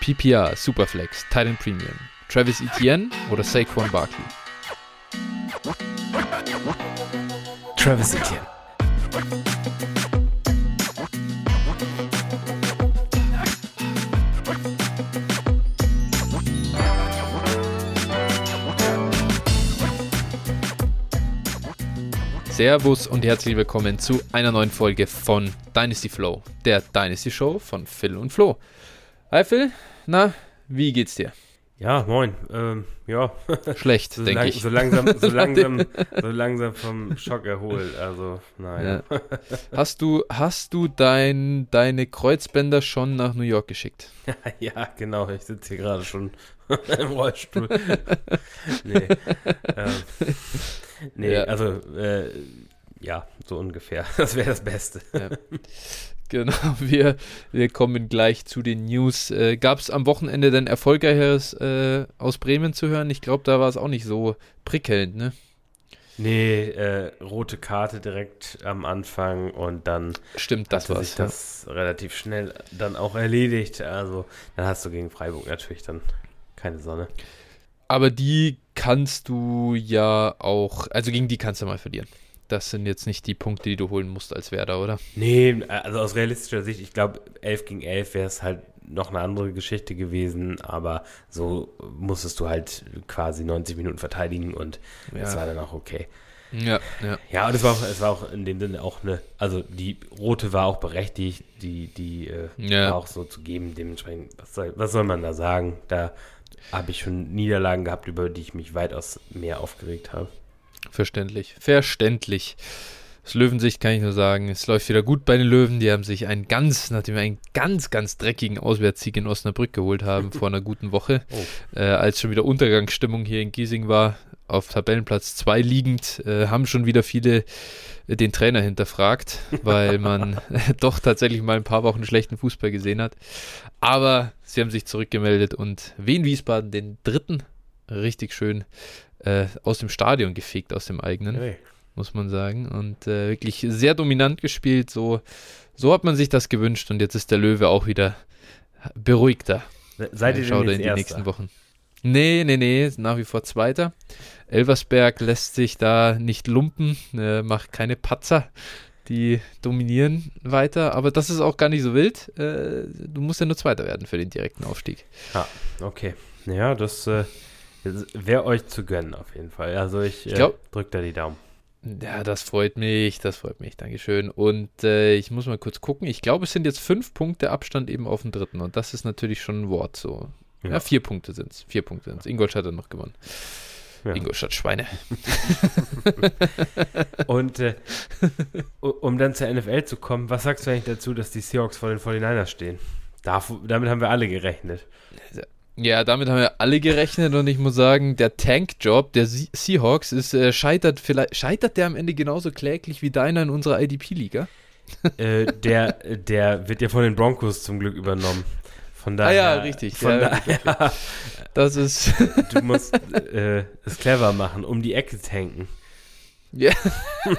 PPR, Superflex, Titan Premium, Travis Etienne oder Saquon Barkley? Travis Etienne. Servus und herzlich willkommen zu einer neuen Folge von Dynasty Flow, der Dynasty Show von Phil und Flo. Hi Phil, na, wie geht's dir? Ja, moin. Ähm, ja. Schlecht, so denke ich. So langsam, so langsam, so langsam vom Schock erholt. Also, naja. Ja. Hast du, hast du dein, deine Kreuzbänder schon nach New York geschickt? Ja, genau. Ich sitze hier gerade schon im Rollstuhl. nee. Ähm, nee, Ja. also, äh, ja, so ungefähr. Das wäre das Beste. Ja. Genau, wir, wir kommen gleich zu den News. Äh, Gab es am Wochenende denn Erfolgreicheres äh, aus Bremen zu hören? Ich glaube, da war es auch nicht so prickelnd, ne? Nee, äh, rote Karte direkt am Anfang und dann Stimmt, das hatte war's. sich das relativ schnell dann auch erledigt. Also, dann hast du gegen Freiburg natürlich dann keine Sonne. Aber die kannst du ja auch, also gegen die kannst du mal verlieren. Das sind jetzt nicht die Punkte, die du holen musst als Werder, oder? Nee, also aus realistischer Sicht, ich glaube, 11 gegen 11 wäre es halt noch eine andere Geschichte gewesen, aber so musstest du halt quasi 90 Minuten verteidigen und das war dann auch okay. Ja, ja. Ja, und es war auch, es war auch in dem Sinne auch eine, also die rote war auch berechtigt, die, die äh, Ja. war auch so zu geben, dementsprechend, was soll, was soll man da sagen? Da habe ich schon Niederlagen gehabt, über die ich mich weitaus mehr aufgeregt habe. Verständlich. Verständlich. Aus Löwensicht kann ich nur sagen, es läuft wieder gut bei den Löwen. Die haben sich einen ganz, nachdem wir einen ganz, ganz dreckigen Auswärtssieg in Osnabrück geholt haben vor einer guten Woche, Oh. äh, als schon wieder Untergangsstimmung hier in Giesing war, auf Tabellenplatz 2 liegend, äh, haben schon wieder viele äh, den Trainer hinterfragt, weil man doch tatsächlich mal ein paar Wochen schlechten Fußball gesehen hat. Aber sie haben sich zurückgemeldet und Wien Wiesbaden den dritten richtig schön äh, aus dem Stadion gefegt, aus dem eigenen Hey. muss man sagen. Und äh, wirklich sehr dominant gespielt. So, so hat man sich das gewünscht. Und jetzt ist der Löwe auch wieder beruhigter. Seid ihr Schaut denn jetzt in die Erster? nächsten Wochen. Nee, nee, nee, nach wie vor Zweiter. Elversberg lässt sich da nicht lumpen, äh, macht keine Patzer. Die dominieren weiter, aber das ist auch gar nicht so wild. Äh, du musst ja nur Zweiter werden für den direkten Aufstieg. Okay. Ja, das äh, wäre euch zu gönnen auf jeden Fall. Also ich, Ich glaub- äh, drück da die Daumen. Ja, das freut mich, das freut mich, Dankeschön. Und äh, ich muss mal kurz gucken. Ich glaube, es sind jetzt fünf Punkte Abstand eben auf den dritten. Und das ist natürlich schon ein Wort so. Ja, Ja. vier Punkte sind es. Vier Punkte sind es. Ingolstadt hat noch gewonnen. Ja. Ingolstadt Schweine. Und äh, um dann zur NFL zu kommen, was sagst du eigentlich dazu, dass die Seahawks vor den 49ers stehen? Darf, damit haben wir alle gerechnet. Ja, damit haben wir alle gerechnet und ich muss sagen, der Tank-Job der Se- Seahawks ist äh, scheitert vielleicht scheitert der am Ende genauso kläglich wie deiner in unserer IDP-Liga. äh, der, der wird ja von den Broncos zum Glück übernommen. Von Ah daher, ja, richtig. Von Ja, daher, Das ist du musst äh, es clever machen, um die Ecke tanken. ja,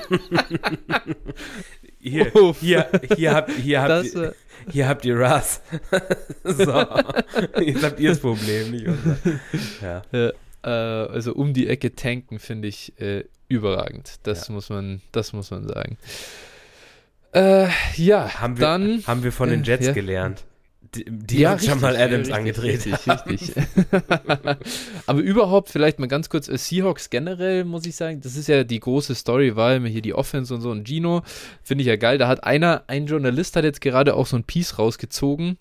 Hier, Uff. hier, hier habt, hier habt, das, ihr, äh, hier habt ihr Russ. so, jetzt habt ihr das Problem, nicht unser. Ja. Äh, äh, also um die Ecke tanken finde ich äh, überragend. Das Ja. muss man, das muss man sagen. Äh, ja, Haben wir, dann haben wir von den äh, Jets ja. gelernt. Die, die hat schon mal Adams richtig, angedreht. Richtig, richtig. Aber überhaupt vielleicht mal ganz kurz, äh, Seahawks generell, muss ich sagen, das ist ja die große Story, weil hier die Offense und so und Gino, finde ich ja geil. Da hat einer, ein Journalist hat jetzt gerade auch so ein Piece rausgezogen,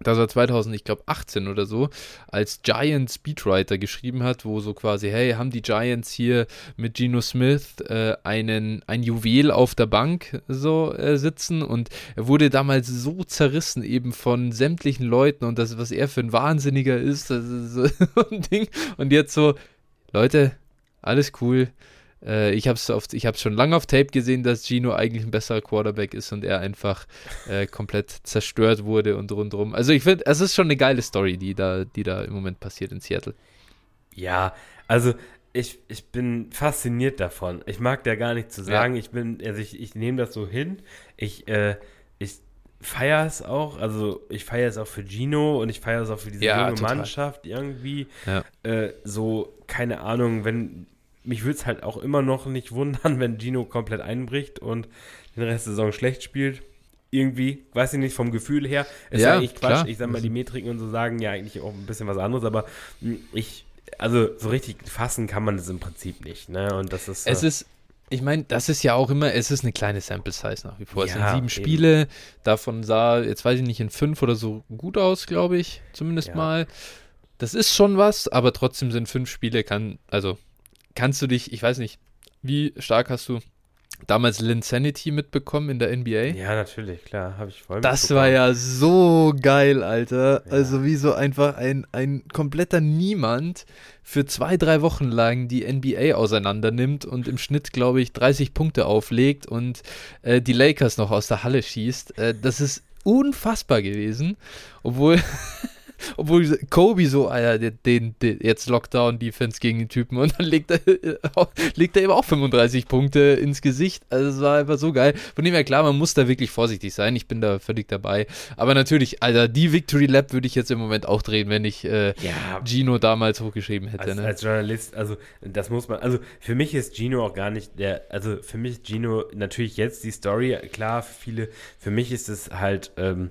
dass er 2000, ich glaube 18 oder so, als Giants Speedwriter geschrieben hat, wo so quasi, hey, haben die Giants hier mit Geno Smith äh, einen, ein Juwel auf der Bank so äh, sitzen und er wurde damals so zerrissen eben von sämtlichen Leuten und das, was er für ein Wahnsinniger ist, das ist so ein Ding. Und jetzt so, Leute, alles cool. Äh, ich habe es ich hab's schon lange auf Tape gesehen, dass Gino eigentlich ein besserer Quarterback ist und er einfach äh, komplett zerstört wurde und rundherum. Also ich finde, es ist schon eine geile Story, die da, die da im Moment passiert in Seattle. Ja, also ich, ich bin fasziniert davon. Ich mag da gar nicht zu sagen. Ich bin, also ich, ich nehme das so hin. Ich, äh, ich feiere es auch. Also ich feiere es auch für Gino und ich feiere es auch für diese Ja, junge total. Mannschaft irgendwie. Ja. Äh, so, keine Ahnung, wenn mich würde es halt auch immer noch nicht wundern, wenn Gino komplett einbricht und den Rest der Saison schlecht spielt. Irgendwie, weiß ich nicht, vom Gefühl her. Es Ja, ist eigentlich Quatsch. klar. Ich sag mal, die Metriken und so sagen ja eigentlich auch ein bisschen was anderes, aber mh, ich, also so richtig fassen kann man das im Prinzip nicht, ne? Und das ist. Es äh, ist, ich meine, das ist ja auch immer, es ist eine kleine Sample Size nach wie vor. Es Ja, sind sieben eben. Spiele, davon sah, jetzt weiß ich nicht, in fünf oder so gut aus, glaube ich, zumindest Ja. mal. Das ist schon was, aber trotzdem sind fünf Spiele, kann, also kannst du dich, ich weiß nicht, wie stark hast du damals Linsanity mitbekommen in der NBA? Ja, natürlich, klar, habe ich voll Das war ja so geil, Alter. Ja. Also wie so einfach ein, ein kompletter Niemand für zwei, drei Wochen lang die NBA auseinander nimmt und im Schnitt, glaube ich, 30 Punkte auflegt und äh, die Lakers noch aus der Halle schießt. Äh, das ist unfassbar gewesen. Obwohl, obwohl Kobe so, Alter, den, den, den jetzt Lockdown-Defense gegen den Typen und dann legt er, legt er eben auch 35 Punkte ins Gesicht. Also es war einfach so geil. Von dem her klar, man muss da wirklich vorsichtig sein. Ich bin da völlig dabei. Aber natürlich, Alter, die Victory Lab würde ich jetzt im Moment auch drehen, wenn ich äh, Ja, Gino damals hochgeschrieben hätte. als, ne? als Journalist, also das muss man, also für mich ist Gino auch gar nicht der, also für mich ist Gino natürlich jetzt die Story, klar, für viele, für mich ist es halt ähm,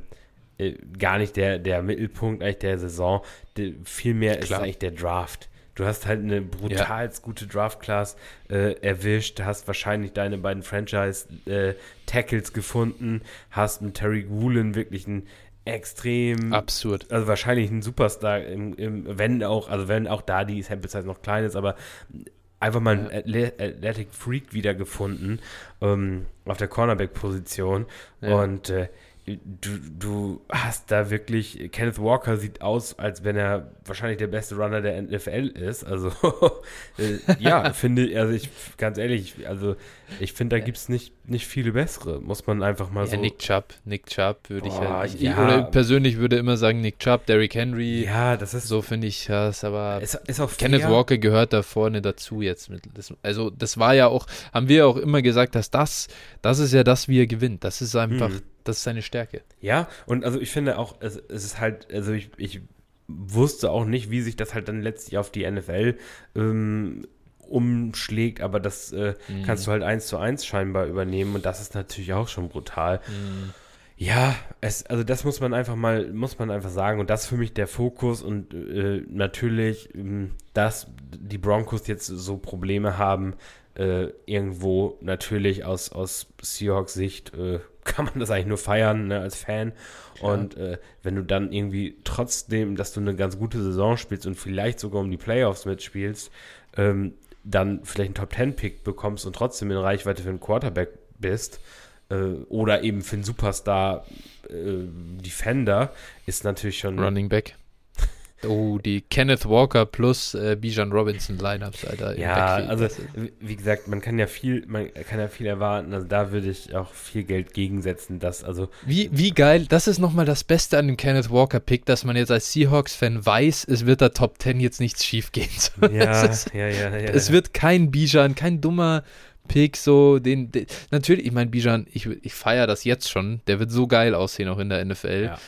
äh, gar nicht der, der Mittelpunkt eigentlich der Saison, der, vielmehr ist Klar. eigentlich der Draft. Du hast halt eine brutal gute Draft-Class äh, erwischt, hast wahrscheinlich deine beiden Franchise-Tackles gefunden, hast mit Terry Woolen wirklich einen extrem Absurd. also wahrscheinlich ein Superstar, im, im, wenn auch, also wenn auch da die Sample Size noch klein ist, aber einfach mal einen Athle- Athletic Freak wiedergefunden ähm, auf der Cornerback-Position Ja. und äh, du, du hast da wirklich, Kenneth Walker sieht aus, als wenn er wahrscheinlich der beste Runner der NFL ist, also äh, ja, finde ich, also ich, ganz ehrlich, also ich finde, da gibt es nicht, nicht viele bessere, muss man einfach mal Ja, so. Nick Chubb, Nick Chubb würde ich halt. Ich, ja. Oder persönlich würde immer sagen Nick Chubb, Derrick Henry. ja, das ist So finde ich das, aber ist, ist auch Kenneth fair. Walker gehört da vorne dazu jetzt. Mit, das, also das war ja auch, haben wir ja auch immer gesagt, dass das, das ist ja das, wie er gewinnt. Das ist einfach, Mhm. Das ist seine Stärke. Ja, und also ich finde auch, es, es ist halt, also ich, ich wusste auch nicht, wie sich das halt dann letztlich auf die NFL ähm, umschlägt, aber das äh, Mhm. kannst du halt eins zu eins scheinbar übernehmen und das ist natürlich auch schon brutal. Mhm. Ja, es, also das muss man einfach mal, muss man einfach sagen und das ist für mich der Fokus und äh, natürlich, ähm, dass die Broncos jetzt so Probleme haben, äh, irgendwo natürlich aus, aus Seahawks Sicht äh, kann man das eigentlich nur feiern ne, als Fan und äh, wenn du dann irgendwie trotzdem, dass du eine ganz gute Saison spielst und vielleicht sogar um die Playoffs mitspielst, ähm, dann vielleicht einen Top-10-Pick bekommst und trotzdem in Reichweite für einen Quarterback bist, äh, oder eben für einen Superstar äh, Defender, ist natürlich schon. Running Back. Oh, die Kenneth Walker plus äh, Bijan Robinson Lineups, Alter. Ja, also wie- gesagt, man kann ja viel, man kann ja viel erwarten. Also da würde ich auch viel Geld gegensetzen, dass also Wie, wie geil, das ist nochmal das Beste an dem Kenneth Walker-Pick, dass man jetzt als Seahawks-Fan weiß, es wird da Top 10 jetzt nichts schief gehen. ja, ist, ja, ja, ja. es wird kein Bijan, kein dummer Pick, so den, den natürlich, ich meine, Bijan, ich, ich feiere das jetzt schon, der wird so geil aussehen auch in der NFL. Ja.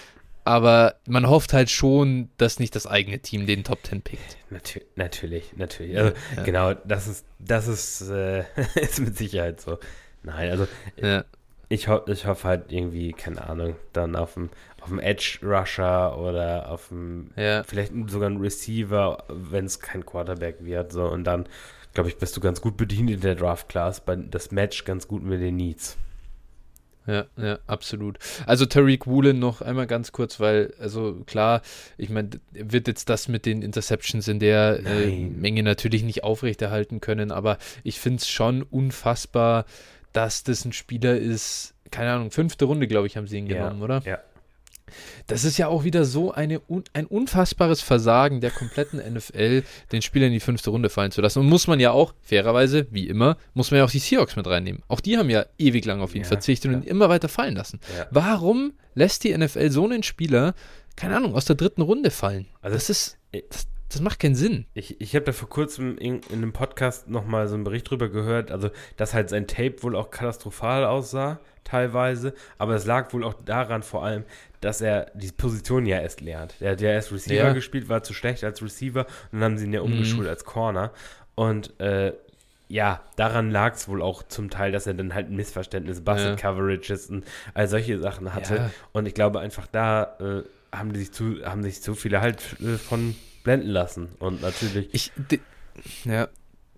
Aber man hofft halt schon, dass nicht das eigene Team den Top 10 pickt. Natür natürlich, natürlich. Also Ja. genau, das ist, das ist, äh, ist mit Sicherheit so. Nein, also Ja. ich, ho ich hoffe halt irgendwie, keine Ahnung, dann auf dem, auf dem Edge Rusher oder auf dem Ja. vielleicht sogar ein Receiver, wenn es kein Quarterback wird. So, und dann, glaube ich, bist du ganz gut bedient in der Draft-Class, bei das Match ganz gut mit den Needs. Ja, ja, absolut. Also Tariq Woolen noch einmal ganz kurz, weil, also klar, ich meine, wird jetzt das mit den Interceptions in der äh. Menge natürlich nicht aufrechterhalten können, aber ich finde es schon unfassbar, dass das ein Spieler ist, keine Ahnung, fünfte Runde, glaube ich, haben sie ihn genommen, oder? Ja. Das ist ja auch wieder so eine, ein unfassbares Versagen der kompletten NFL, den Spieler in die fünfte Runde fallen zu lassen. Und muss man ja auch, fairerweise, wie immer, muss man ja auch die Seahawks mit reinnehmen. Auch die haben ja ewig lang auf ihn Ja, verzichtet und ja. ihn immer weiter fallen lassen. Ja. Warum lässt die NFL so einen Spieler, keine Ahnung, aus der dritten Runde fallen? Also das ist, äh, das, das macht keinen Sinn. Ich, ich habe da vor kurzem in, in einem Podcast nochmal so einen Bericht drüber gehört, also dass halt sein Tape wohl auch katastrophal aussah, teilweise, aber es lag wohl auch daran vor allem, dass er die Position ja erst lernt. Er hat ja erst Receiver ja. gespielt, war zu schlecht als Receiver und dann haben sie ihn ja umgeschult mhm. als Corner. Und äh, ja, daran lag es wohl auch zum Teil, dass er dann halt ein Missverständnis, Busted ja. Coverages und all solche Sachen hatte. Ja. Und ich glaube einfach da äh, haben die sich zu, haben sich zu viele halt äh, von blenden lassen. Und natürlich. Ich, ja.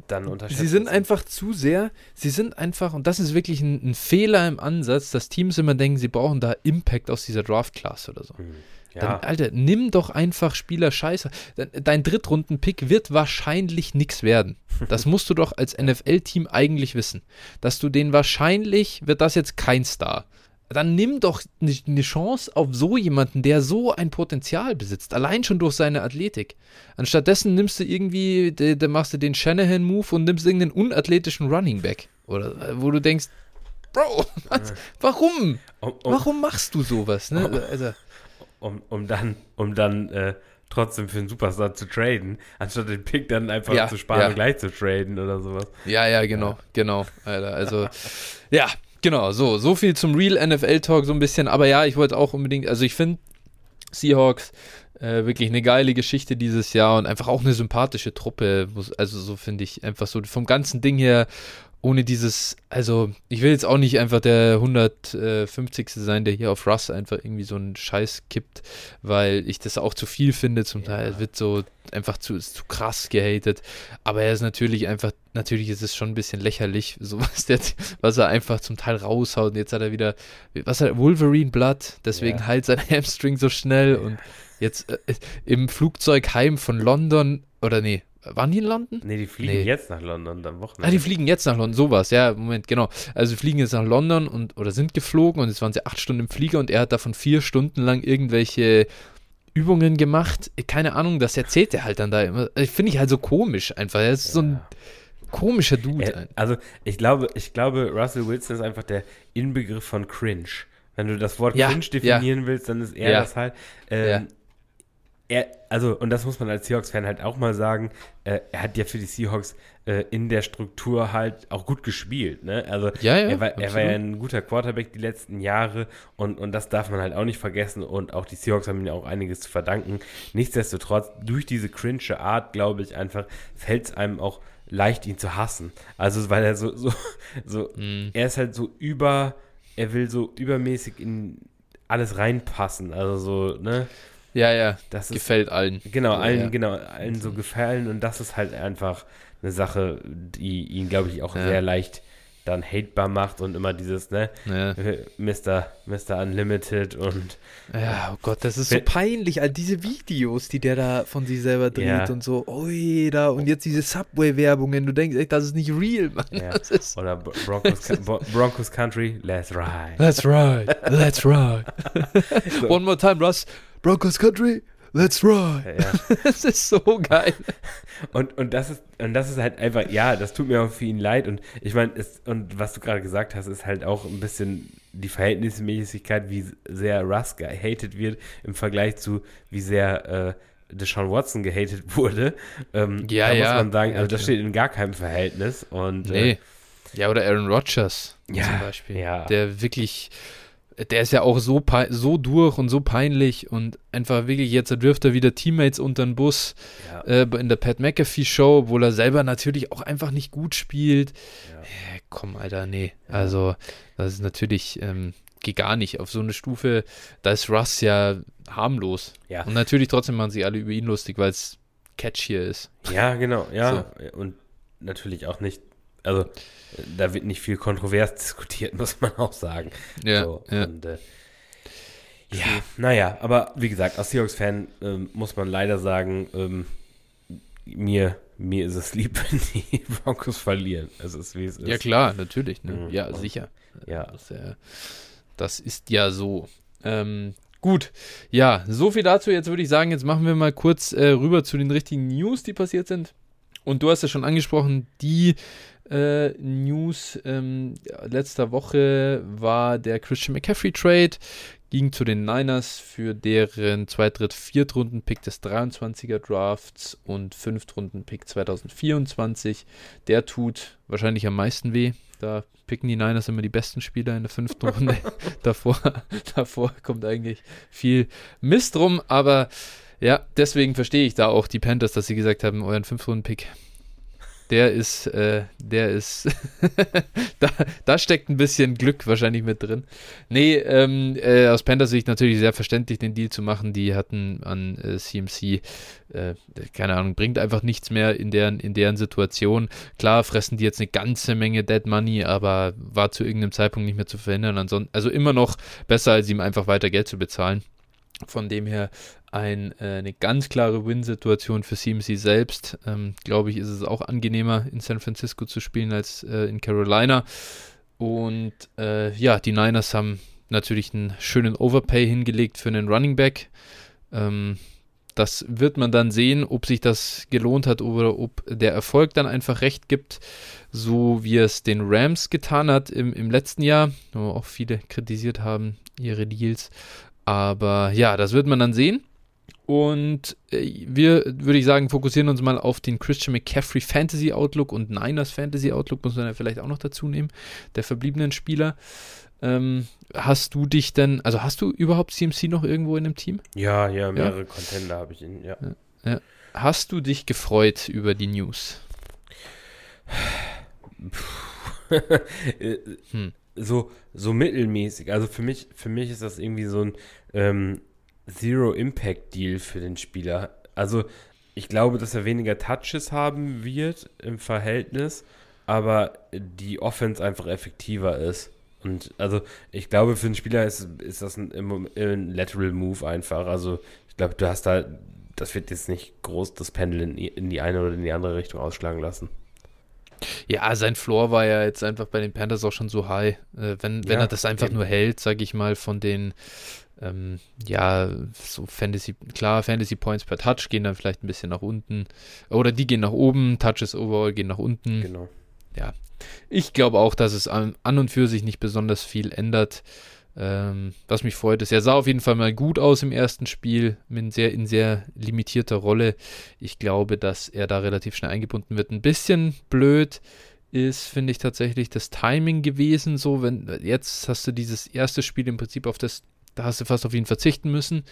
Dann unterschätzt. Sie sind einfach zu sehr, sie sind einfach, und das ist wirklich ein, ein, Fehler im Ansatz, dass Teams immer denken, sie brauchen da Impact aus dieser Draft-Class oder so. Mhm. Ja. Dann, Alter, nimm doch einfach Spieler Scheiße. Dein Drittrunden-Pick wird wahrscheinlich nichts werden. Das musst du doch als NFL-Team eigentlich wissen. Dass du den wahrscheinlich, wird das jetzt kein Star. Dann nimm doch eine Chance auf so jemanden, der so ein Potenzial besitzt. Allein schon durch seine Athletik. Anstattdessen nimmst du irgendwie, da machst du den Shanahan-Move und nimmst irgendeinen unathletischen Running Back. Oder äh, wo du denkst, Bro, was, warum? Warum machst du sowas? Ne? Also, um, um dann, um dann äh, trotzdem für einen Superstar zu traden, anstatt den Pick dann einfach ja, zu sparen ja. und gleich zu traden oder sowas. Ja, ja, genau, ja. genau, Alter. Also, ja, genau, so, so viel zum Real NFL-Talk so ein bisschen. Aber ja, ich wollte auch unbedingt, also ich finde Seahawks äh, wirklich eine geile Geschichte dieses Jahr und einfach auch eine sympathische Truppe. Also so finde ich einfach so vom ganzen Ding her ohne dieses, also ich will jetzt auch nicht einfach der 150. sein, der hier auf Russ einfach irgendwie so einen Scheiß kippt, weil ich das auch zu viel finde. Zum ja. Teil wird so einfach zu, zu krass gehatet. Aber er ist natürlich einfach, natürlich ist es schon ein bisschen lächerlich, so was, der, was er einfach zum Teil raushaut. Und jetzt hat er wieder, was hat Wolverine Blood, deswegen ja. halt sein Hamstring so schnell und jetzt äh, im Flugzeug heim von London, oder nee, waren die in London? Nee, die fliegen nee. jetzt nach London am Wochenende. Ah, die fliegen jetzt nach London, sowas, ja, Moment, genau. Also fliegen jetzt nach London und oder sind geflogen und jetzt waren sie acht Stunden im Flieger und er hat davon vier Stunden lang irgendwelche Übungen gemacht. Keine Ahnung, das erzählt er halt dann da immer. Finde ich halt so komisch einfach. Er ist ja. so ein komischer Dude. Er, also ich glaube, ich glaube, Russell Wilson ist einfach der Inbegriff von Cringe. Wenn du das Wort ja, Cringe definieren ja. willst, dann ist er das halt. Ähm, er, also, und das muss man als Seahawks-Fan halt auch mal sagen, äh, er hat ja für die Seahawks äh, in der Struktur halt auch gut gespielt. Ne? Also, ja, ja, er, war, er war ja ein guter Quarterback die letzten Jahre und, und das darf man halt auch nicht vergessen. Und auch die Seahawks haben ihm ja auch einiges zu verdanken. Nichtsdestotrotz, durch diese cringe Art, glaube ich einfach, fällt es einem auch leicht, ihn zu hassen. Also, weil er so, so, so mm. er ist halt so über, er will so übermäßig in alles reinpassen. Also so, ne? Ja, ja, das gefällt ist, allen. Genau, allen, ja. genau, allen so gefallen und das ist halt einfach eine Sache, die ihn, glaube ich, auch ja. sehr leicht dann hatebar macht und immer dieses, ne, ja. Mr. Mr. Unlimited und. Ja, oh Gott, das ist so peinlich, all diese Videos, die der da von sich selber dreht ja. und so, oi, da und jetzt diese Subway-Werbungen, du denkst echt, das ist nicht real, Mann. Ja. Oder Broncos, Broncos Country, let's ride. Let's ride, let's ride. so. One more time, Russ. Broncos Country, let's ride. Ja. das ist so geil. Und, und, das ist, und das ist halt einfach, ja, das tut mir auch für ihn leid. Und ich meine, und was du gerade gesagt hast, ist halt auch ein bisschen die Verhältnismäßigkeit, wie sehr Russ gehatet wird im Vergleich zu, wie sehr äh, Deshaun Watson gehatet wurde. Ähm, ja, da ja. muss man sagen, also das steht in gar keinem Verhältnis. Und, nee. Äh, ja, oder Aaron Rodgers ja, zum Beispiel. Ja. Der wirklich der ist ja auch so, so durch und so peinlich und einfach wirklich, jetzt wirft er wieder Teammates unter den Bus ja. äh, in der Pat McAfee Show, obwohl er selber natürlich auch einfach nicht gut spielt. Ja. Äh, komm, Alter, nee. Ja. Also, das ist natürlich, ähm, geht gar nicht. Auf so eine Stufe, da ist Russ ja harmlos. Ja. Und natürlich trotzdem machen sie alle über ihn lustig, weil es Catch hier ist. Ja, genau, ja. So. Und natürlich auch nicht, also da wird nicht viel kontrovers diskutiert, muss man auch sagen. Ja. So, ja. Und, äh, ja, naja, aber wie gesagt, als Seahawks-Fan ähm, muss man leider sagen, ähm, mir, mir ist es lieb, wenn die Broncos verlieren. Es ist, wie es ist. Ja, klar, natürlich. Ne? Mhm. Ja, sicher. Ja. Das, äh, das, ist ja so. Ähm, gut, ja, so viel dazu. Jetzt würde ich sagen, jetzt machen wir mal kurz äh, rüber zu den richtigen News, die passiert sind. Und du hast ja schon angesprochen, die äh, News ähm, letzter Woche war der Christian McCaffrey Trade. ging zu den Niners für deren Zweit-, Viertrunden-Pick des 23er Drafts und Fünftrunden-Pick 2024. Der tut wahrscheinlich am meisten weh. Da picken die Niners immer die besten Spieler in der fünften Runde. davor, davor kommt eigentlich viel Mist rum, aber ja, deswegen verstehe ich da auch die Panthers, dass sie gesagt haben, euren Fünftrunden-Pick der ist, äh, der ist, da, da steckt ein bisschen Glück wahrscheinlich mit drin. Nee, ähm, äh, aus Panthers Sicht natürlich sehr verständlich, den Deal zu machen. Die hatten an äh, CMC, äh, keine Ahnung, bringt einfach nichts mehr in deren, in deren Situation. Klar fressen die jetzt eine ganze Menge Dead Money, aber war zu irgendeinem Zeitpunkt nicht mehr zu verhindern. Also immer noch besser, als ihm einfach weiter Geld zu bezahlen. Von dem her ein, äh, eine ganz klare Win-Situation für CMC selbst. Ähm, Glaube ich, ist es auch angenehmer, in San Francisco zu spielen als äh, in Carolina. Und äh, ja, die Niners haben natürlich einen schönen Overpay hingelegt für einen Running Back. Ähm, das wird man dann sehen, ob sich das gelohnt hat oder ob der Erfolg dann einfach recht gibt, so wie es den Rams getan hat im, im letzten Jahr, wo auch viele kritisiert haben, ihre Deals. Aber ja, das wird man dann sehen. Und äh, wir, würde ich sagen, fokussieren uns mal auf den Christian McCaffrey Fantasy Outlook und Niners Fantasy Outlook, muss man ja vielleicht auch noch dazu nehmen, der verbliebenen Spieler. Ähm, hast du dich denn, also hast du überhaupt CMC noch irgendwo in dem Team? Ja, ja, mehrere ja. Contender habe ich in, ja. ja. Hast du dich gefreut über die News? hm. So, so mittelmäßig. Also für mich, für mich ist das irgendwie so ein ähm, Zero-Impact-Deal für den Spieler. Also ich glaube, dass er weniger Touches haben wird im Verhältnis, aber die Offense einfach effektiver ist. Und also ich glaube, für den Spieler ist, ist das ein, ein Lateral Move einfach. Also ich glaube, du hast da, das wird jetzt nicht groß das Pendel in, in die eine oder in die andere Richtung ausschlagen lassen. Ja, sein Floor war ja jetzt einfach bei den Panthers auch schon so high. Äh, wenn, wenn ja, er das einfach eben. nur hält, sage ich mal, von den ähm, ja, so Fantasy, klar, Fantasy Points per Touch gehen dann vielleicht ein bisschen nach unten. Oder die gehen nach oben, Touches overall gehen nach unten. Genau. Ja. Ich glaube auch, dass es an, an, und für sich nicht besonders viel ändert. Ähm, was mich freut, ist, er sah auf jeden Fall mal gut aus im ersten Spiel, in sehr, in sehr limitierter Rolle. Ich glaube, dass er da relativ schnell eingebunden wird. Ein bisschen blöd ist, finde ich tatsächlich das Timing gewesen. So, wenn jetzt hast du dieses erste Spiel im Prinzip auf das da hast du fast auf ihn verzichten müssen.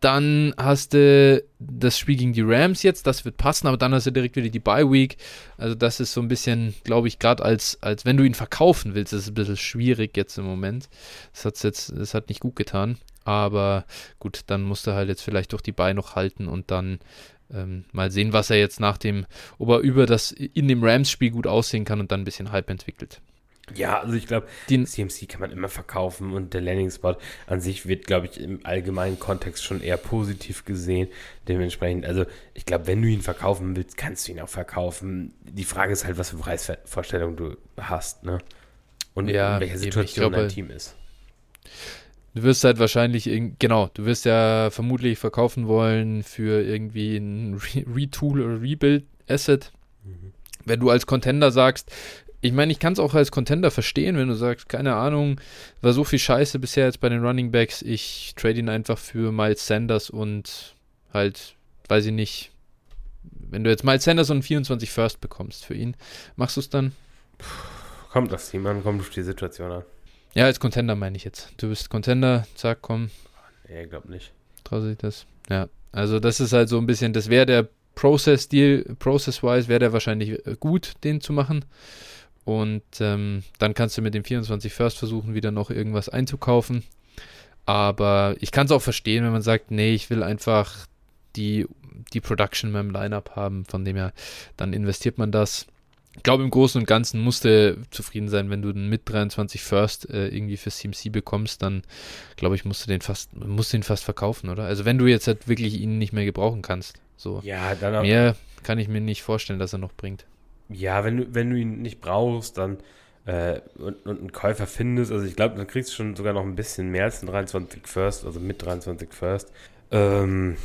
Dann hast du das Spiel gegen die Rams jetzt, das wird passen, aber dann hast du direkt wieder die Bye Week. Also das ist so ein bisschen, glaube ich, gerade als, als wenn du ihn verkaufen willst, ist es ein bisschen schwierig jetzt im Moment. Das hat jetzt, das hat nicht gut getan. Aber gut, dann musst du halt jetzt vielleicht durch die Bye noch halten und dann ähm, mal sehen, was er jetzt nach dem, ob er über das in dem Rams-Spiel gut aussehen kann und dann ein bisschen Hype entwickelt. Ja, also ich glaube, den CMC kann man immer verkaufen und der Landing-Spot an sich wird, glaube ich, im allgemeinen Kontext schon eher positiv gesehen. Dementsprechend, also ich glaube, wenn du ihn verkaufen willst, kannst du ihn auch verkaufen. Die Frage ist halt, was für Preisvorstellungen du hast, ne? Und ja, in welcher Situation dein Team ist. Du wirst halt wahrscheinlich, genau, du wirst ja vermutlich verkaufen wollen für irgendwie ein Retool oder Rebuild-Asset. Mhm. Wenn du als Contender sagst, ich meine, ich kann es auch als Contender verstehen, wenn du sagst, keine Ahnung, war so viel Scheiße bisher jetzt bei den Running Backs, ich trade ihn einfach für Miles Sanders und halt, weiß ich nicht, wenn du jetzt Miles Sanders und 24 First bekommst für ihn, machst du es dann? Kommt das Team an, kommt auf die Situation an. Ja, als Contender meine ich jetzt. Du bist Contender, zack, komm. Nee, glaub nicht. Traut sich das? Ja. Also das ist halt so ein bisschen, das wäre der Process-Deal, Process-wise wäre der wahrscheinlich gut, den zu machen. Und ähm, dann kannst du mit dem 24 First versuchen, wieder noch irgendwas einzukaufen. Aber ich kann es auch verstehen, wenn man sagt, nee, ich will einfach die, die Production in meinem Lineup haben. Von dem her, dann investiert man das. Ich glaube, im Großen und Ganzen musst du zufrieden sein, wenn du den mit 23 First äh, irgendwie für CMC bekommst, dann glaube ich, musst du den fast, musst ihn fast verkaufen, oder? Also wenn du jetzt halt wirklich ihn nicht mehr gebrauchen kannst. So. Ja, dann auch. Mehr kann ich mir nicht vorstellen, dass er noch bringt. Ja, wenn du, wenn du ihn nicht brauchst, dann äh, und, und einen Käufer findest, also ich glaube, dann kriegst du schon sogar noch ein bisschen mehr als ein 23 First, also mit 23 First. Ähm,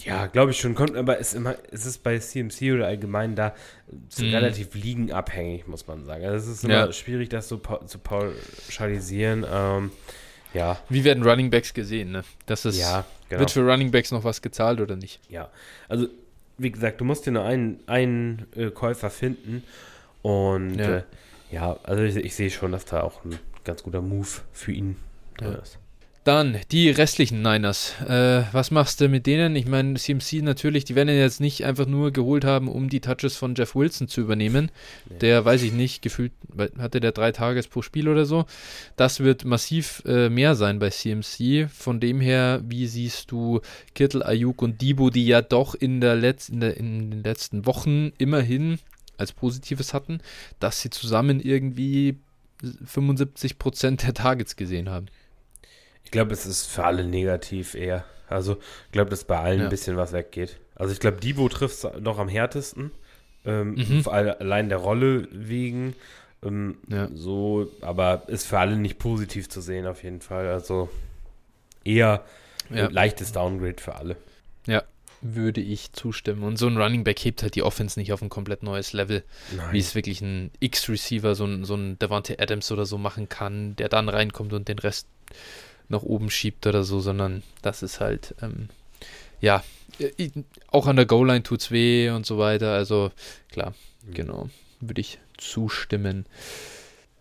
ja, glaube ich schon, kommt, aber es, immer, es ist bei CMC oder allgemein da mhm. relativ liegenabhängig, muss man sagen. Also es ist immer ja. schwierig, das so pa zu pauschalisieren. Ähm, Ja. Wie werden Running Backs gesehen, ne? Das ist, Ja, genau. wird für Running Backs noch was gezahlt oder nicht? Ja, also wie gesagt, du musst dir nur einen, einen äh, Käufer finden und Ja. äh, ja also ich, ich sehe schon, dass da auch ein ganz guter Move für ihn drin Ja. ist. Dann die restlichen Niners. Äh, was machst du mit denen? Ich meine, CMC natürlich, die werden ihn jetzt nicht einfach nur geholt haben, um die Touches von Jeff Wilson zu übernehmen. Nee. Der, weiß ich nicht, gefühlt hatte der drei Tages pro Spiel oder so. Das wird massiv äh, mehr sein bei CMC. Von dem her, wie siehst du Kittel, Ayuk und Debo, die ja doch in, der Letz-, in, der, in den letzten Wochen immerhin als Positives hatten, dass sie zusammen irgendwie 75% der Targets gesehen haben. Ich glaube, es ist für alle negativ eher. Also ich glaube, dass bei allen Ja. ein bisschen was weggeht. Also ich glaube, Divo trifft es noch am härtesten. Ähm, Mhm. allein der Rolle wegen. Ähm, Ja. So, aber ist für alle nicht positiv zu sehen auf jeden Fall. Also eher Ja. ein leichtes Downgrade für alle. würde ich zustimmen. Und so ein Running Back hebt halt die Offense nicht auf ein komplett neues Level, Nein. wie es wirklich ein X-Receiver, so ein, so ein Devante Adams oder so machen kann, der dann reinkommt und den Rest nach oben schiebt oder so, sondern das ist halt, ähm, ja, auch an der Goal-Line tut's weh und so weiter. Also klar, Mhm. genau, würde ich zustimmen.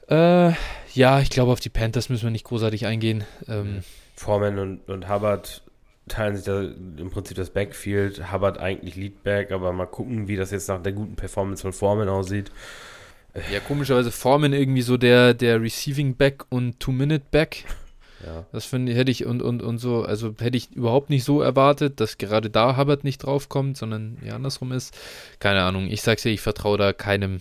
Äh, ja, ich glaube, auf die Panthers müssen wir nicht großartig eingehen. Ähm, Foreman und, und Hubbard teilen sich da im Prinzip das Backfield. Hubbard eigentlich Leadback, aber mal gucken, wie das jetzt nach der guten Performance von Foreman aussieht. Ja, komischerweise Foreman irgendwie so der, der Receiving Back und Two-Minute-Back. Ja. Das finde ich, hätte ich und, und, und so, also hätte ich überhaupt nicht so erwartet, dass gerade da Hubbard nicht draufkommt, sondern ja andersrum ist. Keine Ahnung, ich sag's dir, ich vertraue da keinem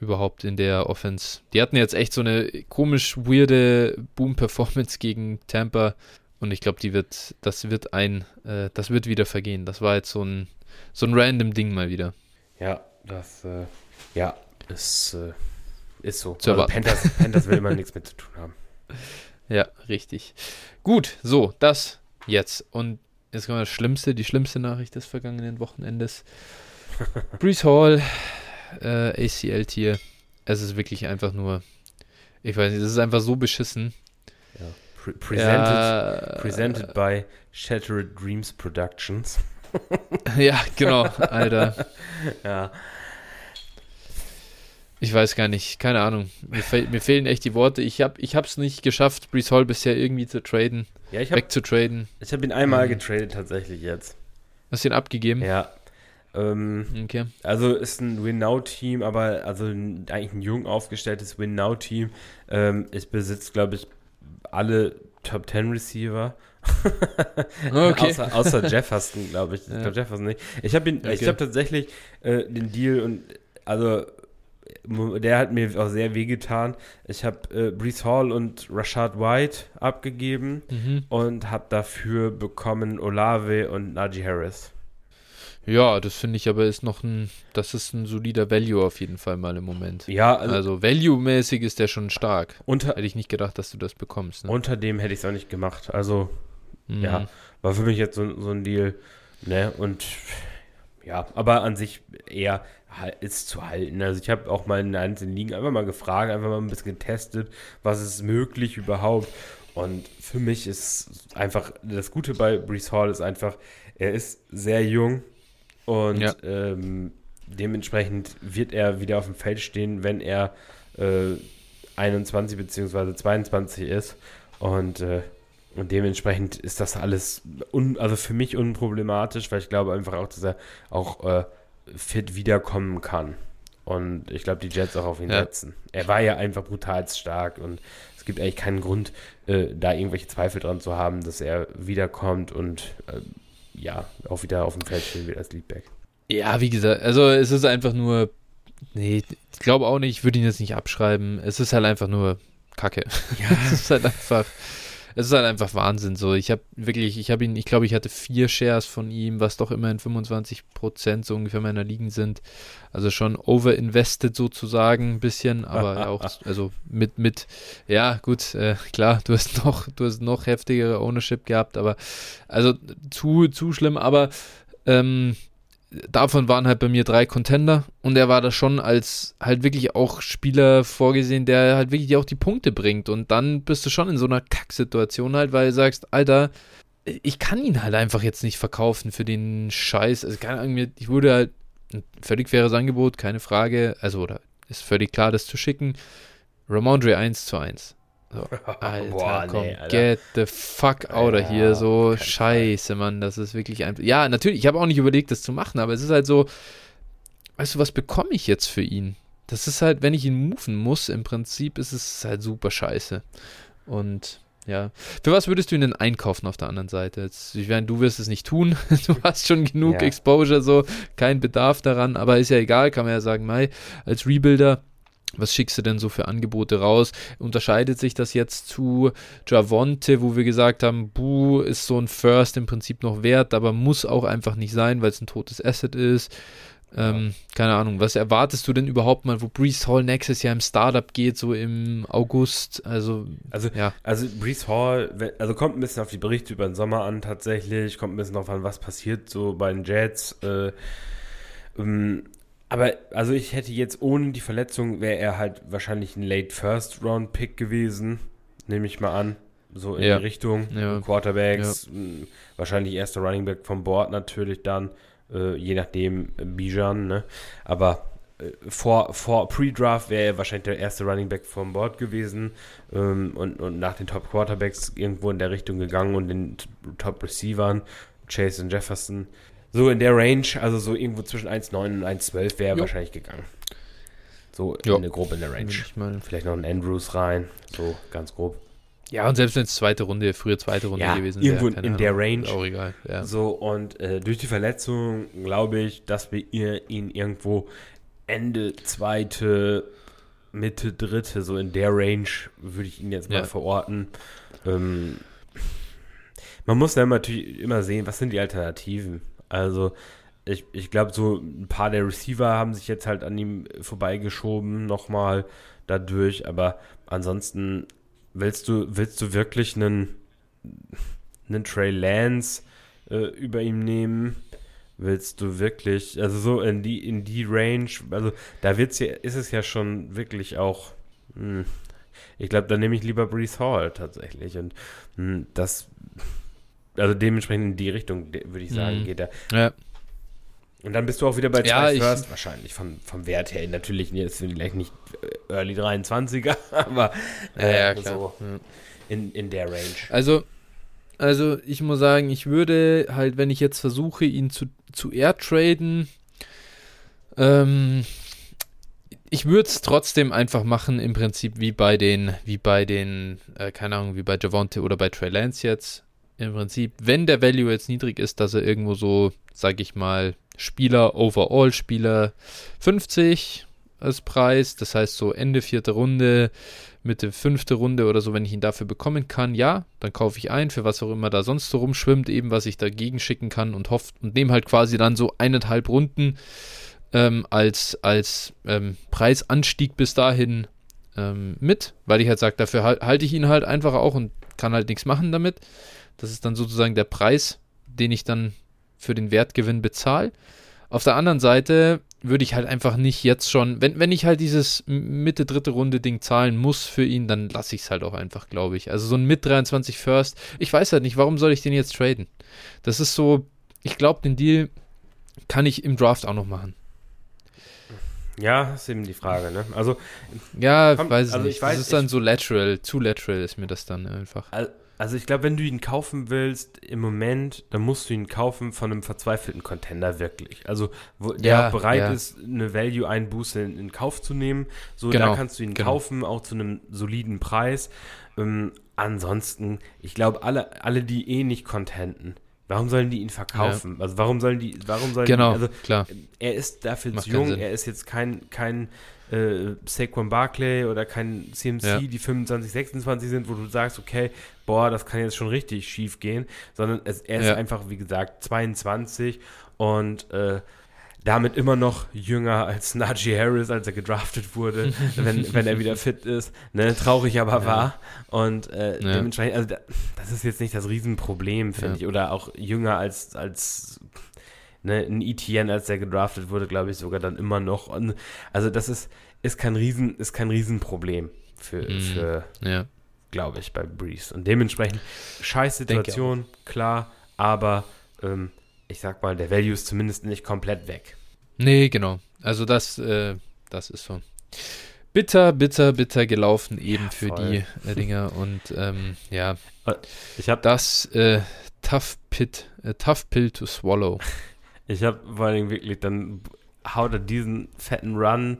überhaupt in der Offense. Die hatten jetzt echt so eine komisch weirde Boom-Performance gegen Tampa und ich glaube, die wird, das wird ein, äh, das wird wieder vergehen. Das war jetzt so ein, so ein random Ding mal wieder. Ja, das, äh, ja, ist, äh, ist so. Zu Also. Panthers, Panthers will immer nichts mit zu tun haben. Ja, richtig. Gut, so, das jetzt. Und jetzt kommt das Schlimmste, die schlimmste Nachricht des vergangenen Wochenendes. Brees Hall, äh, ACL-Tier. Es ist wirklich einfach nur, ich weiß nicht, es ist einfach so beschissen. Pre presented, Ja, presented by Shattered Dreams Productions. Ja, genau, Alter. Ja, Ich weiß gar nicht, keine Ahnung. Mir, fehl, mir fehlen echt die Worte. Ich habe ich es nicht geschafft, Brees Hall bisher irgendwie zu traden, ja ich habe wegzutraden. ich hab ihn einmal Mhm. getradet tatsächlich jetzt. Hast du ihn abgegeben? Ja. Ähm, Okay. Also ist ein Win-Now-Team, aber also ein, eigentlich ein jung aufgestelltes Win-Now-Team. Ähm, es besitzt, glaube ich, alle Top 10 Receiver. Okay. außer, außer Jefferson, glaube ich. Ich Ja. glaube Jefferson nicht. Ich habe ihn, ich Okay. habe tatsächlich äh, den Deal und also der hat mir auch sehr wehgetan. Ich habe äh, Brees Hall und Rashad White abgegeben Mhm. und habe dafür bekommen Olave und Najee Harris. Ja, das finde ich aber ist noch ein, das ist ein solider Value auf jeden Fall mal im Moment. Ja, also, Also Value-mäßig ist der schon stark. unter, Hätte ich nicht gedacht, dass du das bekommst. Ne? unter dem hätte ich es auch nicht gemacht. Also Mhm. ja. war für mich jetzt so, so ein Deal. Ne? Und ja, aber an sich eher ist zu halten. Also ich habe auch mal in einzelnen Ligen einfach mal gefragt, einfach mal ein bisschen getestet, was ist möglich überhaupt. Und für mich ist einfach, das Gute bei Brees Hall ist einfach, er ist sehr jung und Ja. ähm, dementsprechend wird er wieder auf dem Feld stehen, wenn er äh, 21 bzw. 22 ist. Und äh, und dementsprechend ist das alles, un, also für mich unproblematisch, weil ich glaube einfach auch, dass er auch äh, fit wiederkommen kann. Und ich glaube, die Jets auch auf ihn Ja. setzen. Er war ja einfach brutal stark und es gibt eigentlich keinen Grund, äh, da irgendwelche Zweifel dran zu haben, dass er wiederkommt und äh, ja, auch wieder auf dem Feld stehen wird als Leadback. Ja, wie gesagt, also es ist einfach nur, nee, ich glaube auch nicht, ich würde ihn jetzt nicht abschreiben. Es ist halt einfach nur Kacke. es ist halt einfach, es ist halt einfach Wahnsinn so. Ich habe wirklich, ich habe ihn, ich glaube, ich hatte vier Shares von ihm, was doch immerhin 25 Prozent so ungefähr meiner Ligen sind. Also schon overinvested sozusagen ein bisschen, aber auch, also mit, mit, ja, gut, äh, klar, du hast noch, du hast noch heftigere Ownership gehabt, aber also zu, zu schlimm, aber ähm, davon waren halt bei mir drei Contender und er war da schon als halt wirklich auch Spieler vorgesehen, der halt wirklich auch die Punkte bringt und dann bist du schon in so einer Kacksituation halt, weil du sagst, Alter, ich kann ihn halt einfach jetzt nicht verkaufen für den Scheiß. Also keine Ahnung, ich würde halt ein völlig faires Angebot, keine Frage, also oder ist völlig klar, das zu schicken. Ramondre 1 zu 1. So, Alter, Boah, komm, nee, Alter. get the fuck out of ja, here. So, scheiße. Mann, das ist wirklich einfach. Ja, natürlich, ich habe auch nicht überlegt, das zu machen, aber es ist halt so, weißt du, was bekomme ich jetzt für ihn? Das ist halt, wenn ich ihn moven muss, im Prinzip ist es halt super scheiße. Und ja. Für was würdest du ihn denn einkaufen auf der anderen Seite? Jetzt, ich meine, du wirst es nicht tun. du hast schon genug ja. Exposure, so kein Bedarf daran, aber ist ja egal, kann man ja sagen, Mai, als Rebuilder was schickst du denn so für Angebote raus? Unterscheidet sich das jetzt zu Javonte, wo wir gesagt haben, Buh ist so ein First im Prinzip noch wert, aber muss auch einfach nicht sein, weil es ein totes Asset ist. Ähm. Keine Ahnung, was erwartest du denn überhaupt mal, wo Brees Hall nächstes Jahr im Startup geht, so im August? Also, also, ja. also Brees Hall, also kommt ein bisschen auf die Berichte über den Sommer an tatsächlich, kommt ein bisschen auf an, was passiert so bei den Jets. Äh, ähm, aber also ich hätte jetzt ohne die Verletzung wäre er halt wahrscheinlich ein Late First Round Pick gewesen, nehme ich mal an, so in ja. die Richtung ja. Quarterbacks, ja. wahrscheinlich erster Running Back vom Board natürlich dann, äh, je nachdem äh, Bijan, ne? Aber äh, vor, vor Pre-Draft wäre er wahrscheinlich der erste Running Back vom Board gewesen ähm, und, und nach den Top Quarterbacks irgendwo in der Richtung gegangen und den Top Receivern, Chase und Jefferson so in der Range, also so irgendwo zwischen 1,9 und 1,12 wäre wahrscheinlich gegangen. So jo. in der, grob in der Range. Vielleicht noch ein Andrews rein, so ganz grob. Ja, und selbst wenn es zweite Runde, frühe zweite Runde ja, gewesen wäre. Irgendwo in Ahnung, der Range. Auch egal. Ja. So, und äh, durch die Verletzung glaube ich, dass wir ihn irgendwo Ende zweite, Mitte dritte, so in der Range würde ich ihn jetzt mal ja. verorten. Ähm, man muss dann natürlich immer sehen, was sind die Alternativen. Also ich, ich glaube, so ein paar der Receiver haben sich jetzt halt an ihm vorbeigeschoben nochmal dadurch, aber ansonsten willst du, willst du wirklich einen, einen Trey Lance äh, über ihm nehmen? Willst du wirklich, also so in die, in die Range, also da wird's ja, ist es ja schon wirklich auch, mh, hm, ich glaube, da nehme ich lieber Brees Hall tatsächlich und mh, hm, das also dementsprechend in die Richtung, würde ich sagen, mhm. geht er. Ja. Und dann bist du auch wieder bei zwei ja, First, wahrscheinlich vom, vom Wert her. Natürlich jetzt vielleicht nicht äh, Early 23er, aber äh, ja, ja, so in, in der Range. Also, also ich muss sagen, ich würde halt, wenn ich jetzt versuche, ihn zu, zu airtraden, ähm, ich würde es trotzdem einfach machen, im Prinzip wie bei den, wie bei den, äh, keine Ahnung, wie bei Javonte oder bei Trey Lance jetzt im Prinzip, wenn der Value jetzt niedrig ist, dass er irgendwo so, sag ich mal, Spieler, Overall Spieler 50 als Preis, das heißt so Ende vierte Runde, Mitte fünfte Runde oder so, wenn ich ihn dafür bekommen kann, ja, dann kaufe ich ein, für was auch immer da sonst so rumschwimmt, eben was ich dagegen schicken kann und hofft und nehme halt quasi dann so eineinhalb Runden ähm, als, als ähm, Preisanstieg bis dahin ähm, mit, weil ich halt sage, dafür halt, halte ich ihn halt einfach auch und kann halt nichts machen damit. Das ist dann sozusagen der Preis, den ich dann für den Wertgewinn bezahle. Auf der anderen Seite würde ich halt einfach nicht jetzt schon, wenn, wenn ich halt dieses Mitte dritte Runde Ding zahlen muss für ihn, dann lasse ich es halt auch einfach, glaube ich. Also so ein mit 23 First, ich weiß halt nicht, warum soll ich den jetzt traden? Das ist so, ich glaube, den Deal kann ich im Draft auch noch machen. Ja, ist eben die Frage, ne? Also ja, komm, weiß also nicht. Ich weiß, das ist dann so lateral, zu lateral ist mir das dann einfach. Also, also ich glaube, wenn du ihn kaufen willst im Moment, dann musst du ihn kaufen von einem verzweifelten Contender wirklich. Also wo der ja, bereit ja. ist, eine Value-Einbuße in, in, Kauf zu nehmen. So, genau, da kannst du ihn genau. kaufen, auch zu einem soliden Preis. Ähm, ansonsten, ich glaube, alle, alle, die eh nicht contenten, warum sollen die ihn verkaufen? Ja. Also warum sollen die, warum sollen genau, die, also klar. er ist dafür zu jung, er ist jetzt kein, kein äh, Saquon Barclay oder kein CMC, ja. die 25, 26 sind, wo du sagst, okay, boah, das kann jetzt schon richtig schief gehen, sondern es, er ist ja. einfach, wie gesagt, 22 und äh, damit immer noch jünger als Najee Harris, als er gedraftet wurde, wenn, wenn er wieder fit ist. Ne? Traurig aber ja. wahr. Und äh, ja. dementsprechend, also das ist jetzt nicht das Riesenproblem, finde ja. ich. Oder auch jünger als, als ne, ein ETN, als der gedraftet wurde, glaube ich sogar dann immer noch. Und, also das ist, ist kein Riesen, ist kein Riesenproblem für, mm, für ja. glaube ich, bei Breeze. Und dementsprechend scheiß Situation, klar, aber ähm, ich sag mal, der Value ist zumindest nicht komplett weg. Nee, genau. Also das, äh, das ist so. Bitter, bitter, bitter gelaufen eben ja, für die äh, Dinger und ähm, ja, äh, ich habe das äh, Tough Pit, äh, Tough Pill to Swallow. Ich habe vor allem wirklich dann haut er diesen fetten Run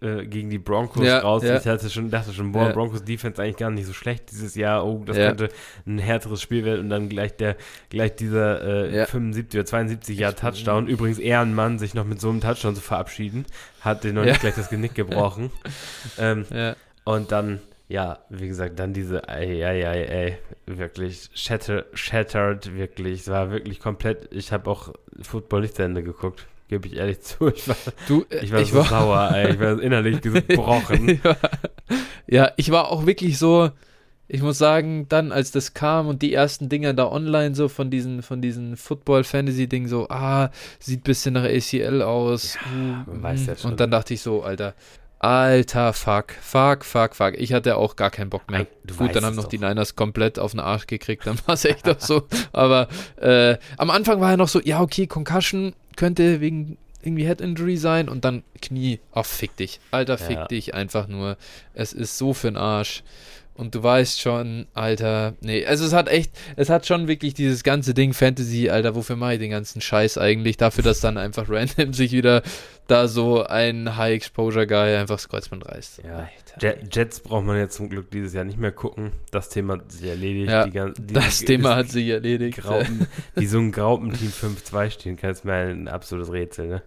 äh, gegen die Broncos ja, raus. Ja. Ich hatte schon, dachte schon, boah, ja. Broncos Defense eigentlich gar nicht so schlecht dieses Jahr. Oh, das könnte ein härteres Spiel werden. Und dann gleich der, gleich dieser äh, 75 oder 72 Jahr Touchdown. Übrigens Ehrenmann, sich noch mit so einem Touchdown zu verabschieden, hat den noch nicht gleich das Genick gebrochen. ähm, und dann ja, wie gesagt, dann diese, ey, ey, ey, ey, wirklich shatter, shattered, wirklich, es war wirklich komplett, ich habe auch Football nicht zu Ende geguckt, gebe ich ehrlich zu, ich war, du, äh, ich war ich so war, sauer, ey, ich war innerlich gebrochen. ja, ich war auch wirklich so, ich muss sagen, dann als das kam und die ersten Dinger da online so von diesen, von diesen Football-Fantasy-Dingen so, ah, sieht bisschen nach ACL aus. Ja, man weiß ja schon. Und dann dachte ich so, Alter, Alter, fuck, fuck, fuck, fuck. Ich hatte auch gar keinen Bock mehr. Du Gut, dann haben noch doch. die Niners komplett auf den Arsch gekriegt, dann war es echt auch so. Aber äh, am Anfang war er noch so, ja, okay, Concussion könnte wegen irgendwie Head Injury sein und dann Knie. Ach, fick dich. Alter, fick ja. dich einfach nur. Es ist so für den Arsch. Und du weißt schon, Alter, nee, also es hat echt, es hat schon wirklich dieses ganze Ding Fantasy, Alter, wofür mache ich den ganzen Scheiß eigentlich? Dafür, dass dann einfach random sich wieder da so ein High-Exposure-Guy einfach das Kreuzband reißt. Ja. Alter, Jets braucht man jetzt zum Glück dieses Jahr nicht mehr gucken. Das Thema hat sich erledigt. Ja, die, die, das die, Thema hat sich erledigt. Graupen, die so ein Graupenteam 5-2 stehen, kann es mir ein absolutes Rätsel, ne?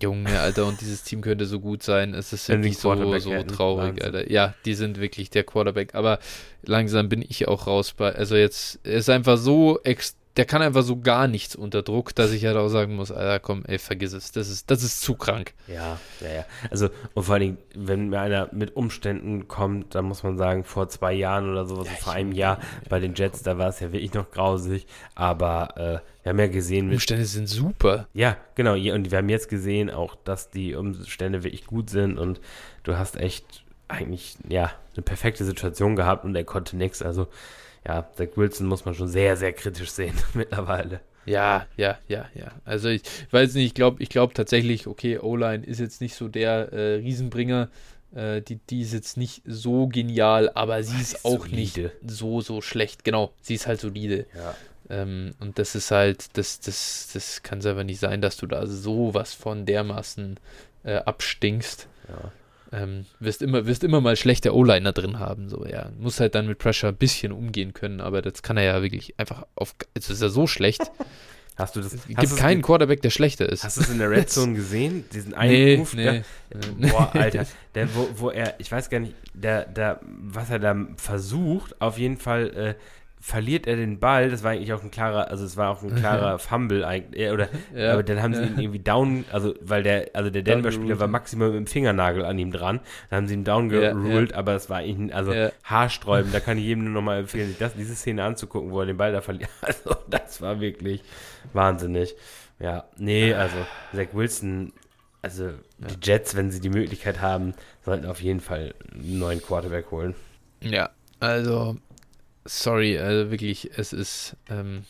Junge, Alter, und dieses Team könnte so gut sein. Es ist wirklich so, so traurig, Wahnsinn. Alter. Ja, die sind wirklich der Quarterback. Aber langsam bin ich auch raus bei. Also jetzt ist einfach so extrem der kann einfach so gar nichts unter Druck, dass ich halt auch sagen muss, Alter, komm, ey, vergiss es. Das ist, das ist zu krank. Ja, ja, ja. Also, und vor allen Dingen, wenn mir einer mit Umständen kommt, dann muss man sagen, vor zwei Jahren oder sowas, ja, vor einem Jahr bei den Jets, da war es ja wirklich noch grausig. Aber äh, wir haben ja gesehen. Die Umstände sind super. Ja, genau. Und wir haben jetzt gesehen auch, dass die Umstände wirklich gut sind und du hast echt eigentlich, ja, eine perfekte Situation gehabt und er konnte nichts. Also, ja, Zach Wilson muss man schon sehr, sehr kritisch sehen mittlerweile. Ja, ja, ja, ja. Also ich weiß nicht, ich glaube ich glaub tatsächlich, okay, O-Line ist jetzt nicht so der äh, Riesenbringer. Äh, die, die ist jetzt nicht so genial, aber sie ist, ist auch solide. nicht so, so schlecht. Genau, sie ist halt solide. Ja. Ähm, und das ist halt, das, das, das kann es aber nicht sein, dass du da sowas von dermaßen äh, abstinkst. Ja ähm, wirst, immer, wirst immer mal schlechte O-Liner drin haben. So, ja. Muss halt dann mit Pressure ein bisschen umgehen können, aber das kann er ja wirklich einfach auf. Es ist ja so schlecht. Hast du das? Es gibt keinen Quarterback, der schlechter ist. Hast du es in der Red Zone gesehen? Diesen einen nee, Move? Nee, nee. Boah, Alter. Der, wo, wo er, ich weiß gar nicht, der, der, was er da versucht, auf jeden Fall, äh, verliert er den Ball, das war eigentlich auch ein klarer, also es war auch ein klarer Fumble eigentlich, oder, ja, aber dann haben sie ihn irgendwie down, also, weil der, also der Denver-Spieler war maximal mit dem Fingernagel an ihm dran, dann haben sie ihn down geruled, ja, aber es war eigentlich, also haarsträubend, da kann ich jedem nur nochmal empfehlen, sich das, diese Szene anzugucken, wo er den Ball da verliert, also das war wirklich wahnsinnig, ja, nee, also Zach Wilson, also die Jets, wenn sie die Möglichkeit haben, sollten auf jeden Fall einen neuen Quarterback holen. Ja, also sorry, also wirklich, es ist, ähm,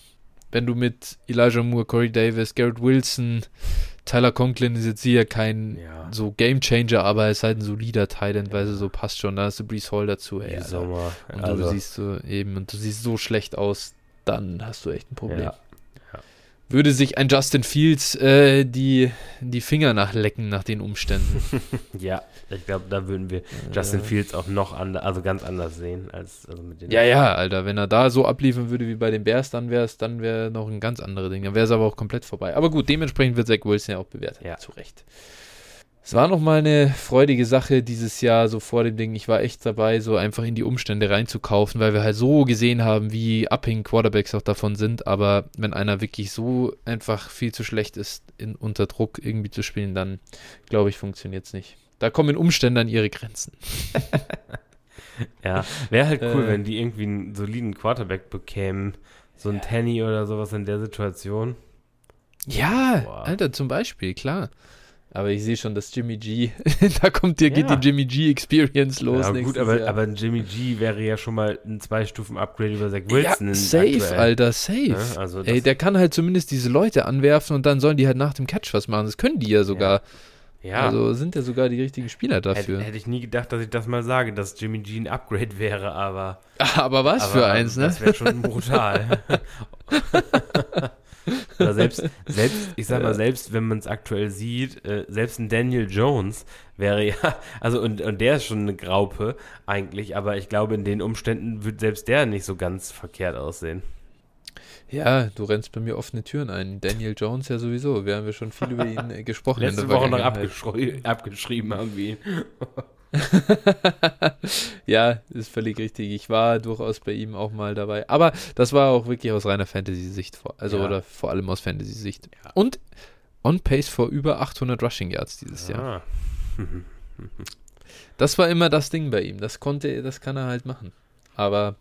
wenn du mit Elijah Moore, Corey Davis, Garrett Wilson, Tyler Conklin ist jetzt hier kein ja. so Game Changer, aber er ist halt ein solider Titan, ja. weil so passt schon. Da hast du Brees Hall dazu, ey. Sommer. Und also. du siehst so eben, und du siehst so schlecht aus, dann hast du echt ein Problem. Ja würde sich ein Justin Fields äh, die, die Finger nachlecken nach den Umständen. ja, ich glaube, da würden wir Justin äh, Fields auch noch anders, also ganz anders sehen als also mit den. Ja, ja, Alter, wenn er da so abliefern würde wie bei den Bears, dann wäre es dann wäre noch ein ganz anderes Ding. Dann wäre es aber auch komplett vorbei. Aber gut, dementsprechend wird Zach Wilson ja auch bewertet. Ja. Zu Recht. Es war nochmal eine freudige Sache dieses Jahr, so vor dem Ding. Ich war echt dabei, so einfach in die Umstände reinzukaufen, weil wir halt so gesehen haben, wie abhängig Quarterbacks auch davon sind. Aber wenn einer wirklich so einfach viel zu schlecht ist, in, unter Druck irgendwie zu spielen, dann glaube ich, funktioniert es nicht. Da kommen Umstände an ihre Grenzen. ja, wäre halt cool, äh, wenn die irgendwie einen soliden Quarterback bekämen. So ein ja. Tanny oder sowas in der Situation. Ja, Boah. Alter, zum Beispiel, klar. Aber ich sehe schon, dass Jimmy G, da kommt dir, ja. geht die Jimmy G Experience los. Ja, gut, aber, aber ein Jimmy G wäre ja schon mal ein zwei Stufen Upgrade über Zach Wilson. Ja, safe, aktuell. Alter, safe. Ja, also Ey, der kann halt zumindest diese Leute anwerfen und dann sollen die halt nach dem Catch was machen. Das können die ja sogar. Ja. Also sind ja sogar die richtigen Spieler dafür. Hätte, hätte ich nie gedacht, dass ich das mal sage, dass Jimmy G ein Upgrade wäre, aber. Aber was aber, für eins, ne? Das wäre schon brutal. Oder selbst, selbst, ich sag mal, selbst wenn man es aktuell sieht, äh, selbst ein Daniel Jones wäre ja, also und, und der ist schon eine Graupe eigentlich, aber ich glaube, in den Umständen wird selbst der nicht so ganz verkehrt aussehen. Ja, du rennst bei mir offene Türen ein. Daniel Jones ja sowieso. Wir haben ja schon viel über ihn äh, gesprochen. Letzte Woche noch abgeschri abgeschrieben haben wir ihn. ja, ist völlig richtig. Ich war durchaus bei ihm auch mal dabei. Aber das war auch wirklich aus reiner Fantasy-Sicht. Also, ja. oder vor allem aus Fantasy-Sicht. Ja. Und on pace vor über 800 Rushing Yards dieses ah. Jahr. das war immer das Ding bei ihm. Das konnte, das kann er halt machen. Aber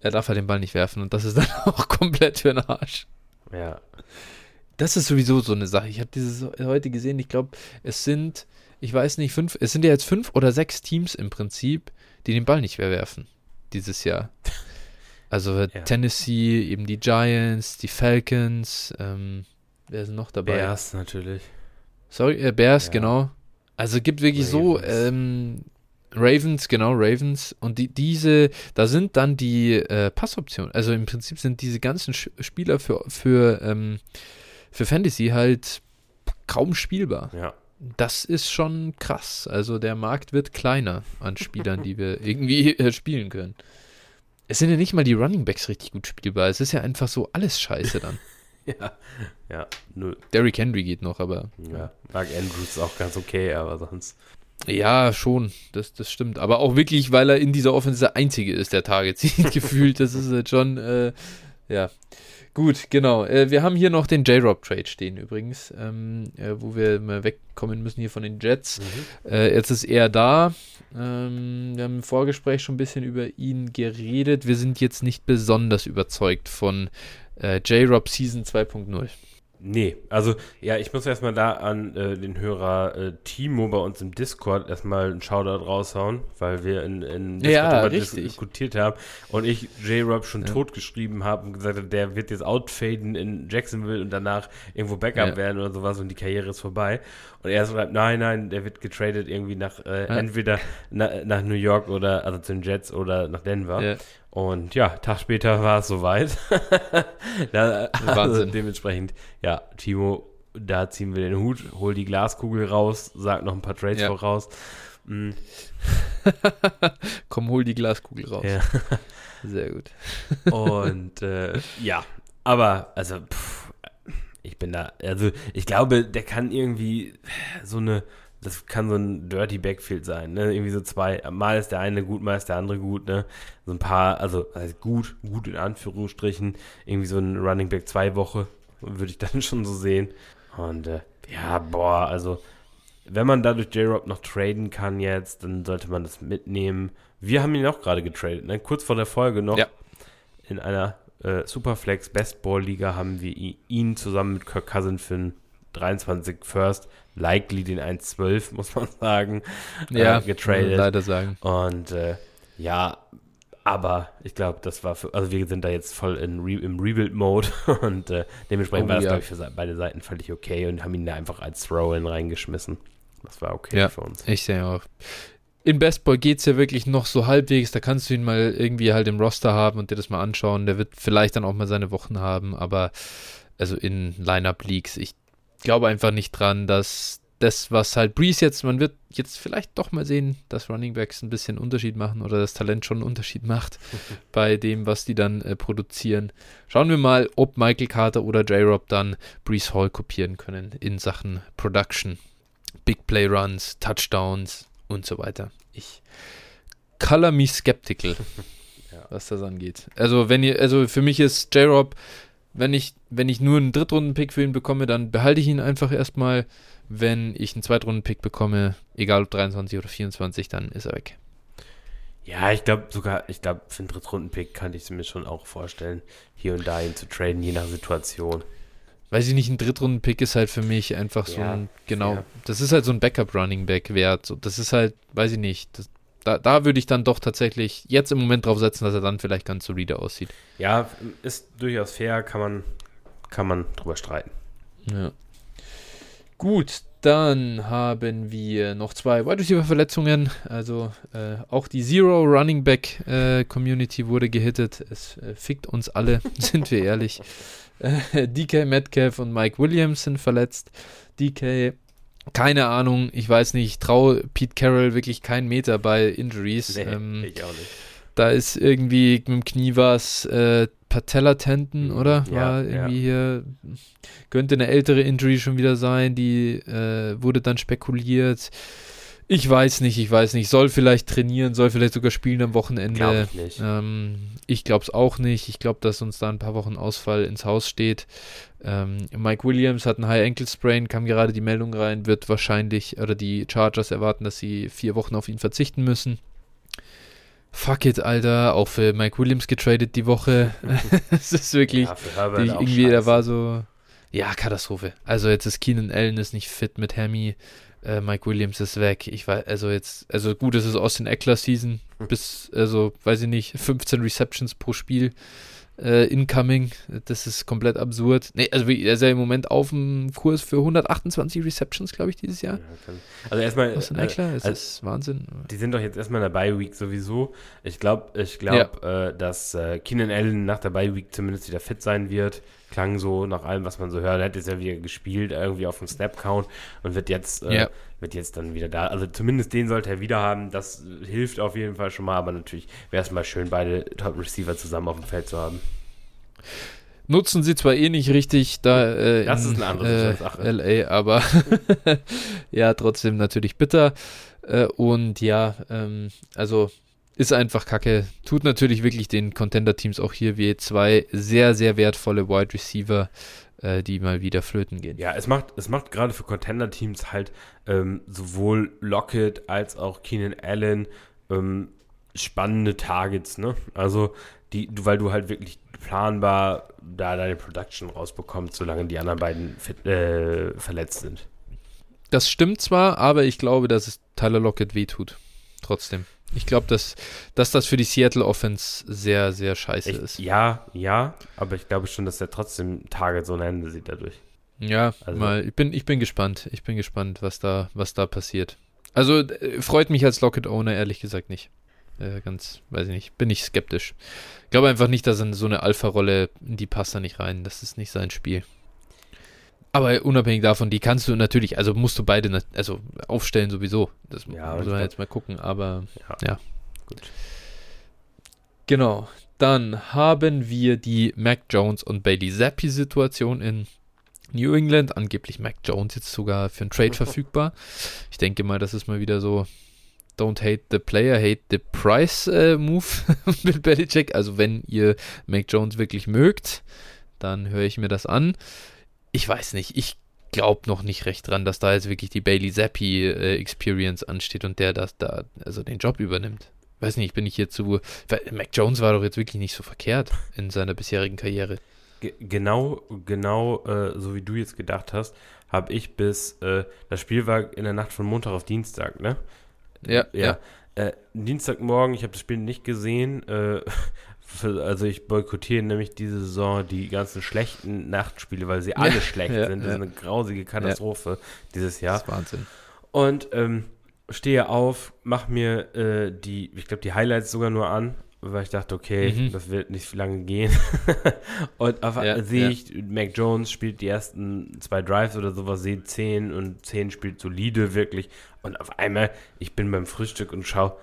er darf halt den Ball nicht werfen und das ist dann auch komplett für den Arsch. Ja. Das ist sowieso so eine Sache. Ich habe dieses heute gesehen. Ich glaube, es sind ich weiß nicht, fünf, es sind ja jetzt fünf oder sechs Teams im Prinzip, die den Ball nicht mehr werfen dieses Jahr. Also ja. Tennessee, eben die Giants, die Falcons, ähm, wer sind noch dabei? Bears natürlich. Sorry, äh, Bears, ja. genau. Also gibt wirklich Ravens. so ähm, Ravens, genau, Ravens. Und die, diese, da sind dann die äh, Passoptionen. Also im Prinzip sind diese ganzen Sch Spieler für, für, ähm, für Fantasy halt kaum spielbar. Ja das ist schon krass. Also der Markt wird kleiner an Spielern, die wir irgendwie äh, spielen können. Es sind ja nicht mal die Running Backs richtig gut spielbar. Es ist ja einfach so alles scheiße dann. ja, ja, nö. Derrick Henry geht noch, aber. Ja, Mark Andrews ist auch ganz okay, aber sonst. Ja, schon, das, das stimmt. Aber auch wirklich, weil er in dieser Offense der Einzige ist, der Target sieht, gefühlt. Das ist jetzt schon, äh, ja. Gut, genau. Äh, wir haben hier noch den J-Rob-Trade stehen übrigens, ähm, äh, wo wir mal wegkommen müssen hier von den Jets. Mhm. Äh, jetzt ist er da. Ähm, wir haben im Vorgespräch schon ein bisschen über ihn geredet. Wir sind jetzt nicht besonders überzeugt von äh, J-Rob Season 2.0. Nee, also ja, ich muss erstmal da an äh, den Hörer äh, Timo bei uns im Discord erstmal einen Shoutout raushauen, weil wir in, in Discord ja, darüber dis diskutiert haben und ich J-Rob schon ja. totgeschrieben habe und gesagt habe, der wird jetzt outfaden in Jacksonville und danach irgendwo Backup ja. werden oder sowas und die Karriere ist vorbei. Und er schreibt, nein, nein, der wird getradet irgendwie nach äh, entweder na, nach New York oder also zu den Jets oder nach Denver. Und ja, Tag später war es soweit. da, also dementsprechend, ja, Timo, da ziehen wir den Hut, hol die Glaskugel raus, sag noch ein paar Trades ja. voraus. Mhm. Komm, hol die Glaskugel raus. Ja. Sehr gut. Und äh, ja, aber also pff, ich bin da, also ich glaube, der kann irgendwie so eine das kann so ein Dirty Backfield sein, ne? Irgendwie so zwei, mal ist der eine gut, mal ist der andere gut, ne? So ein paar, also, also gut, gut in Anführungsstrichen, irgendwie so ein Running Back zwei Woche, würde ich dann schon so sehen. Und äh, ja, boah, also wenn man dadurch J-Rob noch traden kann jetzt, dann sollte man das mitnehmen. Wir haben ihn auch gerade getradet, ne? Kurz vor der Folge noch. Ja. In einer äh, Superflex Best Ball Liga haben wir ihn zusammen mit Kirk Cousin für einen 23 First likely den 1.12, muss man sagen, äh, ja, äh, getradet. leider sagen. Und äh, ja, aber ich glaube, das war für, also wir sind da jetzt voll in Re, im Rebuild-Mode und äh, dementsprechend oh, war das, ja. glaube ich, für beide Seiten völlig okay und haben ihn da einfach als Throw-In reingeschmissen. Das war okay ja, für uns. Ich sehe auch. In Bestball geht es ja wirklich noch so halbwegs, da kannst du ihn mal irgendwie halt im Roster haben und dir das mal anschauen. Der wird vielleicht dann auch mal seine Wochen haben, aber also in Lineup-Leagues, ich glaube einfach nicht dran, dass das, was halt Breeze jetzt, man wird jetzt vielleicht doch mal sehen, dass Running Backs ein bisschen Unterschied machen oder das Talent schon einen Unterschied macht bei dem, was die dann äh, produzieren. Schauen wir mal, ob Michael Carter oder J-Rob dann Breeze Hall kopieren können in Sachen Production. Big Play Runs, Touchdowns und so weiter. Ich color me skeptical, ja. was das angeht. Also, wenn ihr, also für mich ist J-Rob wenn ich, wenn ich nur einen Drittrunden-Pick für ihn bekomme, dann behalte ich ihn einfach erstmal. Wenn ich einen Zweitrunden-Pick bekomme, egal ob 23 oder 24, dann ist er weg. Ja, ich glaube sogar, ich glaube, für einen Drittrunden-Pick kann ich es mir schon auch vorstellen, hier und da ihn zu traden, je nach Situation. weiß ich nicht, ein Drittrunden-Pick ist halt für mich einfach so Ja, ein, genau, fair. das ist halt so ein Backup-Running-Back-Wert. Das ist halt, weiß ich nicht, das, da, da würde ich dann doch tatsächlich jetzt im Moment drauf setzen, dass er dann vielleicht ganz solide aussieht. Ja, ist durchaus fair, kann man, kann man drüber streiten. Ja. Gut, dann haben wir noch zwei Wide Receiver Verletzungen. Also äh, auch die Zero Running Back äh, Community wurde gehittet. Es äh, fickt uns alle, sind wir ehrlich. Äh, DK Metcalf und Mike Williams sind verletzt. DK, keine Ahnung, ich weiß nicht, ich traue Pete Carroll wirklich keinen Meter bei Injuries. ähm, ich auch nicht. da ist irgendwie mit dem Knie was äh, Patellatenden, oder? Ja, War ja. irgendwie hier, könnte eine ältere Injury schon wieder sein, die äh, wurde dann spekuliert. Ich weiß nicht, ich weiß nicht. Soll vielleicht trainieren, soll vielleicht sogar spielen am Wochenende. Glaube ich nicht. Ähm, ich glaube es auch nicht. Ich glaube, dass uns da ein paar Wochen Ausfall ins Haus steht. Ähm, Mike Williams hat einen High Ankle Sprain, kam gerade die Meldung rein, wird wahrscheinlich, oder die Chargers erwarten, dass sie vier Wochen auf ihn verzichten müssen. Fuck it, Alter. Auch für Mike Williams getradet die Woche. Es ist wirklich. Ja, die, irgendwie, der scheiße. war so. Ja, Katastrophe. Also jetzt ist Keenan Allen ist nicht fit mit Hammy. Äh, Mike Williams ist weg. Ich weiß, also jetzt, also gut, es ist Austin Eckler Season. Bis, also, weiß ich nicht, 15 Receptions pro Spiel äh, incoming. Das ist komplett absurd. Nee, also er ist ja im Moment auf dem Kurs für 128 Receptions, glaube ich, dieses Jahr. Ja, Also erstmal, Austin äh, Eckler, es also- ist Wahnsinn. die sind doch jetzt erstmal in der Bye Week sowieso. Ich glaube, ich glaub, äh, dass äh, Keenan Allen nach der Bye Week zumindest wieder fit sein wird. Klang so nach allem, was man so hört. Er hat jetzt ja wieder gespielt, irgendwie auf dem Snap Count und wird jetzt, äh, Ja. wird jetzt dann wieder da. Also zumindest den sollte er wieder haben. Das hilft auf jeden Fall schon mal. Aber natürlich wäre es mal schön, beide Top Receiver zusammen auf dem Feld zu haben. Nutzen sie zwar eh nicht richtig da äh, Das in ist eine andere äh, Sache. LA, aber ja, trotzdem natürlich bitter. Äh, und ja, ähm, also ist einfach kacke. Tut natürlich wirklich den Contender-Teams auch hier wie zwei sehr, sehr wertvolle Wide Receiver, äh, die mal wieder flöten gehen. Ja, es macht, es macht gerade für Contender-Teams halt ähm, sowohl Lockett als auch Keenan Allen ähm, spannende Targets, ne? Also, die, weil du halt wirklich planbar da deine Production rausbekommst, solange die anderen beiden fit, äh, verletzt sind. Das stimmt zwar, aber ich glaube, dass es Tyler Lockett wehtut. Trotzdem. Ich glaube, dass, dass das für die Seattle Offense sehr, sehr scheiße Ich, ist. ja, ja, aber ich glaube schon, dass er trotzdem Targets ohne Ende sieht dadurch. Ja, Also- mal, ich bin, ich bin gespannt. Ich bin gespannt, was da, was da passiert. Also äh, freut mich als Locket-Owner ehrlich gesagt nicht. Äh, ganz, weiß ich nicht, bin ich skeptisch. Ich glaube einfach nicht, dass er in so eine Alpha-Rolle, die passt da nicht rein. Das ist nicht sein Spiel. Aber unabhängig davon, die kannst du natürlich, also musst du beide, also aufstellen sowieso. Das Ja, muss man jetzt mal gucken, aber Ja. Ja. Gut. Genau. Dann haben wir die Mac Jones und Bailey Zappi Situation in New England. Angeblich Mac Jones jetzt sogar für einen Trade verfügbar. Ich denke mal, das ist mal wieder so Don't hate the player, hate the price äh, Move mit Belichick. Also wenn ihr Mac Jones wirklich mögt, dann höre ich mir das an. Ich weiß nicht, ich glaube noch nicht recht dran, dass da jetzt wirklich die Bailey Zappi äh, Experience ansteht und der das da, also den Job übernimmt. Weiß nicht, bin ich hier zu. weil Mac Jones war doch jetzt wirklich nicht so verkehrt in seiner bisherigen Karriere. Ge- Genau, genau äh, so wie du jetzt gedacht hast, habe ich bis, äh, das Spiel war in der Nacht von Montag auf Dienstag, ne? Ja, Ja. Äh, Dienstagmorgen, ich habe das Spiel nicht gesehen, äh, für, also ich boykottiere nämlich diese Saison die ganzen schlechten Nachtspiele, weil sie alle Ja, schlecht ja, sind. Das ja. ist eine grausige Katastrophe dieses Jahr. Das ist Wahnsinn. Und ähm, stehe auf, mach mir äh, die, ich glaube, die Highlights sogar nur an, weil ich dachte, okay, Mhm. das wird nicht lange gehen. und auf Ja, sehe ja. ich, Mac Jones spielt die ersten zwei Drives oder sowas, sehe 10 und 10 spielt solide, wirklich. Und auf einmal, ich bin beim Frühstück und schaue,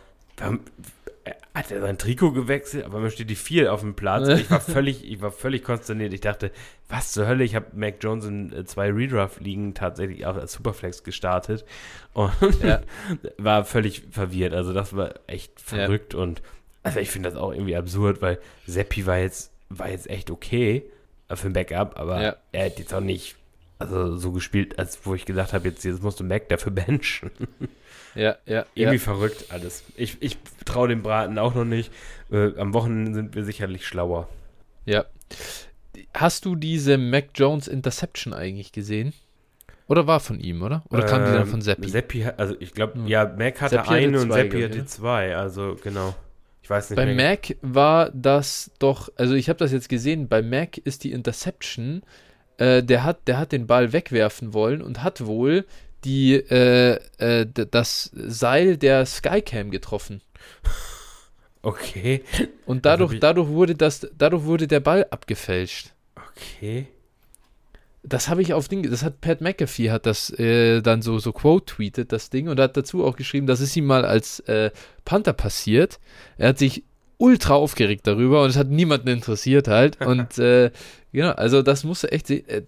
hat er sein Trikot gewechselt, aber mir steht die 4 auf dem Platz. Ich war völlig, ich war völlig konsterniert. Ich dachte, was zur Hölle? Ich habe Mac Jones in äh, zwei Redraft-Ligen tatsächlich auch als Superflex gestartet und Ja. war völlig verwirrt. Also das war echt verrückt und also ich finde das auch irgendwie absurd, weil Seppi war jetzt, war jetzt echt okay äh, für ein Backup, aber Ja. er hat jetzt auch nicht also so gespielt, als wo ich gedacht habe, jetzt, jetzt musst du Mac dafür benchen. Ja, ja, Irgendwie ja. verrückt alles. Ich, ich traue dem Braten auch noch nicht. Äh, am Wochenende sind wir sicherlich schlauer. ja. hast du diese Mac Jones Interception eigentlich gesehen? Oder war von ihm, oder? Oder kam die dann Ähm, von Seppi? Seppi, also ich glaube, Hm. ja, Mac hatte Seppi hatte eine und zwei, Seppi hatte ne? zwei, also genau. Ich weiß nicht Bei mehr. Mac war das doch, also ich habe das jetzt gesehen, bei Mac ist die Interception, äh, der, hat, der hat den Ball wegwerfen wollen und hat wohl die, äh, äh, das Seil der Skycam getroffen. Okay, Und dadurch, hab ich- dadurch, wurde das, dadurch wurde der Ball abgefälscht. okay. Das habe ich auf Ding, das hat Pat McAfee hat das äh, dann so, so quote-tweetet, das Ding, und hat dazu auch geschrieben, das ist ihm mal als äh, Panther passiert. Er hat sich ultra aufgeregt darüber und es hat niemanden interessiert halt. Und äh, genau, also das musst du echt sehen. Äh,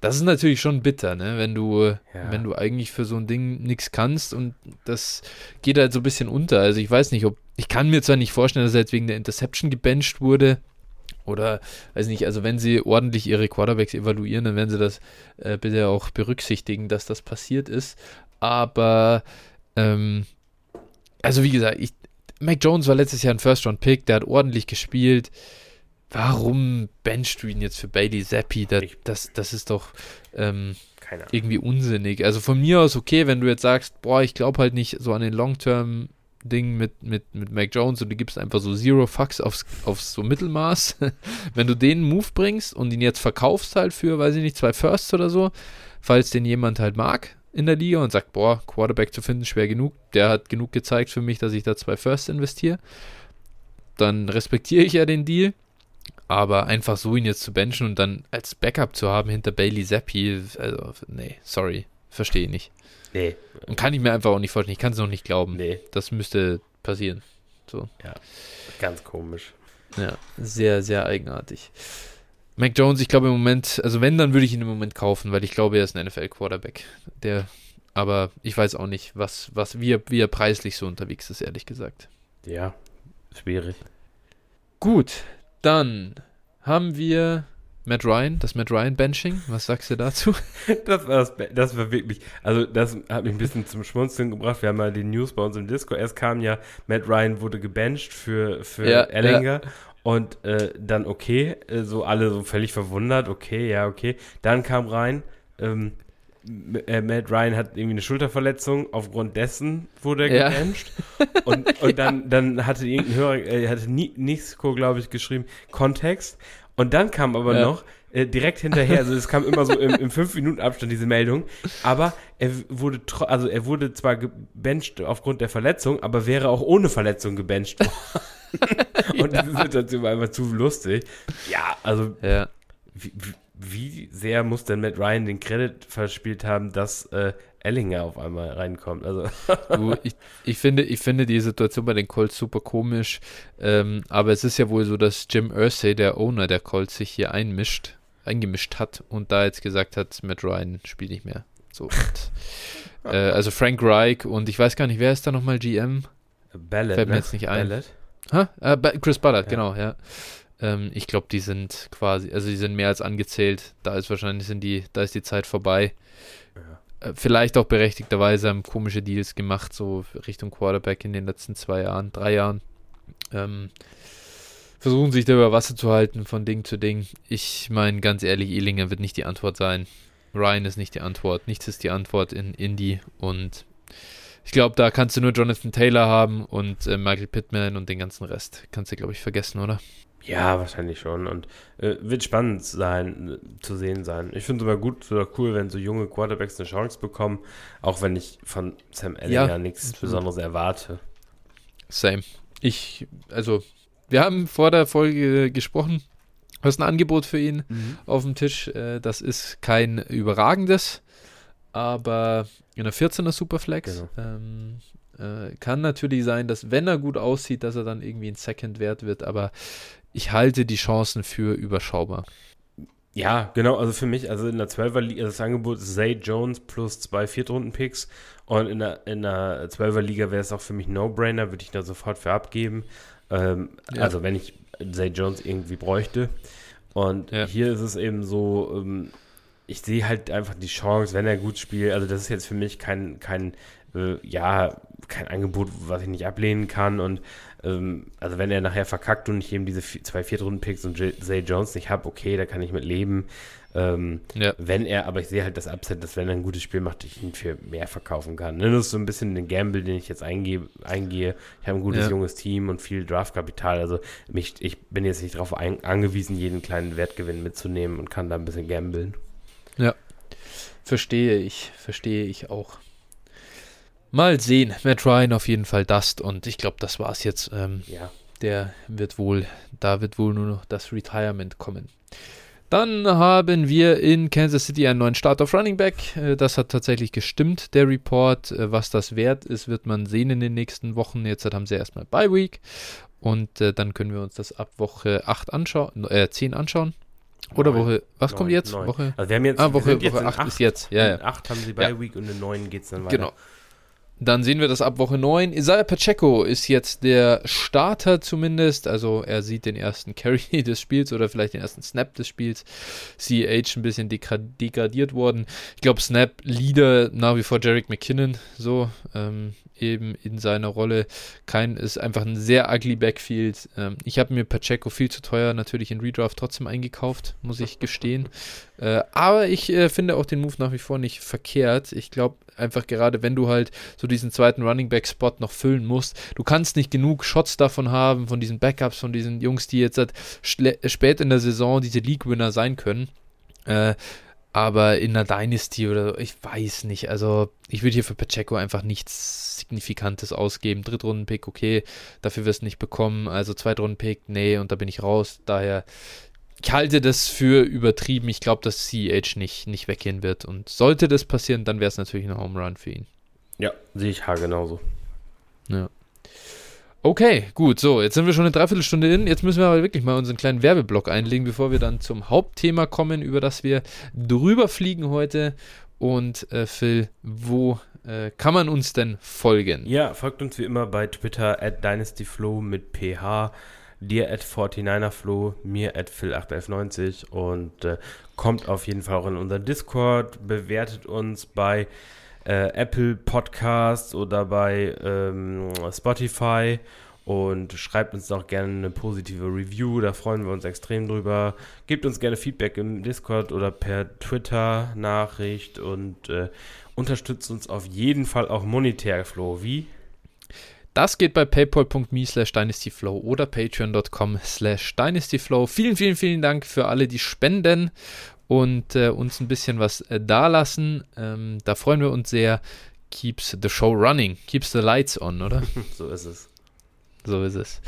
das ist natürlich schon bitter, ne? Wenn du, äh, Ja. wenn du eigentlich für so ein Ding nichts kannst und das geht halt so ein bisschen unter. Also ich weiß nicht, ob, ich kann mir zwar nicht vorstellen, dass er jetzt wegen der Interception gebencht wurde, oder, weiß nicht, also wenn sie ordentlich ihre Quarterbacks evaluieren, dann werden sie das äh, bitte auch berücksichtigen, dass das passiert ist. Aber, ähm, also wie gesagt, ich, Mac Jones war letztes Jahr ein First-Round-Pick, der hat ordentlich gespielt. Warum benchst du ihn jetzt für Bailey Zappi? Das, das, das ist doch ähm, irgendwie unsinnig. Also von mir aus okay, wenn du jetzt sagst, boah, ich glaube halt nicht so an den Long-Term-Ding mit, mit, mit Mac Jones und du gibst einfach so Zero Fucks aufs, aufs so Mittelmaß. wenn du den Move bringst und ihn jetzt verkaufst halt für, weiß ich nicht, zwei Firsts oder so, falls den jemand halt mag in der Liga und sagt, boah, Quarterback zu finden, schwer genug. Der hat genug gezeigt für mich, dass ich da zwei Firsts investiere. Dann respektiere ich ja den Deal. Aber einfach so ihn jetzt zu benchen und dann als Backup zu haben hinter Bailey Zappi, also, nee, sorry, verstehe ich nicht. Nee, Und kann ich mir einfach auch nicht vorstellen. Ich kann es noch nicht glauben. nee, Das müsste passieren. ganz komisch. Ja, sehr, sehr eigenartig. Mac Jones, ich glaube im Moment, also wenn, dann würde ich ihn im Moment kaufen, weil ich glaube, er ist ein NFL-Quarterback. Der, aber ich weiß auch nicht, was, was, wie er, wie er preislich so unterwegs ist, ehrlich gesagt. Ja, schwierig. Gut, dann haben wir Matt Ryan, das Matt Ryan Benching. Was sagst du dazu? Das war, das, das war wirklich, also das hat mich ein bisschen zum Schmunzeln gebracht. Wir haben mal die News bei uns im Disco. Erst kam ja, Matt Ryan wurde gebencht für, für Ja, Ellinger. Und äh, dann okay, äh, so alle so völlig verwundert, okay, ja, okay. Dann kam rein, ähm, äh, Matt Ryan hat irgendwie eine Schulterverletzung, aufgrund dessen wurde er Ja. gebencht. Und, und dann, dann hatte irgendein Hörer, äh, hatte Ni- Nixco, glaube ich, geschrieben, Kontext. Und dann kam aber Ja. noch äh, direkt hinterher, also es kam immer so im, im 5-Minuten-Abstand diese Meldung, aber er wurde, also er wurde zwar gebencht aufgrund der Verletzung, aber wäre auch ohne Verletzung gebencht worden. Und diese Situation war einfach zu lustig. Ja, also Ja. wie, wie- wie sehr muss denn Matt Ryan den Credit verspielt haben, dass äh, Ellinger auf einmal reinkommt? Also Du, ich, ich, finde, ich finde die Situation bei den Colts super komisch, ähm, aber es ist ja wohl so, dass Jim Irsay, der Owner der Colts, sich hier einmischt, eingemischt hat und da jetzt gesagt hat, Matt Ryan spielt nicht mehr. So, und, äh, also Frank Reich und ich weiß gar nicht, wer ist da nochmal GM? Ballard, Fällt mir ne? jetzt nicht ein. Ballard? Ha? Äh, Chris Ballard, Ja. genau, ja. Ähm, ich glaube, die sind quasi, also die sind mehr als angezählt. Da ist wahrscheinlich sind die, da ist die Zeit vorbei. Äh, vielleicht auch berechtigterweise haben komische Deals gemacht, so Richtung Quarterback in den letzten zwei Jahren, drei Jahren. Ähm, versuchen sich da über Wasser zu halten von Ding zu Ding. Ich meine, ganz ehrlich, Ealinger wird nicht die Antwort sein. Ryan ist nicht die Antwort. Nichts ist die Antwort in Indy. Und ich glaube, da kannst du nur Jonathan Taylor haben und äh, Michael Pittman und den ganzen Rest. Kannst du, glaube ich, vergessen, oder? Ja, wahrscheinlich schon. Und äh, wird spannend sein, äh, zu sehen sein. Ich finde es immer gut oder cool, wenn so junge Quarterbacks eine Chance bekommen, auch wenn ich von Sam Ellinger Ja, nichts absolut. Besonderes erwarte. Same. Ich, also, wir haben vor der Folge gesprochen. Du hast ein Angebot für ihn auf dem Tisch. Äh, das ist kein überragendes, aber in der 14er Superflex. Genau. Ähm, äh, kann natürlich sein, dass wenn er gut aussieht, dass er dann irgendwie ein Second wert wird, aber ich halte die Chancen für überschaubar. Ja, genau, also für mich, also in der 12er Liga, das Angebot ist Zay Jones plus zwei Viertrunden-Picks und in der, in der 12er Liga wäre es auch für mich No-Brainer, würde ich da sofort für abgeben. Ähm, Ja. Also wenn ich Zay Jones irgendwie bräuchte. Und Ja. hier ist es eben so, ähm, ich sehe halt einfach die Chance, wenn er gut spielt. Also, das ist jetzt für mich kein, kein äh, ja, kein Angebot, was ich nicht ablehnen kann. Und ähm, also, wenn er nachher verkackt und ich eben diese zwei Viertrunden-Picks und Zay Jones nicht habe, okay, da kann ich mit leben. Ähm, ja. Wenn er, aber ich sehe halt das Upset, dass wenn er ein gutes Spiel macht, ich ihn für mehr verkaufen kann. Ne? Das ist so ein bisschen ein Gamble, den ich jetzt eingehe. eingehe. Ich habe ein gutes ja. junges Team und viel Draftkapital. Also mich, ich bin jetzt nicht darauf angewiesen, jeden kleinen Wertgewinn mitzunehmen und kann da ein bisschen gamblen. Ja, verstehe ich, verstehe ich auch. Mal sehen. Matt Ryan auf jeden Fall Dust und ich glaube, das war es jetzt. Ähm, ja. Der wird wohl, da wird wohl nur noch das Retirement kommen. Dann haben wir in Kansas City einen neuen Start auf Running Back. Äh, das hat tatsächlich gestimmt, der Report. Äh, was das wert ist, wird man sehen in den nächsten Wochen. Jetzt haben sie erstmal Bye Week und äh, dann können wir uns das ab Woche 8 anschauen, äh, 10 anschauen. Oder neun, Woche, was neun, kommt jetzt? Neun. Woche, also wir haben jetzt, ah, Woche, Woche 8 ist jetzt. Ja, ja. 8 haben sie Bye. Week und in 9 geht es dann weiter. Genau. Dann sehen wir das ab Woche 9. Isaiah Pacheco ist jetzt der Starter zumindest. Also er sieht den ersten Carry des Spiels oder vielleicht den ersten Snap des Spiels. CH ein bisschen degradiert worden. Ich glaube, Snap-Leader nach wie vor Jarek McKinnon. So, ähm, eben in seiner Rolle. Kein ist einfach ein sehr ugly Backfield. Ähm, ich habe mir Pacheco viel zu teuer natürlich in Redraft trotzdem eingekauft, muss ich gestehen. Äh, aber ich äh, finde auch den Move nach wie vor nicht verkehrt. Ich glaube einfach gerade, wenn du halt so diesen zweiten Running Back Spot noch füllen musst, du kannst nicht genug Shots davon haben, von diesen Backups, von diesen Jungs, die jetzt halt spät in der Saison diese League Winner sein können. Äh, aber in einer Dynasty oder ich weiß nicht. Also ich würde hier für Pacheco einfach nichts Signifikantes ausgeben. Drittrunden-Pick, okay, dafür wirst du nicht bekommen. Also Zweitrunden-Pick, nee, und da bin ich raus. Daher, ich halte das für übertrieben. Ich glaube, dass CH nicht, nicht weggehen wird. Und sollte das passieren, dann wäre es natürlich ein Home Run für ihn. Ja, sehe ich ha genauso. Ja. Okay, gut, so, jetzt sind wir schon eine Dreiviertelstunde in. Jetzt müssen wir aber wirklich mal unseren kleinen Werbeblock einlegen, bevor wir dann zum Hauptthema kommen, über das wir drüber fliegen heute. Und äh, Phil, wo äh, kann man uns denn folgen? Ja, folgt uns wie immer bei Twitter at DynastyFlow mit PH, dir at 49erFlow, mir at Phil81190 und äh, kommt auf jeden Fall auch in unseren Discord, bewertet uns bei äh, Apple Podcasts oder bei ähm, Spotify und schreibt uns auch gerne eine positive Review, da freuen wir uns extrem drüber. Gebt uns gerne Feedback im Discord oder per Twitter-Nachricht und äh, unterstützt uns auf jeden Fall auch monetär, Flo. Wie? Das geht bei paypal.me slash dynastyflow oder patreon.com slash dynastyflow. Vielen, vielen, vielen Dank für alle, die spenden und äh, uns ein bisschen was äh, dalassen. Ähm, da freuen wir uns sehr. Keeps the show running, keeps the lights on, oder? so ist es. So ist es.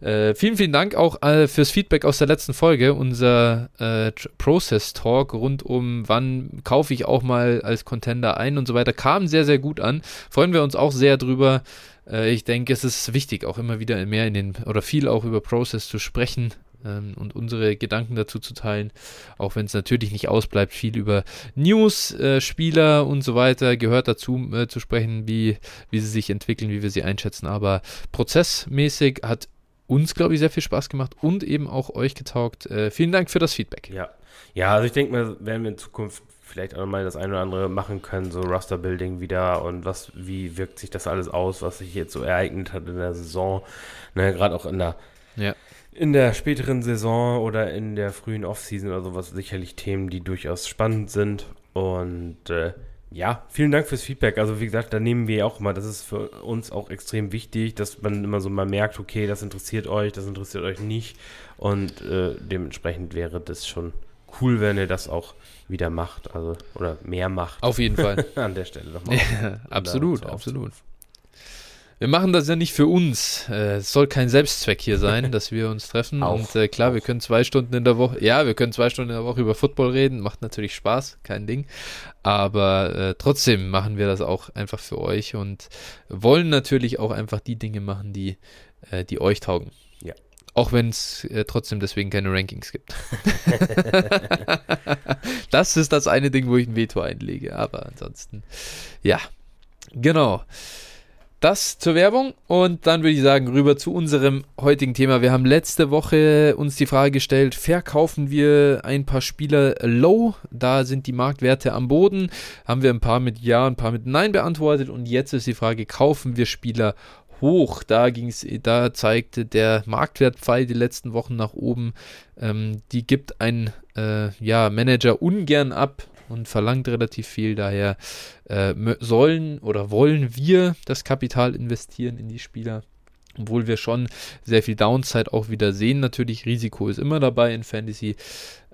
Äh, vielen, vielen Dank auch äh, fürs Feedback aus der letzten Folge. Unser äh, Process Talk rund um, wann kaufe ich auch mal als Contender ein und so weiter, kam sehr, sehr gut an. Freuen wir uns auch sehr drüber. Äh, ich denke, es ist wichtig, auch immer wieder mehr in den oder viel auch über Process zu sprechen ähm, und unsere Gedanken dazu zu teilen, auch wenn es natürlich nicht ausbleibt, viel über News, äh, Spieler und so weiter gehört dazu äh, zu sprechen, wie, wie sie sich entwickeln, wie wir sie einschätzen. Aber prozessmäßig hat uns, glaube ich, sehr viel Spaß gemacht und eben auch euch getaugt. Äh, vielen Dank für das Feedback. Ja, ja also ich denke mal, werden wir in Zukunft vielleicht auch mal das eine oder andere machen können, so Roster-Building wieder und was, wie wirkt sich das alles aus, was sich jetzt so ereignet hat in der Saison, ne, gerade auch in der ja in der späteren Saison oder in der frühen Offseason oder sowas sicherlich Themen, die durchaus spannend sind. Und äh, ja, vielen Dank fürs Feedback. Also wie gesagt, da nehmen wir auch mal, das ist für uns auch extrem wichtig, dass man immer so mal merkt, okay, das interessiert euch, das interessiert euch nicht. Und äh, dementsprechend wäre das schon cool, wenn ihr das auch wieder macht, also oder mehr macht. Auf jeden Fall. An der Stelle nochmal. Ja, absolut, absolut wir machen das ja nicht für uns. Äh, es soll kein Selbstzweck hier sein, dass wir uns treffen. Auch, und äh, klar, auch. wir können zwei Stunden in der Woche, ja, wir können zwei Stunden in der Woche über Football reden. Macht natürlich Spaß, kein Ding. Aber äh, trotzdem machen wir das auch einfach für euch und wollen natürlich auch einfach die Dinge machen, die, äh, die euch taugen. Ja. Auch wenn es äh, trotzdem deswegen keine Rankings gibt. das ist das eine Ding, wo ich ein Veto einlege. Aber ansonsten, ja, genau. Das zur Werbung und dann würde ich sagen, rüber zu unserem heutigen Thema. Wir haben letzte Woche uns die Frage gestellt, verkaufen wir ein paar Spieler low? Da sind die Marktwerte am Boden. Haben wir ein paar mit Ja, ein paar mit Nein beantwortet und jetzt ist die Frage, kaufen wir Spieler hoch? Da ging's, da zeigte der Marktwertpfeil die letzten Wochen nach oben. Ähm, die gibt ein äh, ja, Manager ungern ab und verlangt relativ viel. Daher äh, sollen oder wollen wir das Kapital investieren in die Spieler. Obwohl wir schon sehr viel Downside auch wieder sehen. Natürlich, Risiko ist immer dabei in Fantasy.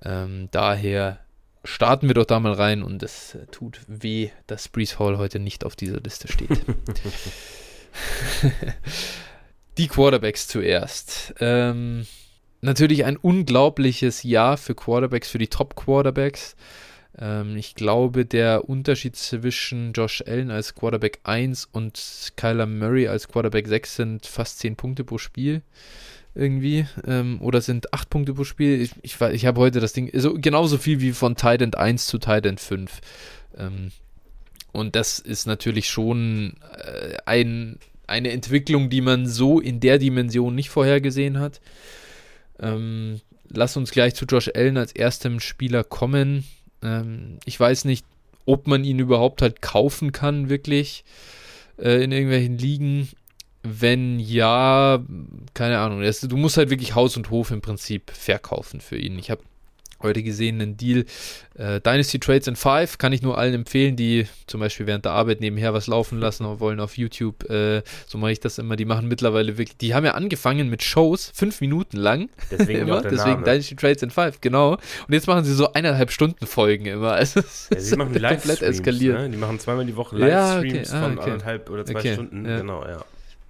Ähm, daher starten wir doch da mal rein und es tut weh, dass Brees Hall heute nicht auf dieser Liste steht. die Quarterbacks zuerst. Ähm, natürlich ein unglaubliches Jahr für Quarterbacks, für die Top-Quarterbacks. Ähm, ich glaube, der Unterschied zwischen Josh Allen als Quarterback 1 und Kyler Murray als Quarterback 6 sind fast 10 Punkte pro Spiel irgendwie. Ähm, oder sind 8 Punkte pro Spiel. Ich, ich, ich habe heute das Ding, so, genauso viel wie von Titan 1 zu Titan 5. Ähm, und das ist natürlich schon äh, ein, eine Entwicklung, die man so in der Dimension nicht vorhergesehen hat. Ähm, lass uns gleich zu Josh Allen als erstem Spieler kommen. Ähm, ich weiß nicht, ob man ihn überhaupt halt kaufen kann, wirklich äh, in irgendwelchen Ligen. Wenn ja, keine Ahnung. du musst halt wirklich Haus und Hof im Prinzip verkaufen für ihn. Ich habe heute gesehen einen Deal. Äh, Dynasty Trades in 5 kann ich nur allen empfehlen, die zum Beispiel während der Arbeit nebenher was laufen lassen wollen auf YouTube. Äh, so mache ich das immer. Die machen mittlerweile wirklich, die haben ja angefangen mit Shows, fünf Minuten lang. Deswegen, immer, deswegen Dynasty Trades in 5, genau. Und jetzt machen sie so eineinhalb Stunden Folgen immer. Also, ja, sie machen komplett eskaliert. Ne? Die machen zweimal die Woche Livestreams ja, okay. ah, okay. von anderthalb oder zwei okay. Stunden. Ja. Genau, ja.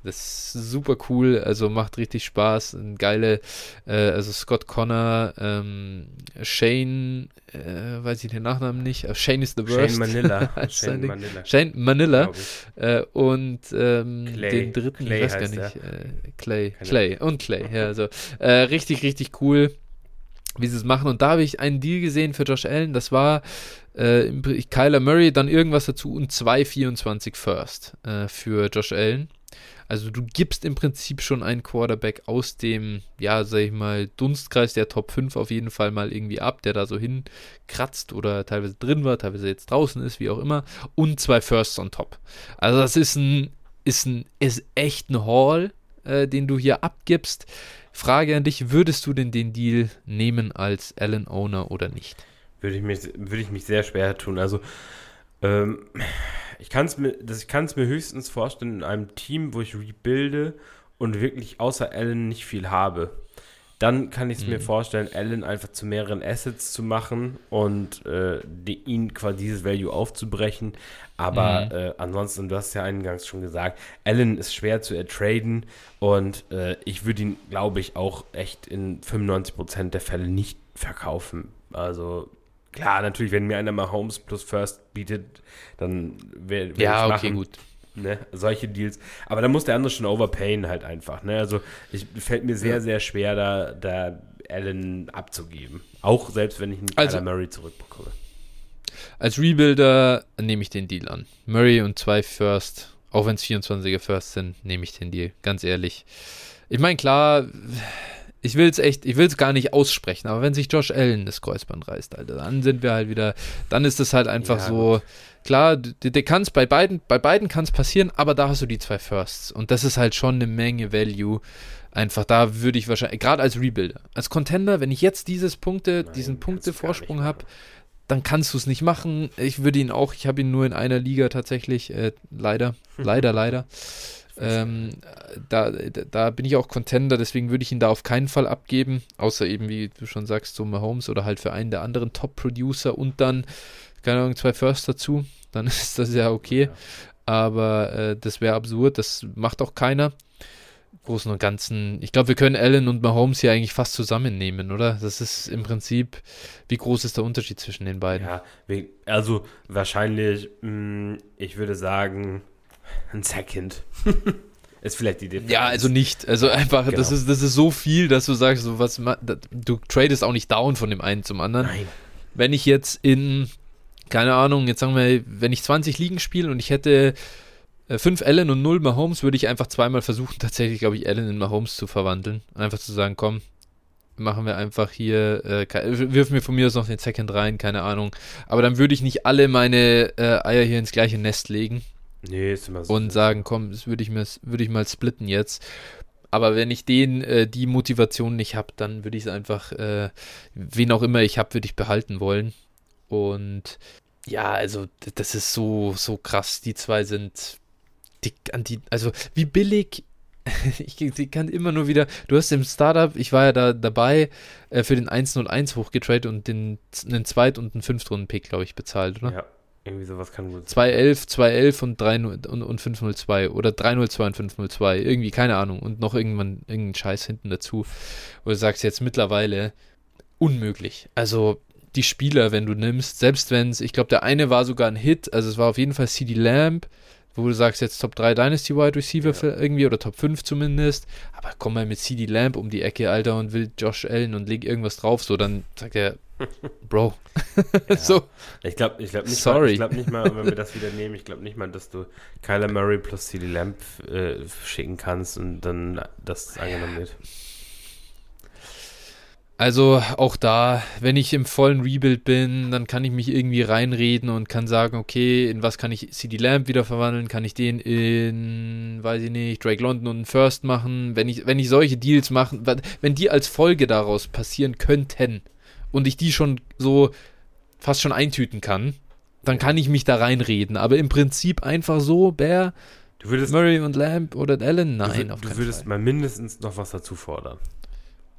Das ist super cool, also macht richtig Spaß. Ein geile, äh, also Scott Connor, ähm, Shane, äh, weiß ich den Nachnamen nicht, Shane is the worst. Shane Manila. Shane Manila. Shane Manila. Äh, und ähm, den dritten, Clay ich weiß gar nicht, äh, Clay. Keine Clay und Clay, ja, also richtig, richtig cool wie sie es machen. Und da habe ich einen Deal gesehen für Josh Allen. Das war äh, Kyler Murray, dann irgendwas dazu und 2,24 First äh, für Josh Allen. Also du gibst im Prinzip schon einen Quarterback aus dem, ja, sag ich mal, Dunstkreis der Top 5 auf jeden Fall mal irgendwie ab, der da so hinkratzt oder teilweise drin war, teilweise jetzt draußen ist, wie auch immer. Und zwei Firsts on top. Also das ist ein, ist ein, ist echt ein Haul, äh, den du hier abgibst. Frage an dich, würdest du denn den Deal nehmen als Allen Owner oder nicht? Würde ich mich, würde ich mich sehr schwer tun. Also, ähm, ich kann es mir, mir höchstens vorstellen in einem Team, wo ich rebuilde und wirklich außer Allen nicht viel habe. Dann kann ich es mhm. mir vorstellen, Allen einfach zu mehreren Assets zu machen und äh, die, ihn quasi dieses Value aufzubrechen. Aber mhm. äh, ansonsten, du hast ja eingangs schon gesagt, Allen ist schwer zu ertraden und äh, ich würde ihn, glaube ich, auch echt in 95% der Fälle nicht verkaufen. Also Klar, natürlich, wenn mir einer mal Homes plus First bietet, dann wäre wär Ja, okay, gut. Ne, solche Deals. Aber da muss der andere schon overpayen halt einfach. Ne? Also ich fällt mir sehr, ja. sehr schwer, da, da Allen abzugeben. Auch selbst wenn ich einen also, Murray zurückbekomme. Als Rebuilder nehme ich den Deal an. Murray und zwei First, auch wenn es 24er First sind, nehme ich den Deal. Ganz ehrlich. Ich meine, klar, ich will es echt, ich will es gar nicht aussprechen, aber wenn sich Josh Allen das Kreuzband reißt, Alter, dann sind wir halt wieder, dann ist es halt einfach ja, so, gut. klar, der kann es bei beiden, bei beiden kann es passieren, aber da hast du die zwei Firsts und das ist halt schon eine Menge Value. Einfach da würde ich wahrscheinlich, gerade als Rebuilder, als Contender, wenn ich jetzt dieses Punkte, Nein, diesen Punkte-Vorsprung habe, dann kannst du es nicht machen. Ich würde ihn auch, ich habe ihn nur in einer Liga tatsächlich, äh, leider, leider, leider. Ähm, da, da bin ich auch Contender, deswegen würde ich ihn da auf keinen Fall abgeben, außer eben, wie du schon sagst, so Mahomes oder halt für einen der anderen Top-Producer und dann, keine Ahnung, zwei First dazu, dann ist das ja okay. Ja. Aber äh, das wäre absurd, das macht auch keiner. Großen und Ganzen, ich glaube, wir können Allen und Mahomes hier eigentlich fast zusammennehmen, oder? Das ist im Prinzip, wie groß ist der Unterschied zwischen den beiden? Ja, also wahrscheinlich, mh, mm, ich würde sagen, ein Second. ist vielleicht die Differenz. Ja, also nicht. Also einfach, genau. das, ist, das ist so viel, dass du sagst, so was, du tradest auch nicht down von dem einen zum anderen. Nein. Wenn ich jetzt in, keine Ahnung, jetzt sagen wir, wenn ich 20 Ligen spiele und ich hätte 5 äh, Allen und 0 Mahomes würde ich einfach zweimal versuchen, tatsächlich, glaube ich, Allen in Mahomes zu verwandeln. Einfach zu sagen, komm, machen wir einfach hier, äh, wirf mir von mir aus noch den Second rein, keine Ahnung. Aber dann würde ich nicht alle meine äh, Eier hier ins gleiche Nest legen. Nee, ist immer so. Und sagen, komm, das würde ich, würd ich mal splitten jetzt. Aber wenn ich den, äh, die Motivation nicht habe, dann würde ich es einfach, äh, wen auch immer ich habe, würde ich behalten wollen. Und ja, also das ist so, so krass. Die zwei sind dick an die, also wie billig ich, ich, kann immer nur wieder, du hast im Startup, ich war ja da dabei, äh, für den 101 hochgetradet und den, einen Zweit- und einen Fünftrunden-Pick, glaube ich, bezahlt, oder? Ja, irgendwie sowas kann gut sein. 211, 211 und, 3, und, und 502 oder 302 und 502, irgendwie, keine Ahnung. Und noch irgendwann irgendein Scheiß hinten dazu, wo du sagst, jetzt mittlerweile unmöglich. Also die Spieler, wenn du nimmst, selbst wenn es, ich glaube, der eine war sogar ein Hit, also es war auf jeden Fall CD Lamb, wo du sagst, jetzt Top 3 Dynasty Wide Receiver ja. irgendwie oder Top 5 zumindest. Aber komm mal mit CD Lamp um die Ecke, Alter, und will Josh Allen und leg irgendwas drauf, so, dann sagt er, Bro. Ja. so. Ich glaube ich glaub nicht, Sorry. Mal, ich glaub nicht mal, wenn wir das wieder nehmen, ich glaube nicht mal, dass du Kyler Murray plus CD Lamp äh, schicken kannst und dann das angenommen wird. Also auch da, wenn ich im vollen Rebuild bin, dann kann ich mich irgendwie reinreden und kann sagen, okay, in was kann ich CD Lamp wieder verwandeln? Kann ich den in, weiß ich nicht, Drake London und First machen? Wenn ich, wenn ich solche Deals mache, wenn die als Folge daraus passieren könnten und ich die schon so fast schon eintüten kann, dann kann ich mich da reinreden. Aber im Prinzip einfach so, Bear, Murray und Lamp oder Allen, nein, du, auf Du würdest Fall. mal mindestens noch was dazu fordern.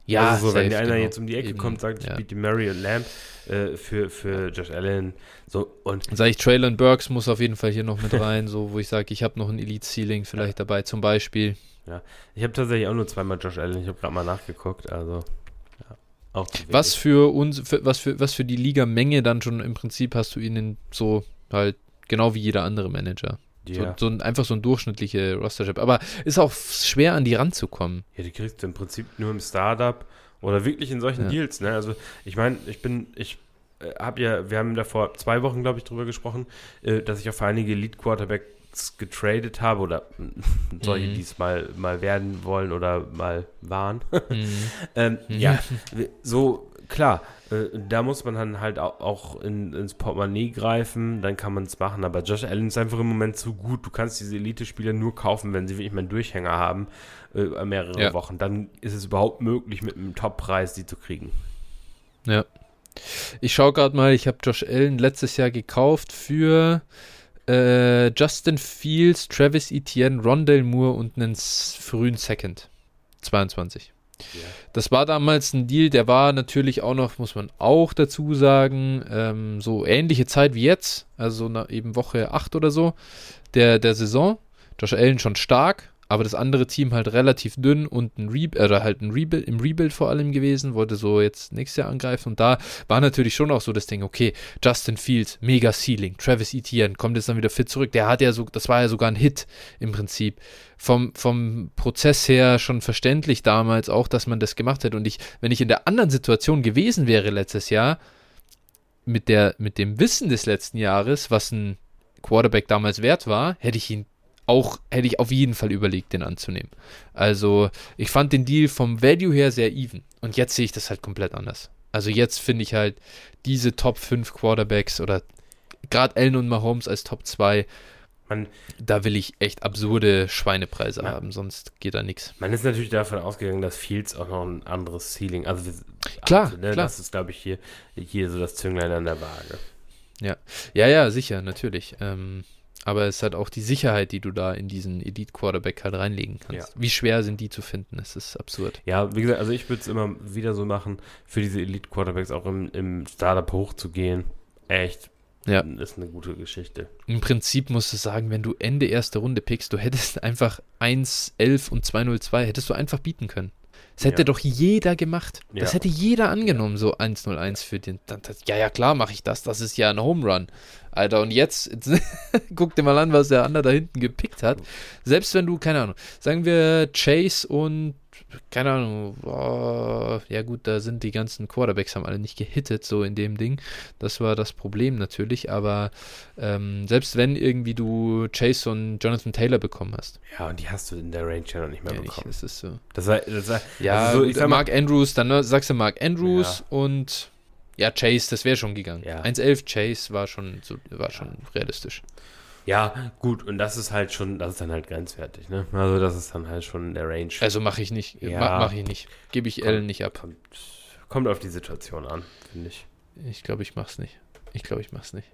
Ja, also so, safe, wenn einer genau. jetzt um die Ecke Eben, kommt, sagt, ich ja. biete Murray und Lamb äh, für, für Josh Allen. So, und sage ich, Traylon Burks muss auf jeden Fall hier noch mit rein, so wo ich sage, ich habe noch ein Elite-Ceiling vielleicht ja. dabei, zum Beispiel. Ja, ich habe tatsächlich auch nur zweimal Josh Allen, ich habe gerade mal nachgeguckt, also was für uns, für, was für was für die Liga-Menge dann schon im Prinzip hast du ihnen so halt genau wie jeder andere Manager. Yeah. So, so ein, einfach so ein durchschnittliche Roster-Chip. Aber ist auch schwer an die ranzukommen. Ja, die kriegst du im Prinzip nur im Startup oder wirklich in solchen ja. Deals. Ne? Also ich meine, ich bin, ich äh, habe ja, wir haben da vor zwei Wochen, glaube ich, drüber gesprochen, äh, dass ich auf einige Elite-Quarterbacks getradet habe oder solche, mhm. die es mal, mal werden wollen oder mal waren. Mhm. ähm, mhm. Ja, so klar, äh, da muss man dann halt auch in, ins Portemonnaie greifen, dann kann man es machen. Aber Josh Allen ist einfach im Moment zu gut. Du kannst diese Elite-Spieler nur kaufen, wenn sie wirklich mal einen Durchhänger haben, äh, mehrere ja. Wochen. Dann ist es überhaupt möglich, mit einem Top-Preis die zu kriegen. Ja. Ich schaue gerade mal, ich habe Josh Allen letztes Jahr gekauft für äh, Justin Fields, Travis Etienne, Rondell Moore und einen frühen Second. 22. Das war damals ein Deal, der war natürlich auch noch, muss man auch dazu sagen, ähm, so ähnliche Zeit wie jetzt, also eben Woche 8 oder so der, der Saison. Josh Allen schon stark, aber das andere Team halt relativ dünn und ein Re oder halt ein Rebuild, im Rebuild vor allem gewesen, wollte so jetzt nächstes Jahr angreifen. Und da war natürlich schon auch so das Ding, okay, Justin Fields, mega Ceiling, Travis Etienne kommt jetzt dann wieder fit zurück, der hat ja so, das war ja sogar ein Hit im Prinzip. Vom, vom Prozess her schon verständlich damals auch, dass man das gemacht hat und ich, wenn ich in der anderen Situation gewesen wäre letztes Jahr, mit der, mit dem Wissen des letzten Jahres, was ein Quarterback damals wert war, hätte ich ihn auch hätte ich auf jeden Fall überlegt, den anzunehmen. Also ich fand den Deal vom Value her sehr even. Und jetzt sehe ich das halt komplett anders. Also jetzt finde ich halt diese Top 5 Quarterbacks oder gerade Allen und Mahomes als Top 2, man, da will ich echt absurde Schweinepreise man, haben, sonst geht da nichts. Man ist natürlich davon ausgegangen, dass Fields auch noch ein anderes Ceiling, also klar, hatte, ne? klar. das ist glaube ich hier, hier so das Zünglein an der Waage. Ja, ja, ja, sicher, natürlich. Ähm, aber es hat auch die Sicherheit, die du da in diesen Elite-Quarterback halt reinlegen kannst. Ja. Wie schwer sind die zu finden? Es ist absurd. Ja, wie gesagt, also ich würde es immer wieder so machen, für diese Elite-Quarterbacks auch im, im Startup hochzugehen. Echt. Ja. Ist eine gute Geschichte. Im Prinzip musst du sagen, wenn du Ende erste Runde pickst, du hättest einfach 1, 11 und 202, hättest du einfach bieten können. Das hätte ja. doch jeder gemacht. Ja. Das hätte jeder angenommen, so 101 für den. ja, ja, klar mache ich das. Das ist ja ein Home Run. Alter. Und jetzt, guck dir mal an, was der andere da hinten gepickt hat. Selbst wenn du, keine Ahnung, sagen wir Chase und keine Ahnung, oh, ja gut, da sind die ganzen Quarterbacks haben alle nicht gehittet, so in dem Ding. Das war das Problem natürlich, aber ähm, selbst wenn irgendwie du Chase und Jonathan Taylor bekommen hast. Ja, und die hast du in der Range ja noch nicht mehr ja, bekommen. Nicht, das ist so. Das war, das war, ja, also so, Mark Andrews, dann ne, sagst du Mark Andrews ja. und ja, Chase, das wäre schon gegangen. Ja. 1,11 Chase war schon, so, war schon realistisch. Ja, gut, und das ist halt schon, das ist dann halt grenzwertig, ne? Also das ist dann halt schon der Range. Also mache ich nicht, ja, ma, mache ich nicht. Gebe ich Ellen nicht ab. Kommt, kommt auf die Situation an, finde ich. Ich glaube, ich mach's nicht. Ich glaube, ich mach's nicht.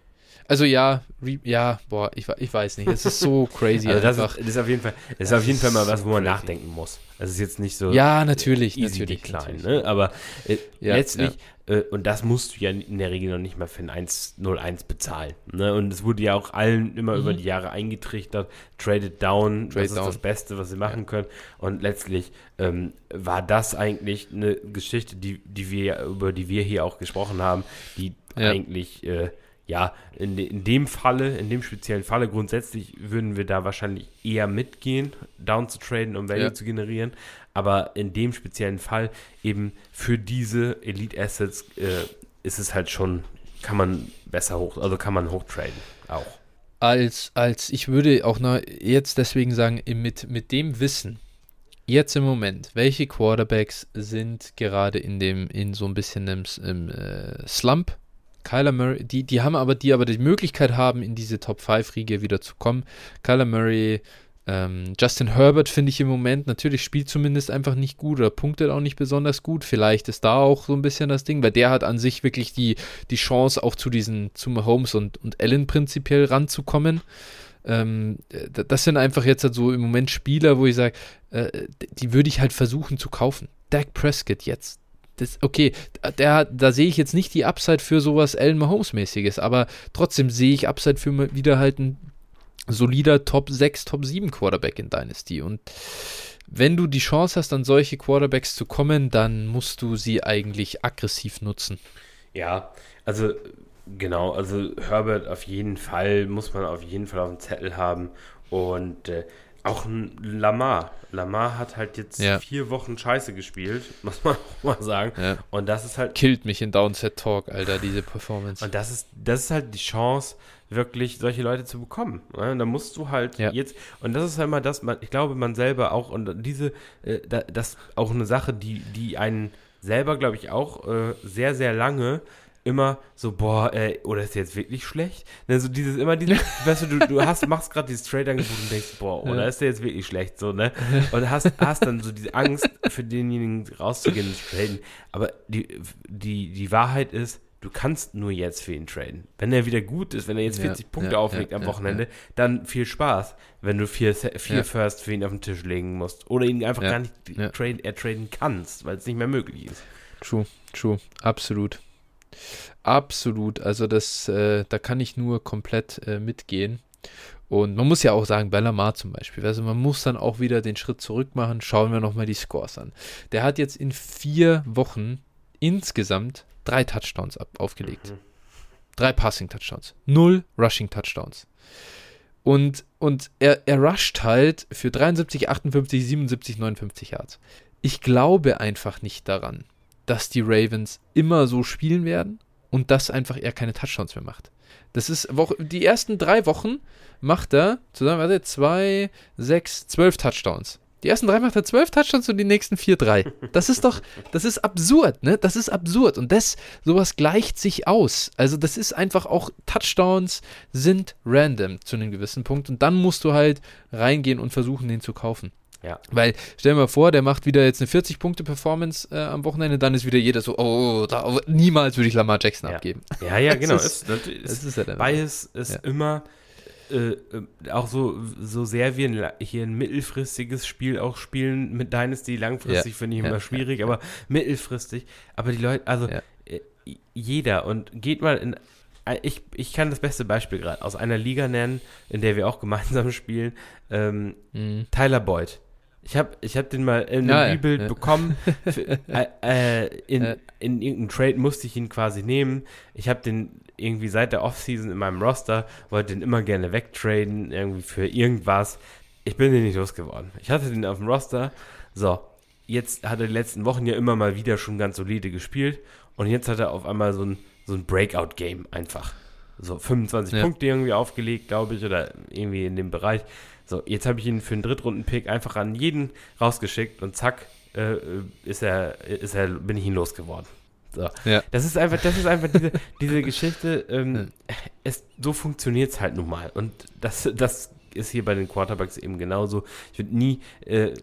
Also ja, ja, boah, ich, ich weiß nicht. Es ist so crazy. also das ist, das ist, auf jeden Fall, das ist auf jeden Fall mal was, wo man crazy. nachdenken muss. Es ist jetzt nicht so. Ja, natürlich, easy natürlich. Klein, ne? Aber äh, ja, letztlich, ja. Äh, und das musst du ja in der Regel noch nicht mal für ein 101 bezahlen. Ne? Und es wurde ja auch allen immer mhm. über die Jahre eingetrichtert, traded down, Trade das down. ist das Beste, was sie machen ja. können. Und letztlich ähm, war das eigentlich eine Geschichte, die, die wir, über die wir hier auch gesprochen haben, die eigentlich. Äh, ja, in, in dem Falle, in dem speziellen Falle, grundsätzlich würden wir da wahrscheinlich eher mitgehen, down zu traden, um Value ja. zu generieren. Aber in dem speziellen Fall eben für diese Elite Assets äh, ist es halt schon, kann man besser hoch, also kann man hochtraden auch. Als, als ich würde auch noch jetzt deswegen sagen, mit, mit dem Wissen, jetzt im Moment, welche Quarterbacks sind gerade in dem, in so ein bisschen im äh, Slump Kyler Murray, die, die haben aber, die aber die Möglichkeit haben, in diese Top 5 Riege wieder zu kommen. Kyler Murray, ähm, Justin Herbert finde ich im Moment natürlich spielt zumindest einfach nicht gut oder punktet auch nicht besonders gut. Vielleicht ist da auch so ein bisschen das Ding, weil der hat an sich wirklich die, die Chance, auch zu diesen, zum Holmes und, und Allen prinzipiell ranzukommen. Ähm, das sind einfach jetzt halt so im Moment Spieler, wo ich sage, äh, die würde ich halt versuchen zu kaufen. Dak Prescott jetzt, das, okay, der, da sehe ich jetzt nicht die Upside für sowas Allen Mahomes-mäßiges, aber trotzdem sehe ich Upside für wieder halt ein solider Top 6, Top 7 Quarterback in Dynasty. Und wenn du die Chance hast, an solche Quarterbacks zu kommen, dann musst du sie eigentlich aggressiv nutzen. Ja, also genau, also Herbert auf jeden Fall, muss man auf jeden Fall auf dem Zettel haben. Und äh, auch ein Lamar. Lamar hat halt jetzt ja. vier Wochen Scheiße gespielt, muss man auch mal sagen. Ja. Und das ist halt. Killt mich in Downset Talk, Alter, diese Performance. Und das ist, das ist halt die Chance, wirklich solche Leute zu bekommen. Ne? Da musst du halt ja. jetzt, und das ist halt immer das, man, ich glaube, man selber auch, und diese, äh, das ist auch eine Sache, die, die einen selber, glaube ich, auch äh, sehr, sehr lange immer so, boah, ey, oder ist jetzt wirklich schlecht? Ne, so dieses, immer dieses, weißt du, du, du hast, machst gerade dieses Trade-Angebot und denkst, boah, oder ja. ist der jetzt wirklich schlecht, so, ne? Und hast, hast dann so diese Angst, für denjenigen rauszugehen und zu traden. Aber die, die, die Wahrheit ist, du kannst nur jetzt für ihn traden. Wenn er wieder gut ist, wenn er jetzt 40 ja, Punkte ja, auflegt am Wochenende, dann viel Spaß, wenn du vier, vier First für ihn auf den Tisch legen musst. Oder ihn einfach gar nicht traden, er traden kannst, weil es nicht mehr möglich ist. True, true, absolut. Absolut. Also das, äh, da kann ich nur komplett äh, mitgehen. Und man muss ja auch sagen, Bellamar zum Beispiel, also man muss dann auch wieder den Schritt zurück machen. Schauen wir nochmal die Scores an. Der hat jetzt in vier Wochen insgesamt drei Touchdowns ab, aufgelegt. Mhm. Drei Passing-Touchdowns. Null Rushing-Touchdowns. Und, und er, er rusht halt für 73, 58, 77, 59 Yards. Ich glaube einfach nicht daran, dass die Ravens immer so spielen werden und dass einfach er keine Touchdowns mehr macht. Das ist die ersten drei Wochen macht er zusammen, warte, zwei, sechs, zwölf Touchdowns. Die ersten drei macht er zwölf Touchdowns und die nächsten vier drei. Das ist doch, das ist absurd, ne? Das ist absurd. Und das, sowas gleicht sich aus. Also, das ist einfach auch, Touchdowns sind random zu einem gewissen Punkt. Und dann musst du halt reingehen und versuchen, den zu kaufen. Ja. Weil, stell dir mal vor, der macht wieder jetzt eine 40-Punkte-Performance äh, am Wochenende, dann ist wieder jeder so, oh, da, oh, niemals würde ich Lamar Jackson ja. abgeben. Ja, ja, genau. das ist, das ist, das ist ja Bias ist ja. immer äh, äh, auch so, so sehr wie ein, hier ein mittelfristiges Spiel auch spielen mit Dynasty, langfristig finde ich immer schwierig, aber mittelfristig. Aber die Leute, also äh, jeder und geht mal in äh, ich, ich kann das beste Beispiel gerade aus einer Liga nennen, in der wir auch gemeinsam spielen. Ähm, mhm. Tyler Boyd Ich habe ich hab den mal in einem Ja, Rebuild ja. bekommen. Für, äh, äh, in, Ja. in irgendeinem Trade musste ich ihn quasi nehmen. Ich habe den irgendwie seit der Offseason in meinem Roster, wollte den immer gerne wegtraden, irgendwie für irgendwas. Ich bin den nicht losgeworden. Ich hatte den auf dem Roster. So, jetzt hat er die letzten Wochen ja immer mal wieder schon ganz solide gespielt. Und jetzt hat er auf einmal so ein, so ein Breakout-Game einfach. So 25 Ja. Punkte irgendwie aufgelegt, glaube ich, oder irgendwie in dem Bereich. So, jetzt habe ich ihn für einen Drittrunden-Pick einfach an jeden rausgeschickt und zack, äh, ist er, ist er, bin ich ihn losgeworden. So. Ja. Das ist einfach, das ist einfach diese, diese Geschichte, ähm, es, so funktioniert es halt nun mal. Und das, das ist hier bei den Quarterbacks eben genauso. Ich würde nie, äh,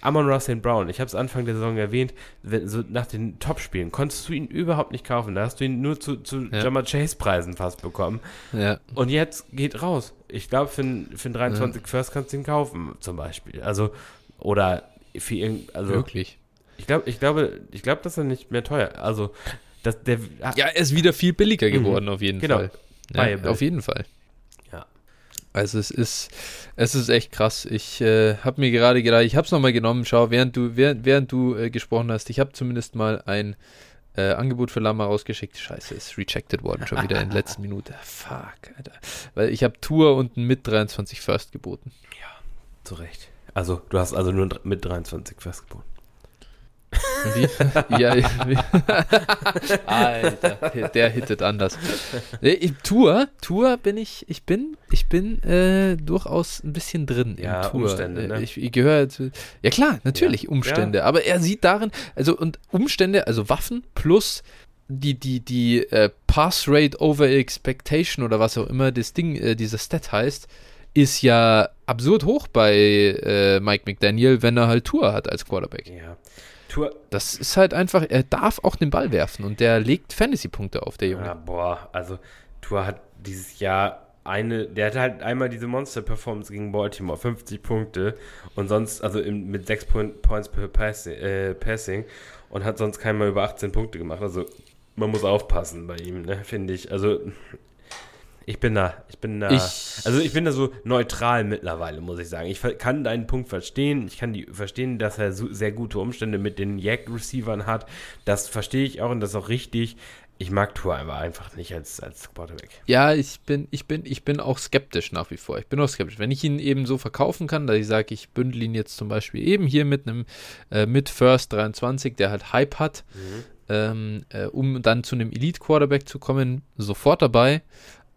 Amon Ross St. Brown, ich habe es Anfang der Saison erwähnt, wenn, so nach den Top-Spielen konntest du ihn überhaupt nicht kaufen. Da hast du ihn nur zu, zu Ja. Jamar Chase-Preisen fast bekommen. Ja. Und jetzt geht raus. Ich glaube, für, ein- für einen 23 First kannst du ihn kaufen, zum Beispiel. Also, oder für irgend, also, Wirklich. ich glaube, ich glaube, ich glaube, dass er nicht mehr teuer, also, dass der, Ja, er ist wieder viel billiger geworden, auf jeden Genau. Fall. Ja, auf jeden Fall. Ja. Also es ist, es ist echt krass. Ich äh, habe mir gerade gedacht, ich habe es nochmal genommen. Schau, während du, während, während du äh, gesprochen hast, ich habe zumindest mal ein äh, Angebot für Lama rausgeschickt. Scheiße, ist rejected worden schon wieder in der letzten Minute. Fuck, Alter. Weil ich habe Tour und ein mit 23 First geboten. zu Recht. Also, du hast also nur mit 23 First geboten. Wie? ja, wie? Alter, der hittet anders. Nee, Tour, Tour bin ich, ich bin, ich bin äh, durchaus ein bisschen drin Ja, im Tour. Umstände, ne? Ich, ich gehöre zu, ja klar, natürlich Ja. Umstände, aber er sieht darin, also und Umstände, also Waffen plus die, die, die äh, Pass Rate over Expectation oder was auch immer das Ding, äh, dieser Stat heißt, ist ja absurd hoch bei äh, Mike McDaniel, wenn er halt Tour hat als Quarterback. Ja. Tour, Das ist halt einfach, er darf auch den Ball werfen und der legt Fantasy-Punkte auf, der Junge. ja, boah, also, Tour hat dieses Jahr eine, der hatte halt einmal diese Monster-Performance gegen Baltimore, 50 Punkte und sonst, also im, mit 6 Point, Points per Passing, äh, Passing und hat sonst keinmal über 18 Punkte gemacht. Also, man muss aufpassen bei ihm, ne, finde ich. Also, ich bin da, ich bin da, Ich- also ich bin da so neutral mittlerweile, muss ich sagen. Ich kann deinen Punkt verstehen. Ich kann die verstehen, dass er so, sehr gute Umstände mit den Yak-Receivern hat. Das verstehe ich auch und das ist auch richtig. Ich mag Tour aber einfach nicht als, als Quarterback. Ja, ich bin, ich bin, ich bin auch skeptisch nach wie vor. Ich bin auch skeptisch. Wenn ich ihn eben so verkaufen kann, dass ich sage, ich bündel ihn jetzt zum Beispiel eben hier mit einem äh, mit First 23, der halt Hype hat, ähm, äh, um dann zu einem Elite Quarterback zu kommen, sofort dabei.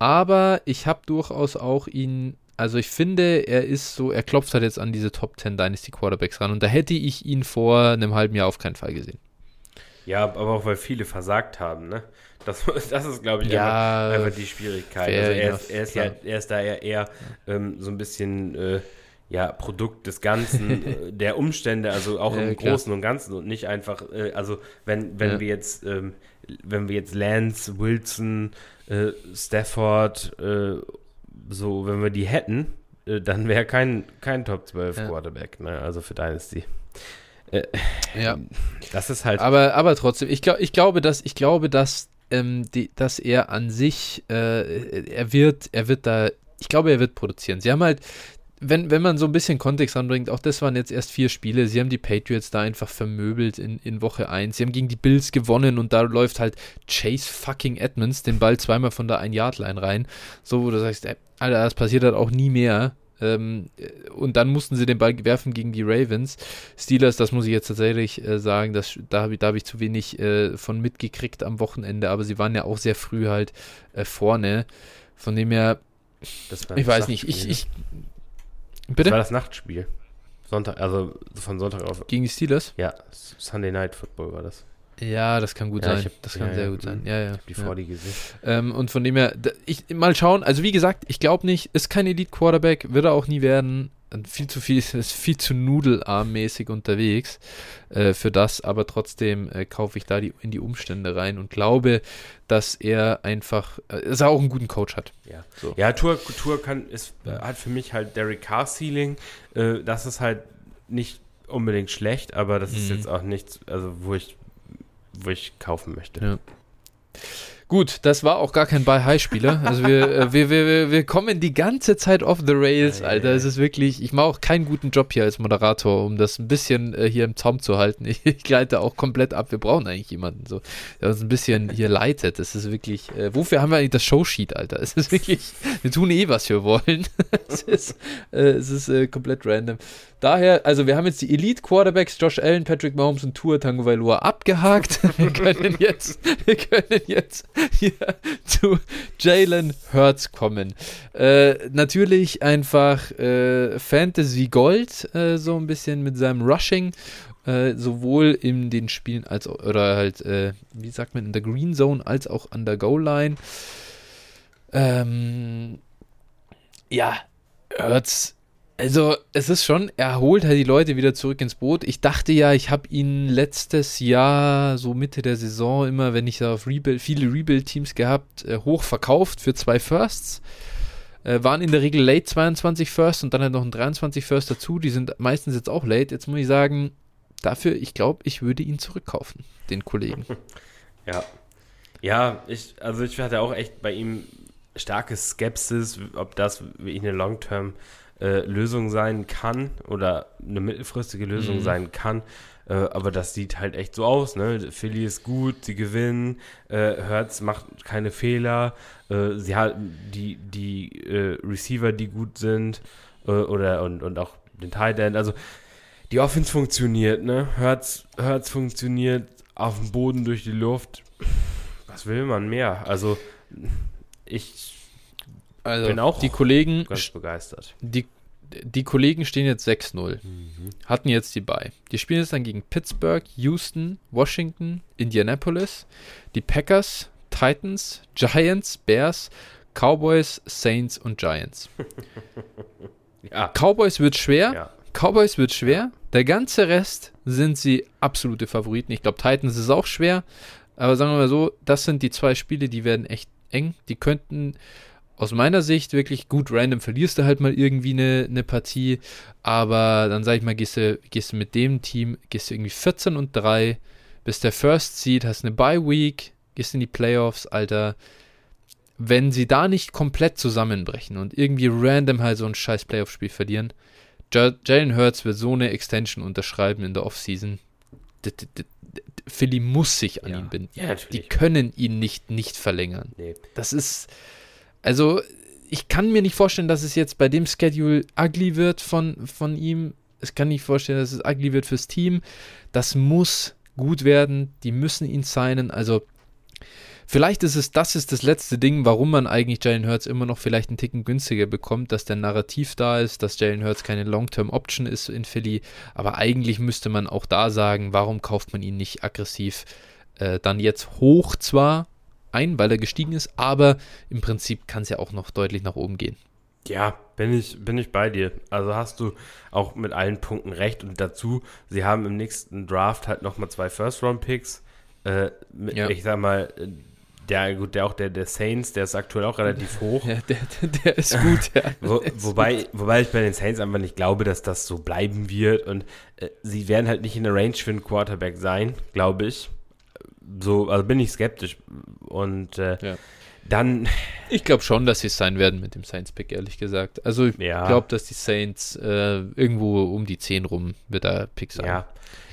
Aber ich habe durchaus auch ihn, also ich finde, er ist so, er klopft halt jetzt an diese Top 10 Dynasty Quarterbacks ran und da hätte ich ihn vor einem halben Jahr auf keinen Fall gesehen. Ja, aber auch weil viele versagt haben, ne? Das, das ist, glaube ich, Ja, einfach, einfach die Schwierigkeit. Also er, enough, ist, er, ist ja, klar. er ist da ja eher ähm, so ein bisschen äh, ja, Produkt des Ganzen, äh, der Umstände, also auch Ja, im klar. Großen und Ganzen und nicht einfach, äh, also wenn, wenn wir jetzt, ähm, wenn wir jetzt Lance, Wilson, äh, Stafford, äh, so, wenn wir die hätten, äh, dann wäre kein, kein Top 12 Ja. Quarterback, ne? Also für Dynasty. Ja. Das ist halt. Aber, aber trotzdem, ich, glaub, ich glaube, dass, ich glaube, dass, ähm, die, dass er an sich, äh, er wird, er wird da, ich glaube, er wird produzieren. Sie haben halt, wenn, wenn man so ein bisschen Kontext anbringt, auch das waren jetzt erst vier Spiele, sie haben die Patriots da einfach vermöbelt in, in Woche 1. Sie haben gegen die Bills gewonnen und da läuft halt Chase fucking Edmonds den Ball zweimal von der Ein-Yard-Line rein. So, wo du sagst, ey, Alter, das passiert halt auch nie mehr. Ähm, und dann mussten sie den Ball werfen gegen die Ravens. Steelers, das muss ich jetzt tatsächlich äh, sagen, das, da habe ich, da hab ich zu wenig äh, von mitgekriegt am Wochenende, aber sie waren ja auch sehr früh halt äh, vorne. Von dem her, ich weiß nicht, ich, Nachtspiel, ich. Das war Bitte? das Nachtspiel. Sonntag, also von Sonntag auf. Gegen die Steelers? Ja, Sunday Night Football war das. Ja, das kann gut Ja, sein. hab- das kann ja, sehr ja, gut sein. mhm. Ja, ja. Ich hab die. 40 gesehen. Ähm, und von dem her, ich mal schauen. Also wie gesagt, ich glaube nicht, ist kein Elite Quarterback, wird er auch nie werden. Viel zu viel, ist viel zu nudelarmmäßig unterwegs äh, für das, aber trotzdem äh, kaufe ich da die, in die Umstände rein und glaube, dass er einfach, äh, dass er auch einen guten Coach hat. Ja, So. ja Tour, Tour kann, ist, äh, hat für mich halt Derek Carr Ceiling. Äh, das ist halt nicht unbedingt schlecht, aber das ist Mhm. jetzt auch nichts, also wo ich, wo ich kaufen möchte. Ja. Gut, das war auch gar kein Buy-High-Spieler. Also wir, äh, wir, wir, wir kommen die ganze Zeit off the rails, Alter. Es ist wirklich, ich mache auch keinen guten Job hier als Moderator, um das ein bisschen äh, hier im Zaum zu halten. Ich, ich gleite auch komplett ab. Wir brauchen eigentlich jemanden, so, der uns ein bisschen hier leitet. Das ist wirklich, äh, wofür haben wir eigentlich das Showsheet, Alter? Es ist wirklich, wir tun eh, was wir wollen. es ist, äh, es ist äh, komplett random. Daher, also wir haben jetzt die Elite Quarterbacks, Josh Allen, Patrick Mahomes und Tua Tango Vailoa abgehakt. Wir können jetzt, wir können jetzt hier zu Jalen Hurts kommen. Äh, natürlich einfach äh, Fantasy Gold, äh, so ein bisschen mit seinem Rushing. Äh, sowohl in den Spielen als oder halt, äh, wie sagt man, in der Green Zone als auch an der Goal Line. Ähm, ja, Hurts also, es ist schon, er holt halt die Leute wieder zurück ins Boot. Ich dachte ja, ich habe ihn letztes Jahr, so Mitte der Saison, immer, wenn ich da auf Rebuild, viele Rebuild-Teams gehabt, äh, hoch verkauft für zwei Firsts. Äh, waren in der Regel late 22 Firsts und dann halt noch ein 23 First dazu. Die sind meistens jetzt auch late. Jetzt muss ich sagen, dafür, ich glaube, ich würde ihn zurückkaufen, den Kollegen. Ja. Ja, ich, also ich hatte auch echt bei ihm starke Skepsis, ob das wie eine Long-Term- äh, Lösung sein kann oder eine mittelfristige Lösung mhm. sein kann. Äh, aber das sieht halt echt so aus. Ne? Philly ist gut, sie gewinnen, äh, Hertz macht keine Fehler, äh, sie haben die, die äh, Receiver, die gut sind, äh, oder und, und auch den Tight End. Also die Offense funktioniert, ne? Hertz, Hertz funktioniert auf dem Boden durch die Luft. Was will man mehr? Also ich also bin auch die Kollegen ganz begeistert. Die, die Kollegen stehen jetzt 6-0. Mhm. Hatten jetzt die bei. Die spielen jetzt dann gegen Pittsburgh, Houston, Washington, Indianapolis, die Packers, Titans, Giants, Bears, Cowboys, Saints und Giants. ja. Cowboys wird schwer. Ja. Cowboys wird schwer. Der ganze Rest sind sie absolute Favoriten. Ich glaube, Titans ist auch schwer. Aber sagen wir mal so, das sind die zwei Spiele, die werden echt eng. Die könnten aus meiner Sicht wirklich gut random verlierst du halt mal irgendwie eine, eine Partie, aber dann sag ich mal, gehst du, gehst du mit dem Team, gehst du irgendwie 14 und 3, bist der First Seed, hast eine Bye Week, gehst in die Playoffs, Alter. Wenn sie da nicht komplett zusammenbrechen und irgendwie random halt so ein scheiß Playoff-Spiel verlieren, Jalen Hurts wird so eine Extension unterschreiben in der Offseason. Philly muss sich an ja. ihn binden. Ja, die können ihn nicht nicht verlängern. Nee. Das ist also, ich kann mir nicht vorstellen, dass es jetzt bei dem Schedule ugly wird von, von ihm. Es kann nicht vorstellen, dass es ugly wird fürs Team. Das muss gut werden. Die müssen ihn signen. Also, vielleicht ist es, das ist das letzte Ding, warum man eigentlich Jalen Hurts immer noch vielleicht einen Ticken günstiger bekommt, dass der Narrativ da ist, dass Jalen Hurts keine Long-Term-Option ist in Philly. Aber eigentlich müsste man auch da sagen, warum kauft man ihn nicht aggressiv äh, dann jetzt hoch zwar, ein, weil er gestiegen ist, aber im Prinzip kann es ja auch noch deutlich nach oben gehen. Ja, bin ich, bin ich bei dir. Also hast du auch mit allen Punkten recht. Und dazu, sie haben im nächsten Draft halt nochmal zwei First-Round-Picks. Äh, ja. Ich sag mal, der, gut, der auch der, der Saints, der ist aktuell auch relativ hoch. Ja, der, der, der ist gut, ja. Wo, wobei, gut. wobei ich bei den Saints einfach nicht glaube, dass das so bleiben wird. Und äh, sie werden halt nicht in der Range für einen Quarterback sein, glaube ich so, also bin ich skeptisch. Und äh, ja. dann. Ich glaube schon, dass sie es sein werden mit dem Saints-Pick, ehrlich gesagt. Also ich ja. glaube, dass die Saints äh, irgendwo um die 10 rum wird da Pick sein. Ja.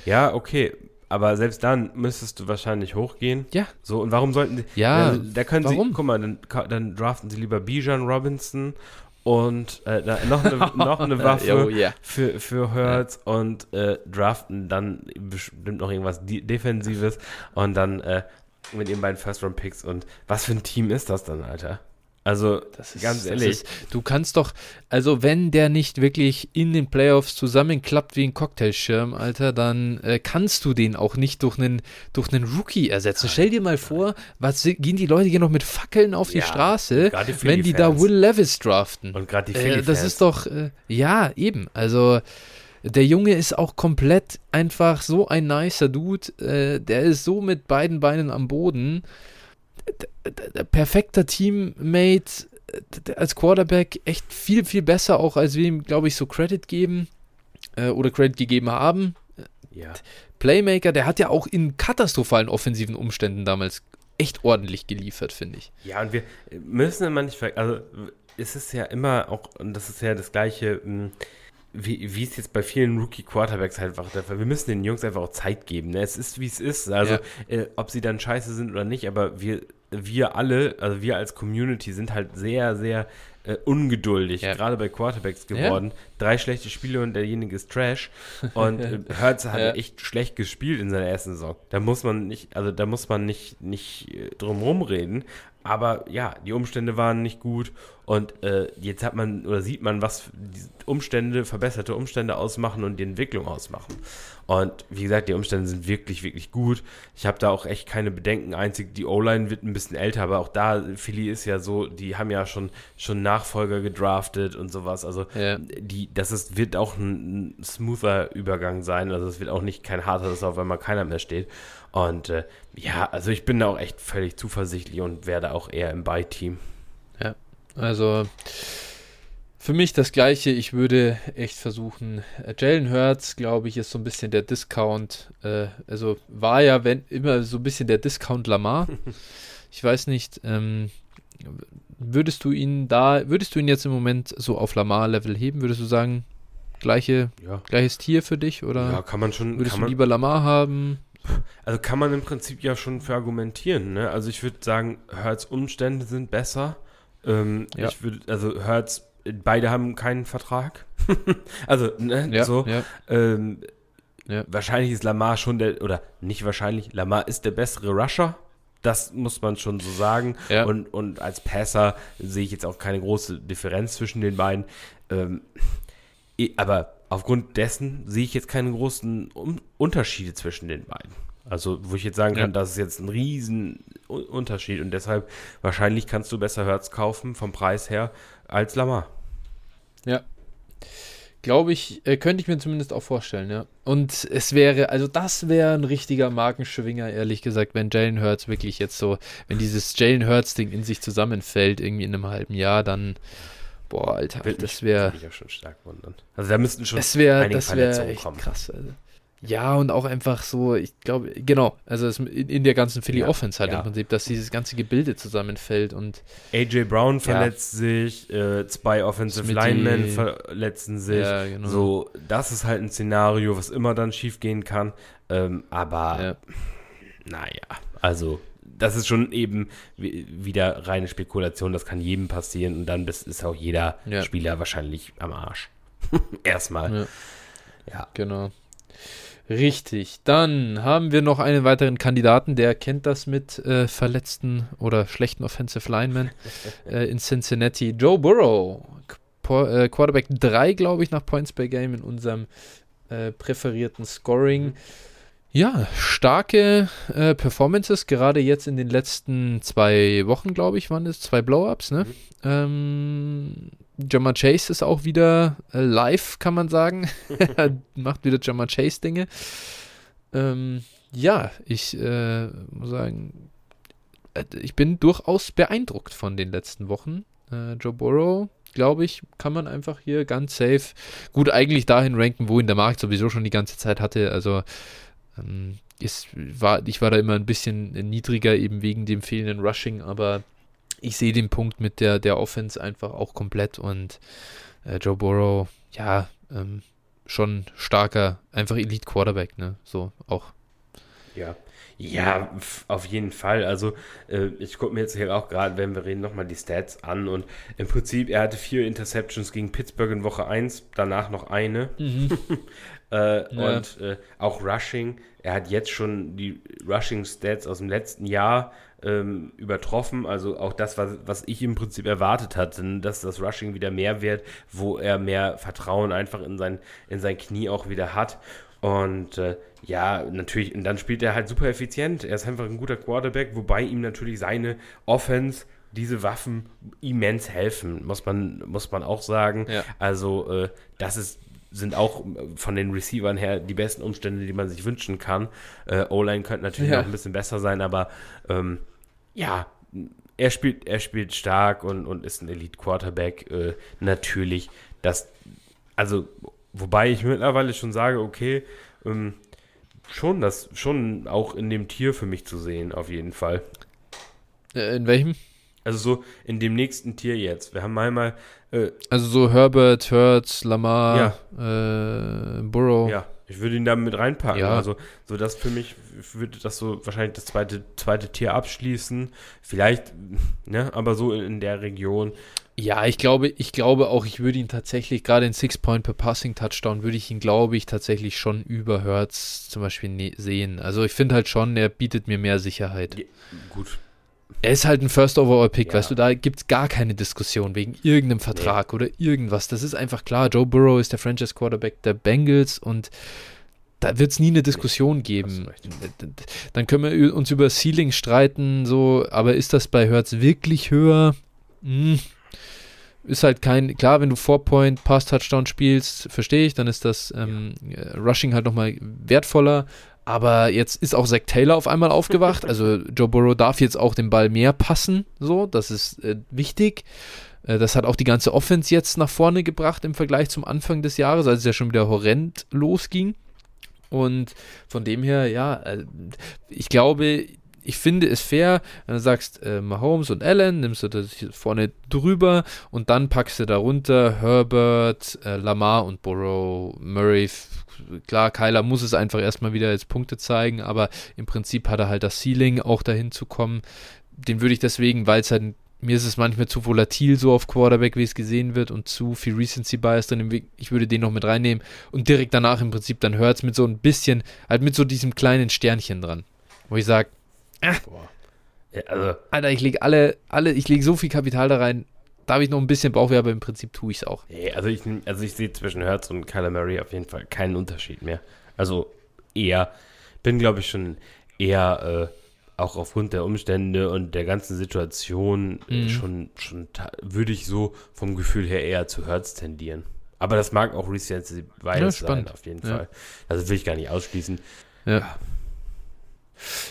ja, okay. Aber selbst dann müsstest du wahrscheinlich hochgehen. Ja. So, und warum sollten sie. Ja, da können warum? sie. Guck mal, dann, dann draften sie lieber Bijan Robinson und äh, noch, eine, noch eine Waffe oh, yeah. für, für Hurts ja. und äh, draften dann bestimmt noch irgendwas Defensives und dann äh, mit ihren beiden First-Round-Picks und was für ein Team ist das dann, Alter? Also, ist, ganz ehrlich. Ist, du kannst doch, also wenn der nicht wirklich in den Playoffs zusammenklappt wie ein Cocktailschirm, Alter, dann äh, kannst du den auch nicht durch einen, durch einen Rookie ersetzen. Stell dir mal vor, was gehen die Leute hier noch mit Fackeln auf die ja, Straße, die wenn die da Will Levis draften. Und gerade die Philly äh, Das ist doch, äh, ja, eben. Also, der Junge ist auch komplett einfach so ein nicer Dude. Äh, der ist so mit beiden Beinen am Boden perfekter Teammate als Quarterback echt viel, viel besser, auch als wir ihm, glaube ich, so Credit geben äh, oder Credit gegeben haben. Ja. Playmaker, der hat ja auch in katastrophalen offensiven Umständen damals echt ordentlich geliefert, finde ich. Ja, und wir müssen immer nicht, also es ist ja immer auch, und das ist ja das gleiche, hm, wie, wie es jetzt bei vielen Rookie-Quarterbacks halt einfach der Fall Wir müssen den Jungs einfach auch Zeit geben. Ne? Es ist, wie es ist. Also, ja. äh, ob sie dann scheiße sind oder nicht, aber wir, wir alle, also wir als Community sind halt sehr, sehr äh, ungeduldig, ja. gerade bei Quarterbacks geworden. Ja. Drei schlechte Spiele und derjenige ist Trash. Und äh, Hertz hat ja. echt schlecht gespielt in seiner ersten Saison. Da muss man nicht, also da muss man nicht, nicht äh, drum rumreden. Aber ja, die Umstände waren nicht gut und äh, jetzt hat man oder sieht man, was die Umstände, verbesserte Umstände ausmachen und die Entwicklung ausmachen. Und wie gesagt, die Umstände sind wirklich, wirklich gut. Ich habe da auch echt keine Bedenken. Einzig die O-Line wird ein bisschen älter, aber auch da, Philly ist ja so, die haben ja schon, schon Nachfolger gedraftet und sowas. Also ja. die, das ist, wird auch ein, ein smoother Übergang sein. Also es wird auch nicht kein harter, dass auf einmal keiner mehr steht. Und äh, ja, also ich bin da auch echt völlig zuversichtlich und werde auch eher im Buy-Team. Ja, also für mich das Gleiche. Ich würde echt versuchen. Äh, Jalen Hurts, glaube ich, ist so ein bisschen der Discount. Äh, also war ja wenn, immer so ein bisschen der Discount Lamar. ich weiß nicht. Ähm, würdest du ihn da, würdest du ihn jetzt im Moment so auf Lamar-Level heben? Würdest du sagen, gleiche, ja. gleiches Tier für dich? Oder ja, kann man schon. Würdest du lieber Lamar haben? Also kann man im Prinzip ja schon für argumentieren. Ne? Also ich würde sagen, Hurts Umstände sind besser. Ähm, ja. Ich würde, also Hurts beide haben keinen Vertrag. also, ne, ja, so. Ja. Ähm. Wahrscheinlich ist Lamar schon der, oder nicht wahrscheinlich, Lamar ist der bessere Rusher. Das muss man schon so sagen. Und, und als Passer sehe ich jetzt auch keine große Differenz zwischen den beiden. Ähm, aber aufgrund dessen sehe ich jetzt keine großen Unterschiede zwischen den beiden. Also, wo ich jetzt sagen kann, ja. das ist jetzt ein riesen Unterschied und deshalb wahrscheinlich kannst du besser Hertz kaufen vom Preis her als Lamar. Ja. Glaube ich, äh, könnte ich mir zumindest auch vorstellen, ja. Und es wäre, also das wäre ein richtiger Markenschwinger, ehrlich gesagt, wenn Jalen Hurts wirklich jetzt so, wenn dieses Jalen Hurts-Ding in sich zusammenfällt, irgendwie in einem halben Jahr, dann, boah, Alter, Will das wäre. Ich auch schon stark wundern. Also da müssten schon das wär, einige das Verletzungen kommen. Krass, also. Ja, und auch einfach so, ich glaube, genau, also in, in, der ganzen Philly ja, Offense halt ja. im Prinzip, dass dieses ganze Gebilde zusammenfällt und. AJ Brown verletzt ja. sich, äh, zwei Offensive Smitty. Linemen verletzen sich. Genau. So, das ist halt ein Szenario, was immer dann schief gehen kann. Ähm, aber, naja, also, das ist schon eben wieder reine Spekulation, das kann jedem passieren und dann ist auch jeder Spieler wahrscheinlich am Arsch. Erstmal. Ja. Genau. Richtig. Dann haben wir noch einen weiteren Kandidaten, der kennt das mit äh, verletzten oder schlechten Offensive Linemen äh, in Cincinnati. Joe Burrow, Qu äh, Quarterback 3, glaube ich, nach Points per Game in unserem äh, präferierten Scoring. Mhm. Ja, starke äh, Performances, gerade jetzt in den letzten zwei Wochen, glaube ich, waren es zwei Blow-Ups. Ne? Mhm. Ähm, Jammer Chase ist auch wieder äh, live, kann man sagen. Macht wieder Jammer Chase Dinge. Ähm, ja, ich äh, muss sagen, äh, ich bin durchaus beeindruckt von den letzten Wochen. Äh, Joe Burrow, glaube ich, kann man einfach hier ganz safe gut eigentlich dahin ranken, wo ihn der Markt sowieso schon die ganze Zeit hatte. Also ähm, ist, war, ich war da immer ein bisschen niedriger, eben wegen dem fehlenden Rushing, aber ich sehe den Punkt mit der, der Offense einfach auch komplett und äh, Joe Burrow, ja, ähm, schon starker, einfach Elite Quarterback, ne? So auch. Ja. Ja, auf jeden Fall. Also, äh, ich gucke mir jetzt hier auch gerade, wenn wir reden, nochmal die Stats an. Und im Prinzip, er hatte vier Interceptions gegen Pittsburgh in Woche 1, danach noch eine. Mhm. äh, ja. Und äh, auch Rushing. Er hat jetzt schon die Rushing-Stats aus dem letzten Jahr ähm, übertroffen. Also auch das, was, was ich im Prinzip erwartet hatte, dass das Rushing wieder mehr wird, wo er mehr Vertrauen einfach in sein, in sein Knie auch wieder hat. Und äh, ja, natürlich, und dann spielt er halt super effizient. Er ist einfach ein guter Quarterback, wobei ihm natürlich seine Offense diese Waffen immens helfen, muss man, muss man auch sagen. Ja. Also, äh, das ist, sind auch von den Receivern her die besten Umstände, die man sich wünschen kann. Äh, O-Line könnte natürlich ja. noch ein bisschen besser sein, aber ähm, ja, er spielt, er spielt stark und, und ist ein Elite-Quarterback. Äh, natürlich, das, also, wobei ich mittlerweile schon sage, okay, ähm, schon das, schon auch in dem Tier für mich zu sehen, auf jeden Fall. Äh, in welchem? Also so in dem nächsten Tier jetzt. Wir haben einmal. Äh, also so Herbert, Hurts, Lamar, ja. äh, Burrow. Ja, ich würde ihn da mit reinpacken. Ja. Also so das für mich würde das so wahrscheinlich das zweite, zweite Tier abschließen. Vielleicht, ne, aber so in, in der Region. Ja, ich glaube, ich glaube auch, ich würde ihn tatsächlich, gerade in Six Point per Passing Touchdown, würde ich ihn, glaube ich, tatsächlich schon über Hertz zum Beispiel ne sehen. Also ich finde halt schon, er bietet mir mehr Sicherheit. Ja, gut. Er ist halt ein First Overall Pick, ja. weißt du, da gibt es gar keine Diskussion wegen irgendeinem Vertrag nee. oder irgendwas. Das ist einfach klar. Joe Burrow ist der Franchise Quarterback der Bengals und da wird es nie eine Diskussion nee, geben. Dann können wir uns über Ceiling streiten, so, aber ist das bei Hertz wirklich höher? Hm ist halt kein, klar, wenn du Four-Point Pass-Touchdown spielst, verstehe ich, dann ist das ähm, ja. Rushing halt nochmal wertvoller. Aber jetzt ist auch Zach Taylor auf einmal aufgewacht. Also Joe Burrow darf jetzt auch den Ball mehr passen. So, das ist äh, wichtig. Äh, das hat auch die ganze Offense jetzt nach vorne gebracht im Vergleich zum Anfang des Jahres, als es ja schon wieder horrend losging. Und von dem her, ja, äh, ich glaube, ich finde es fair, wenn du sagst, äh, Mahomes und Allen, nimmst du das vorne drüber und dann packst du darunter Herbert, äh, Lamar und Burrow, Murray. Klar, Kyler muss es einfach erstmal wieder jetzt Punkte zeigen, aber im Prinzip hat er halt das Ceiling, auch dahin zu kommen. Den würde ich deswegen, weil es halt mir ist es manchmal zu volatil so auf Quarterback, wie es gesehen wird und zu viel Recency Bias drin. Ich würde den noch mit reinnehmen und direkt danach im Prinzip dann hört es mit so ein bisschen, halt mit so diesem kleinen Sternchen dran, wo ich sage, Boah. Ja, also. Alter, ich lege alle, alle, ich lege so viel Kapital da rein. Da habe ich noch ein bisschen Bauchweh, aber im Prinzip tue ich es auch. Also ich, also ich sehe zwischen Hertz und Kyler Murray auf jeden Fall keinen Unterschied mehr. Also eher, bin glaube ich schon eher äh, auch aufgrund der Umstände und der ganzen Situation äh, mhm. schon, schon würde ich so vom Gefühl her eher zu Hertz tendieren. Aber das mag auch Recency Bias ja, sein, auf jeden ja. Fall. Also will ich gar nicht ausschließen. Ja.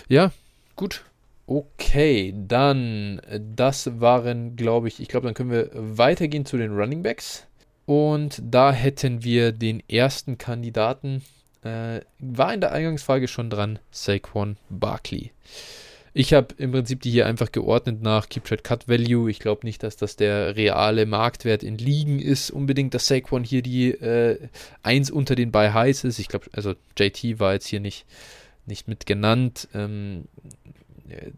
Ja, Gut. Okay, dann, das waren, glaube ich, ich glaube, dann können wir weitergehen zu den Running Backs. Und da hätten wir den ersten Kandidaten, äh, war in der Eingangsfrage schon dran, Saquon Barkley. Ich habe im Prinzip die hier einfach geordnet nach Keep Trade Cut Value. Ich glaube nicht, dass das der reale Marktwert in Ligen ist, unbedingt, dass Saquon hier die äh, 1 unter den Buy Highs ist. Ich glaube, also JT war jetzt hier nicht nicht mit genannt. Ähm,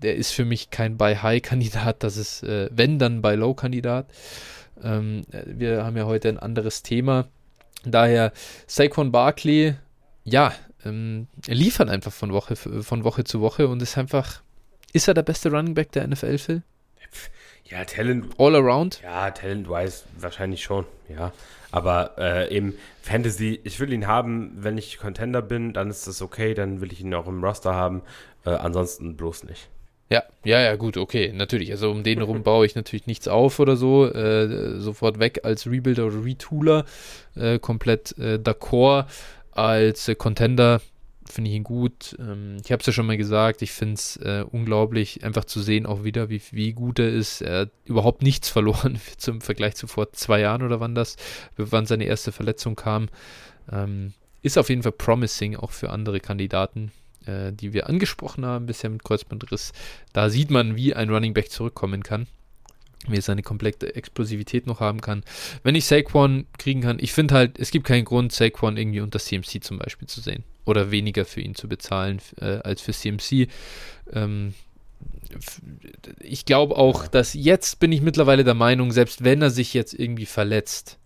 der ist für mich kein Buy-High-Kandidat, das ist, äh, wenn dann Buy-Low-Kandidat. Ähm, wir haben ja heute ein anderes Thema. Daher Saquon Barkley, ja, ähm, er liefert einfach von Woche, von Woche zu Woche und ist einfach, ist er der beste Running Back der NFL, Phil? Ja, Talent. All around? Ja, Talent-wise wahrscheinlich schon, ja. Aber äh, eben Fantasy, ich will ihn haben, wenn ich Contender bin, dann ist das okay, dann will ich ihn auch im Roster haben. Äh, ansonsten bloß nicht. Ja, ja, ja, gut, okay, natürlich. Also um den herum baue ich natürlich nichts auf oder so. Äh, sofort weg als Rebuilder oder Retooler. Äh, komplett äh, d'accord. Als äh, Contender finde ich ihn gut. Ähm, ich habe es ja schon mal gesagt, ich finde es äh, unglaublich, einfach zu sehen auch wieder, wie, wie gut er ist. Er hat überhaupt nichts verloren zum Vergleich zu vor zwei Jahren oder wann das, wann seine erste Verletzung kam. Ähm, ist auf jeden Fall promising, auch für andere Kandidaten, äh, die wir angesprochen haben, bisher mit Kreuzbandriss. Da sieht man, wie ein Running Back zurückkommen kann wie er seine komplette Explosivität noch haben kann. Wenn ich Saquon kriegen kann, ich finde halt, es gibt keinen Grund, Saquon irgendwie unter CMC zum Beispiel zu sehen oder weniger für ihn zu bezahlen äh, als für CMC. Ähm, ich glaube auch, dass jetzt bin ich mittlerweile der Meinung, selbst wenn er sich jetzt irgendwie verletzt,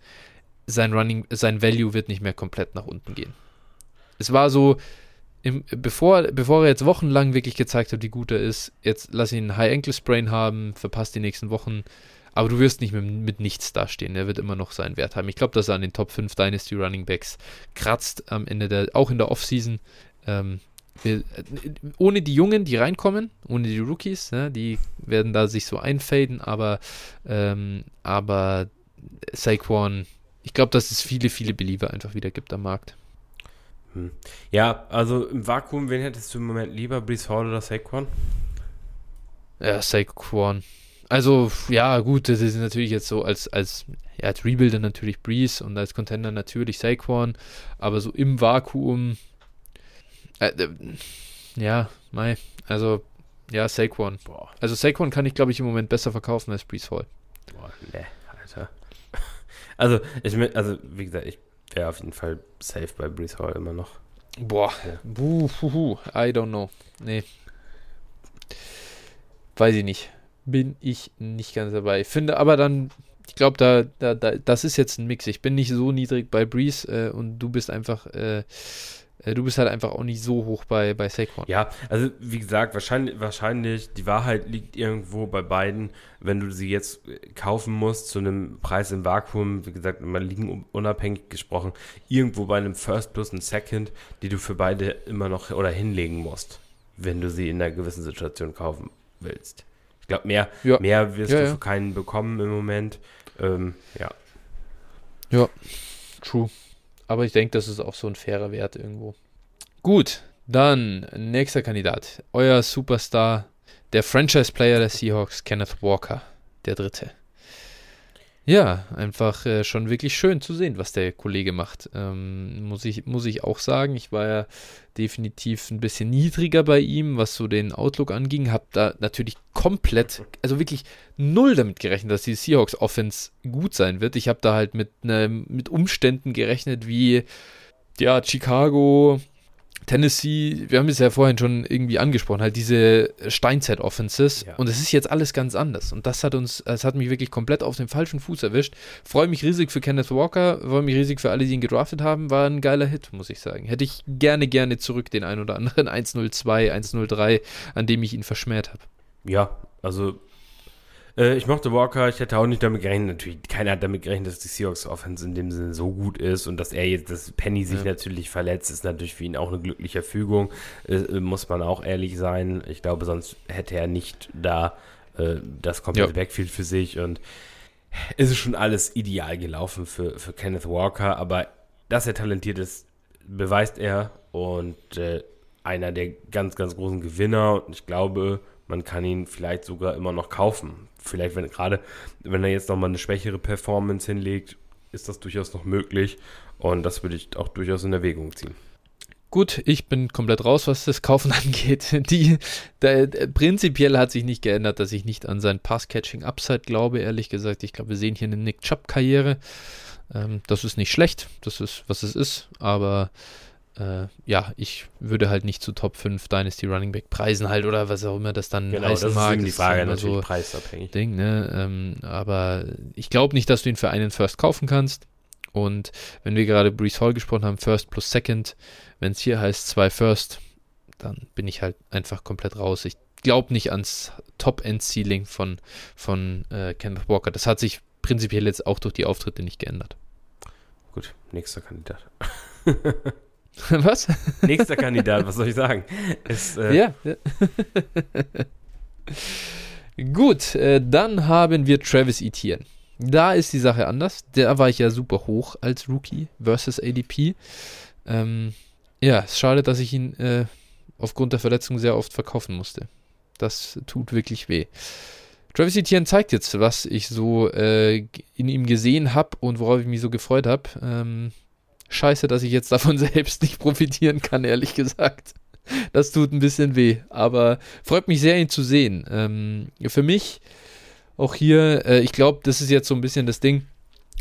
sein Running, sein Value wird nicht mehr komplett nach unten gehen. Es war so, im, bevor, bevor er jetzt wochenlang wirklich gezeigt hat, wie gut er ist, jetzt lass ihn einen High Ankle Sprain haben, verpasst die nächsten Wochen, aber du wirst nicht mit, mit nichts dastehen. Er wird immer noch seinen Wert haben. Ich glaube, dass er an den Top 5 Dynasty Running Backs kratzt am Ende der, auch in der Offseason. Ähm, wir, ohne die Jungen, die reinkommen, ohne die Rookies, ne, die werden da sich so einfaden, aber, ähm, aber Saquon, ich glaube, dass es viele, viele Believer einfach wieder gibt am Markt. Hm. Ja, also im Vakuum, wen hättest du im Moment lieber, Brees Hall oder Saquon? Ja, Saquon. Also, ja, gut, das ist natürlich jetzt so als, als, ja, als Rebuilder natürlich Breeze und als Contender natürlich Saquon, aber so im Vakuum, äh, äh, ja, mei, also Ja, Saquon. Boah. Also Saquon kann ich, glaube ich, im Moment besser verkaufen als Brees Hall. Boah, ne, Alter. Also, ich, also wie gesagt, ich wäre auf jeden Fall safe bei Brees Hall immer noch. Boah, ja. Buh, buh, I don't know. Nee. Weiß ich nicht. Bin ich nicht ganz dabei. Finde aber dann, ich glaube, da, da, da, das ist jetzt ein Mix. Ich bin nicht so niedrig bei Breeze äh, und du bist einfach äh, du bist halt einfach auch nicht so hoch bei, bei Saquon. Ja, also wie gesagt, wahrscheinlich, wahrscheinlich, die Wahrheit liegt irgendwo bei beiden, wenn du sie jetzt kaufen musst zu einem Preis im Vakuum, wie gesagt, mal liegen unabhängig gesprochen, irgendwo bei einem First plus ein Second, die du für beide immer noch oder hinlegen musst, wenn du sie in einer gewissen Situation kaufen willst. Ich glaube, mehr, ja. mehr wirst ja, du ja. für keinen bekommen im Moment. Ähm, ja. Ja, true. Aber ich denke, das ist auch so ein fairer Wert irgendwo. Gut, dann nächster Kandidat. Euer Superstar, der Franchise-Player der Seahawks, Kenneth Walker, der dritte. Ja, einfach äh, schon wirklich schön zu sehen, was der Kollege macht. Ähm, muss, ich, muss ich auch sagen. Ich war ja definitiv ein bisschen niedriger bei ihm, was so den Outlook anging. Hab da natürlich komplett, also wirklich null damit gerechnet, dass die Seahawks Offense gut sein wird. Ich habe da halt mit, ne, mit Umständen gerechnet, wie ja, Chicago, Tennessee, wir haben es ja vorhin schon irgendwie angesprochen, halt diese Steinzeit-Offenses ja. und es ist jetzt alles ganz anders und das hat uns, es hat mich wirklich komplett auf den falschen Fuß erwischt. Freue mich riesig für Kenneth Walker, freue mich riesig für alle, die ihn gedraftet haben, war ein geiler Hit, muss ich sagen. Hätte ich gerne, gerne zurück den ein oder anderen 102, 103, an dem ich ihn verschmäht habe. Ja, also äh, ich mochte Walker, ich hätte auch nicht damit gerechnet, natürlich, keiner hat damit gerechnet, dass die Seahawks Offense in dem Sinne so gut ist und dass er jetzt, dass Penny sich ja. natürlich verletzt, ist natürlich für ihn auch eine glückliche Fügung, äh, muss man auch ehrlich sein. Ich glaube, sonst hätte er nicht da äh, das komplette ja. Backfield für sich und es ist schon alles ideal gelaufen für, für Kenneth Walker, aber dass er talentiert ist, beweist er und äh, einer der ganz, ganz großen Gewinner und ich glaube, man kann ihn vielleicht sogar immer noch kaufen vielleicht, wenn gerade, wenn er jetzt nochmal eine schwächere Performance hinlegt, ist das durchaus noch möglich. Und das würde ich auch durchaus in Erwägung ziehen. Gut, ich bin komplett raus, was das Kaufen angeht. Die, der, der, prinzipiell hat sich nicht geändert, dass ich nicht an sein Pass-Catching-Upside glaube, ehrlich gesagt. Ich glaube, wir sehen hier eine Nick Chubb-Karriere. Ähm, das ist nicht schlecht, das ist, was es ist, aber äh, ja, ich würde halt nicht zu Top 5 Dynasty Running Back preisen halt oder was auch immer das dann genau, heißen das mag. Ist die Frage ist natürlich so preisabhängig. Ding, ne? Ähm, aber ich glaube nicht, dass du ihn für einen First kaufen kannst. Und wenn wir gerade Brees Hall gesprochen haben, First plus Second, wenn es hier heißt zwei First, dann bin ich halt einfach komplett raus. Ich glaube nicht ans Top-End-Ceiling von, von äh, Kenneth Walker. Das hat sich prinzipiell jetzt auch durch die Auftritte nicht geändert. Gut, nächster Kandidat. Was? Nächster Kandidat, was soll ich sagen? Ist, äh ja. ja. Gut, äh, dann haben wir Travis Etienne. Da ist die Sache anders. Da war ich ja super hoch als Rookie versus ADP. Ähm, ja, es ist schade, dass ich ihn äh, aufgrund der Verletzung sehr oft verkaufen musste. Das tut wirklich weh. Travis Etienne zeigt jetzt, was ich so äh, in ihm gesehen habe und worauf ich mich so gefreut habe. Ähm, Scheiße, dass ich jetzt davon selbst nicht profitieren kann, ehrlich gesagt. Das tut ein bisschen weh, aber freut mich sehr, ihn zu sehen. Ähm, für mich auch hier, äh, ich glaube, das ist jetzt so ein bisschen das Ding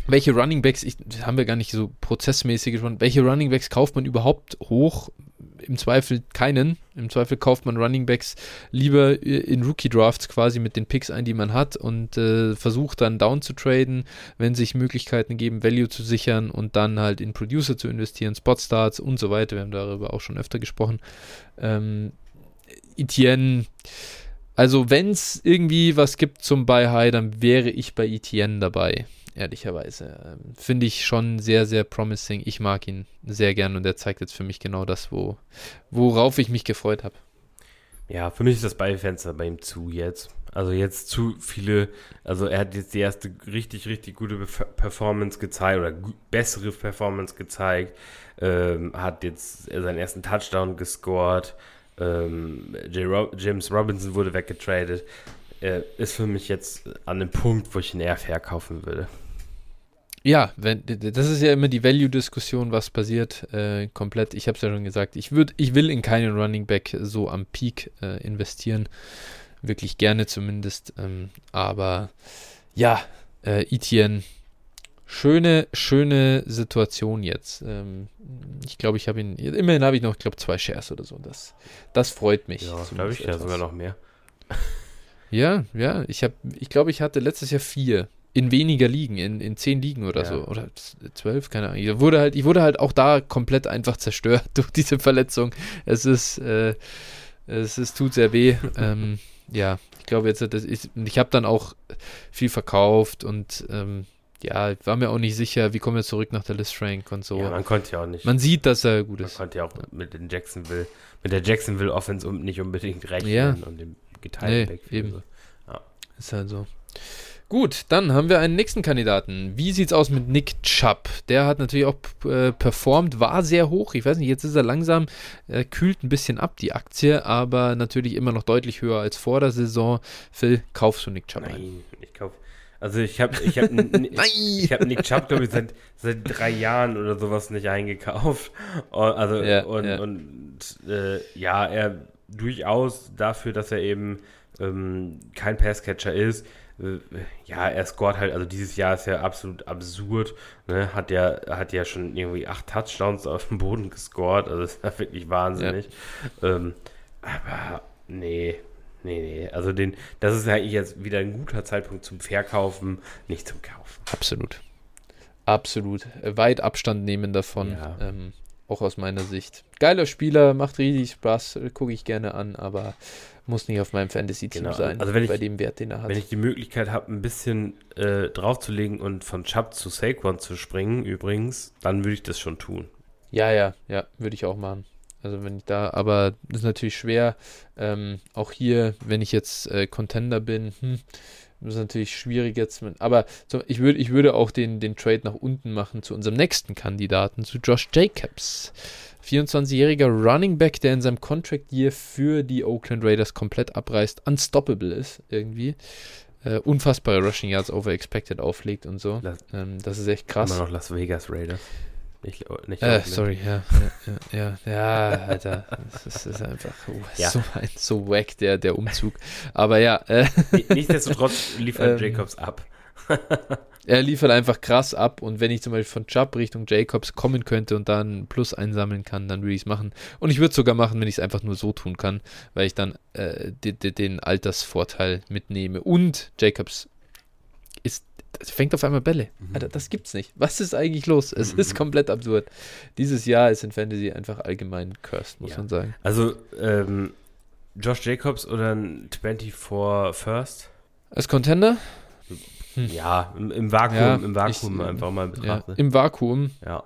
welche Running Backs, ich, haben wir gar nicht so prozessmäßig gesprochen, welche Running Backs kauft man überhaupt hoch? Im Zweifel keinen. Im Zweifel kauft man Running Backs lieber in Rookie Drafts quasi mit den Picks ein, die man hat und äh, versucht dann down zu traden, wenn sich Möglichkeiten geben, Value zu sichern und dann halt in Producer zu investieren, Spot Starts und so weiter. Wir haben darüber auch schon öfter gesprochen. Ähm, Etienne, also wenn es irgendwie was gibt zum Buy High, dann wäre ich bei Etienne dabei ehrlicherweise. Ähm, Finde ich schon sehr, sehr promising. Ich mag ihn sehr gern und er zeigt jetzt für mich genau das, wo, worauf ich mich gefreut habe. Ja, für mich ist das Beifenster bei ihm zu jetzt. Also jetzt zu viele, also er hat jetzt die erste richtig, richtig gute Performance gezeigt oder bessere Performance gezeigt, ähm, hat jetzt seinen ersten Touchdown gescored, ähm, James Robinson wurde weggetradet. Er ist für mich jetzt an dem Punkt, wo ich ihn eher verkaufen würde. Ja, wenn, das ist ja immer die Value-Diskussion, was passiert äh, komplett. Ich habe es ja schon gesagt, ich, würd, ich will in keinen Running Back so am Peak äh, investieren. Wirklich gerne zumindest. Ähm, aber ja, äh, Etienne, schöne, schöne Situation jetzt. Ähm, ich glaube, ich habe ihn, immerhin habe ich noch, ich glaube, zwei Shares oder so. Das, das freut mich. Ja, glaube ich ja sogar noch mehr. Ja, ja, ich habe, ich glaube, ich hatte letztes Jahr vier in weniger Ligen, in, in zehn Ligen oder ja. so. Oder zwölf, keine Ahnung. Ich wurde, halt, ich wurde halt auch da komplett einfach zerstört durch diese Verletzung. Es ist, äh, es ist, tut sehr weh. ähm, ja, ich glaube jetzt, das ist, ich habe dann auch viel verkauft und ähm, ja, war mir auch nicht sicher, wie kommen wir zurück nach der List Frank und so. Ja, man konnte ja auch nicht. Man sieht, dass er gut ist. Man konnte ja auch mit den Jacksonville, mit der Jacksonville Offense nicht unbedingt rechnen ja. und dem geteilten nee, Eben. So. Ja. Ist halt so. Gut, dann haben wir einen nächsten Kandidaten. Wie sieht's aus mit Nick Chubb? Der hat natürlich auch äh, performt, war sehr hoch. Ich weiß nicht, jetzt ist er langsam, äh, kühlt ein bisschen ab, die Aktie, aber natürlich immer noch deutlich höher als vor der Saison. Phil, kaufst du Nick Chubb Nein, ein? ich kauf. Also ich habe ich hab, ich hab Nick Chubb, glaube ich, seit, seit drei Jahren oder sowas nicht eingekauft. Also ja, und, ja. und äh, ja, er durchaus dafür, dass er eben ähm, kein Passcatcher ist, ja, er scoret halt, also dieses Jahr ist ja absolut absurd, ne? hat ja, hat ja schon irgendwie acht Touchdowns auf dem Boden gescored, also ist ja wirklich wahnsinnig. Ja. Ähm, aber nee, nee, nee, also den, das ist ja jetzt wieder ein guter Zeitpunkt zum Verkaufen, nicht zum Kaufen. Absolut. Absolut. Weit Abstand nehmen davon. Ja. Ähm, auch aus meiner Sicht. Geiler Spieler, macht riesig Spaß, gucke ich gerne an, aber muss nicht auf meinem Fantasy-Team genau. sein, also wenn ich, bei dem Wert, den er hat. Wenn ich die Möglichkeit habe, ein bisschen äh, draufzulegen und von Chubb zu Saquon zu springen, übrigens, dann würde ich das schon tun. Ja, ja, ja, würde ich auch machen. Also wenn ich da, aber das ist natürlich schwer. Ähm, auch hier, wenn ich jetzt äh, Contender bin, hm, das ist natürlich schwierig jetzt. Mit, aber so, ich, würd, ich würde auch den, den Trade nach unten machen zu unserem nächsten Kandidaten, zu Josh Jacobs. 24-jähriger Running Back, der in seinem Contract Year für die Oakland Raiders komplett abreißt, unstoppable ist irgendwie. Äh, unfassbare Rushing Yards over expected auflegt und so. Ähm, das ist echt krass. Immer noch Las Vegas Raiders. Nicht, nicht äh, sorry, ja, ja, ja, ja, Alter, das ist einfach oh, ja. so, ein, so wack, der, der Umzug. Aber ja. Äh, Nichtsdestotrotz liefert ähm, Jacobs ab. er liefert einfach krass ab und wenn ich zum Beispiel von Chubb Richtung Jacobs kommen könnte und dann Plus einsammeln kann, dann würde ich es machen. Und ich würde es sogar machen, wenn ich es einfach nur so tun kann, weil ich dann äh, den Altersvorteil mitnehme. Und Jacobs ist, fängt auf einmal Bälle. Mhm. Alter, das gibt's nicht. Was ist eigentlich los? Es mhm. ist komplett absurd. Dieses Jahr ist in Fantasy einfach allgemein cursed, muss ja. man sagen. Also, ähm, Josh Jacobs oder ein 24 First? Als Contender? Hm. Ja, im, im Vakuum, ja, im Vakuum ich, einfach mal betrachten. Ja, Im Vakuum. Ja.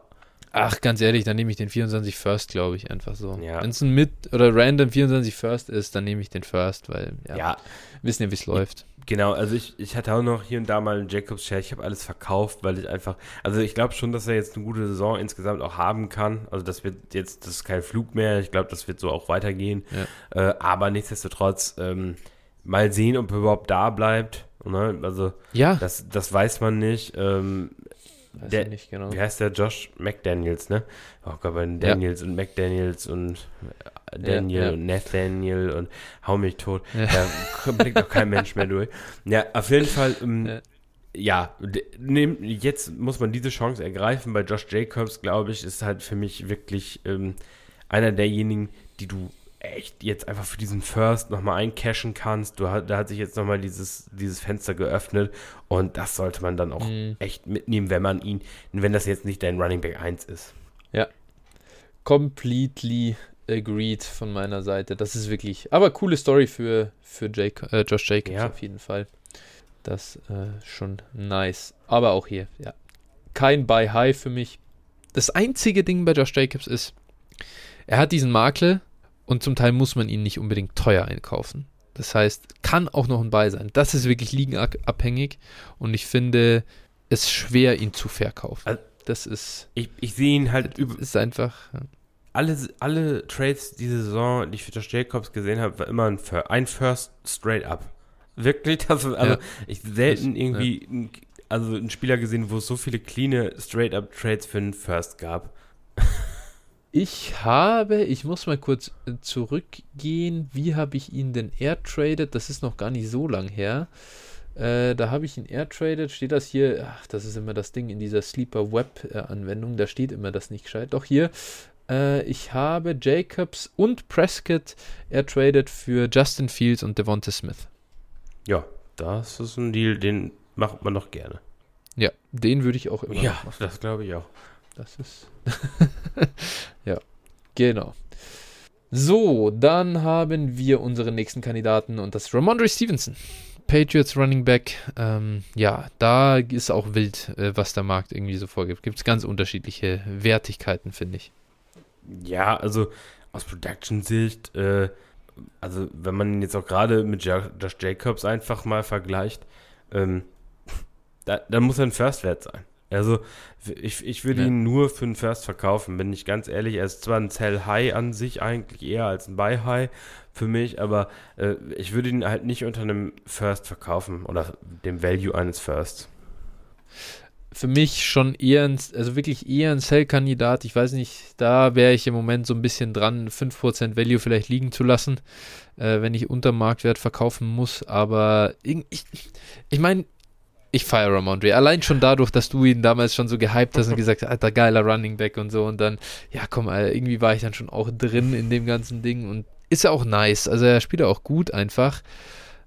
Ach, ganz ehrlich, dann nehme ich den 24 First, glaube ich, einfach so. Ja. Wenn es ein Mit- oder random 24 First ist, dann nehme ich den First, weil, ja, ja. wissen ja, wie es läuft. Genau, also ich, ich hatte auch noch hier und da mal einen Jacobs Share. Ich habe alles verkauft, weil ich einfach, also ich glaube schon, dass er jetzt eine gute Saison insgesamt auch haben kann. Also das wird jetzt, das ist kein Flug mehr. Ich glaube, das wird so auch weitergehen. Ja. Äh, aber nichtsdestotrotz, ähm, mal sehen, ob er überhaupt da bleibt. Ne? Also, ja. das, das weiß man nicht. Ähm, der, nicht genau. Wie heißt der? Josh McDaniels, ne? Oh Gott, bei Daniels ja. und McDaniels und Daniel ja, und Nathaniel und hau mich tot. Da blickt doch kein Mensch mehr durch. Ja, auf jeden Fall, ähm, ja, jetzt muss man diese Chance ergreifen. Bei Josh Jacobs, glaube ich, ist halt für mich wirklich ähm, einer derjenigen, die du echt jetzt einfach für diesen First nochmal eincashen kannst. Du, da hat sich jetzt nochmal dieses, dieses Fenster geöffnet und das sollte man dann auch mhm. echt mitnehmen, wenn man ihn, wenn das jetzt nicht dein Running Back 1 ist. Ja. Completely agreed von meiner Seite. Das ist wirklich, aber coole Story für, für Jake, äh, Josh Jacobs ja. auf jeden Fall. Das äh, schon nice. Aber auch hier, ja. Kein Buy High für mich. Das einzige Ding bei Josh Jacobs ist, er hat diesen Makel, und zum Teil muss man ihn nicht unbedingt teuer einkaufen. Das heißt, kann auch noch ein Buy sein. Das ist wirklich liegenabhängig und ich finde es schwer, ihn zu verkaufen. Also, das ist. Ich, ich sehe ihn halt über. Ist einfach. Ja. Alle, alle Trades diese Saison, die ich für Josh Jacobs gesehen habe, war immer ein, ein First straight up. Wirklich, das, also ja. ich selten irgendwie ja. also einen Spieler gesehen, wo es so viele clean Straight-Up-Trades für einen First gab? Ich habe, ich muss mal kurz äh, zurückgehen. Wie habe ich ihn denn airtradet? Das ist noch gar nicht so lang her. Äh, da habe ich ihn airtradet. Steht das hier? Ach, das ist immer das Ding in dieser Sleeper Web-Anwendung. Da steht immer das nicht gescheit. Doch hier. Äh, ich habe Jacobs und Prescott airtradet für Justin Fields und Devonta Smith. Ja, das ist ein Deal, den macht man doch gerne. Ja, den würde ich auch immer. Ja, das glaube ich auch. Das ist. ja, genau. So, dann haben wir unseren nächsten Kandidaten und das ist Ramondre Stevenson. Patriots Running Back. Ähm, ja, da ist auch wild, äh, was der Markt irgendwie so vorgibt. Gibt es ganz unterschiedliche Wertigkeiten, finde ich. Ja, also aus Production-Sicht, äh, also wenn man ihn jetzt auch gerade mit Josh Jacobs einfach mal vergleicht, ähm, da, dann muss er ein First-Wert sein. Also ich, ich würde ja. ihn nur für einen First verkaufen, bin ich ganz ehrlich. Er ist zwar ein Sell High an sich eigentlich eher als ein Buy High für mich, aber äh, ich würde ihn halt nicht unter einem First verkaufen oder dem Value eines Firsts. Für mich schon eher, ein, also wirklich eher ein Sell-Kandidat. Ich weiß nicht, da wäre ich im Moment so ein bisschen dran, 5% Value vielleicht liegen zu lassen, äh, wenn ich unter Marktwert verkaufen muss. Aber ich, ich, ich meine, ich feiere Ramondre. Allein schon dadurch, dass du ihn damals schon so gehypt hast und gesagt hast, alter, geiler Running Back und so. Und dann, ja, komm, Alter, irgendwie war ich dann schon auch drin in dem ganzen Ding. Und ist ja auch nice. Also er spielt auch gut einfach.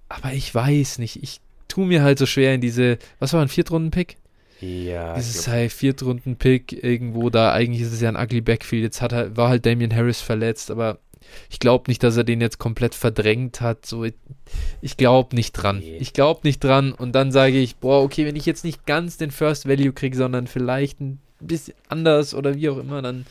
Aber ich weiß nicht. Ich tue mir halt so schwer in diese, was war ein Viertrunden-Pick? Ja. Dieses halt Viertrunden-Pick irgendwo da. Eigentlich ist es ja ein ugly Backfield. Jetzt hat war halt Damian Harris verletzt, aber ich glaube nicht, dass er den jetzt komplett verdrängt hat. So, ich glaube nicht dran. Nee. Ich glaube nicht dran. Und dann sage ich, boah, okay, wenn ich jetzt nicht ganz den First Value kriege, sondern vielleicht ein bisschen anders oder wie auch immer, dann,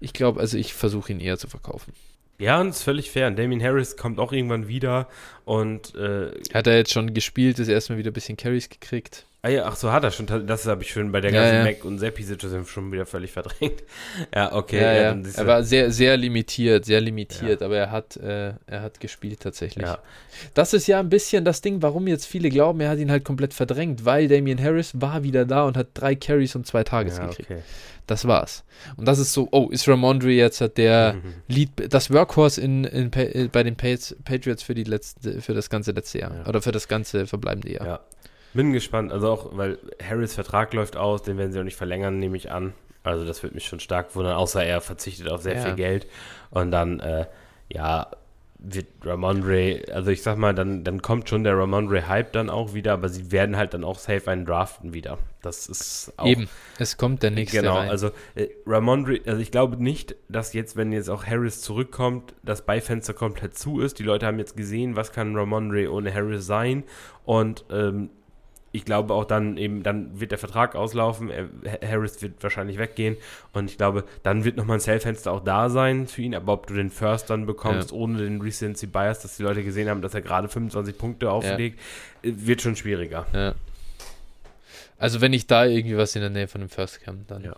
ich glaube, also ich versuche ihn eher zu verkaufen. Ja, und ist völlig fair. Und Damien Harris kommt auch irgendwann wieder und äh, hat er jetzt schon gespielt, ist erstmal wieder ein bisschen Carries gekriegt. Ah ja, ach so, hat er schon. Das habe ich schon bei der ganzen ja. Mac- und Seppi-Situation schon wieder völlig verdrängt. ja, okay. Ja, ja. Er war sehr, sehr limitiert, sehr limitiert, aber er hat, äh, er hat gespielt tatsächlich. Das ist ja ein bisschen das Ding, warum jetzt viele glauben, er hat ihn halt komplett verdrängt, weil Damian Harris war wieder da und hat drei Carries und zwei Tages gekriegt. Okay. Das war's. Und das ist so, oh, ist Ramondre jetzt der mhm. Lead, das Workhorse in, in, in bei den Patriots für die letzte, für das ganze letzte Jahr. Oder für das ganze verbleibende Jahr. Ja. Bin gespannt, also auch, weil Harris Vertrag läuft aus, den werden sie auch nicht verlängern, nehme ich an. Also das wird mich schon stark wundern, außer er verzichtet auf sehr ja. viel Geld. Und dann, äh, ja, wird Ramondre, also ich sag mal, dann, dann kommt schon der Ramondre-Hype dann auch wieder, aber sie werden halt dann auch safe einen draften wieder. Das ist auch. Eben, es kommt der nächste. Genau, rein. also äh, Ramondre, also ich glaube nicht, dass jetzt, wenn jetzt auch Harris zurückkommt, das Beifenster komplett zu ist. Die Leute haben jetzt gesehen, was kann Ramondre ohne Harris sein und ähm, ich glaube auch dann eben, dann wird der Vertrag auslaufen, er, Harris wird wahrscheinlich weggehen und ich glaube, dann wird nochmal ein Sale-Fenster auch da sein für ihn, aber ob du den First dann bekommst, ja. ohne den Recency Bias, dass die Leute gesehen haben, dass er gerade 25 Punkte auflegt, ja. Äh, wird schon schwieriger. Ja. Also wenn ich da irgendwie was in der Nähe von dem First kam, dann,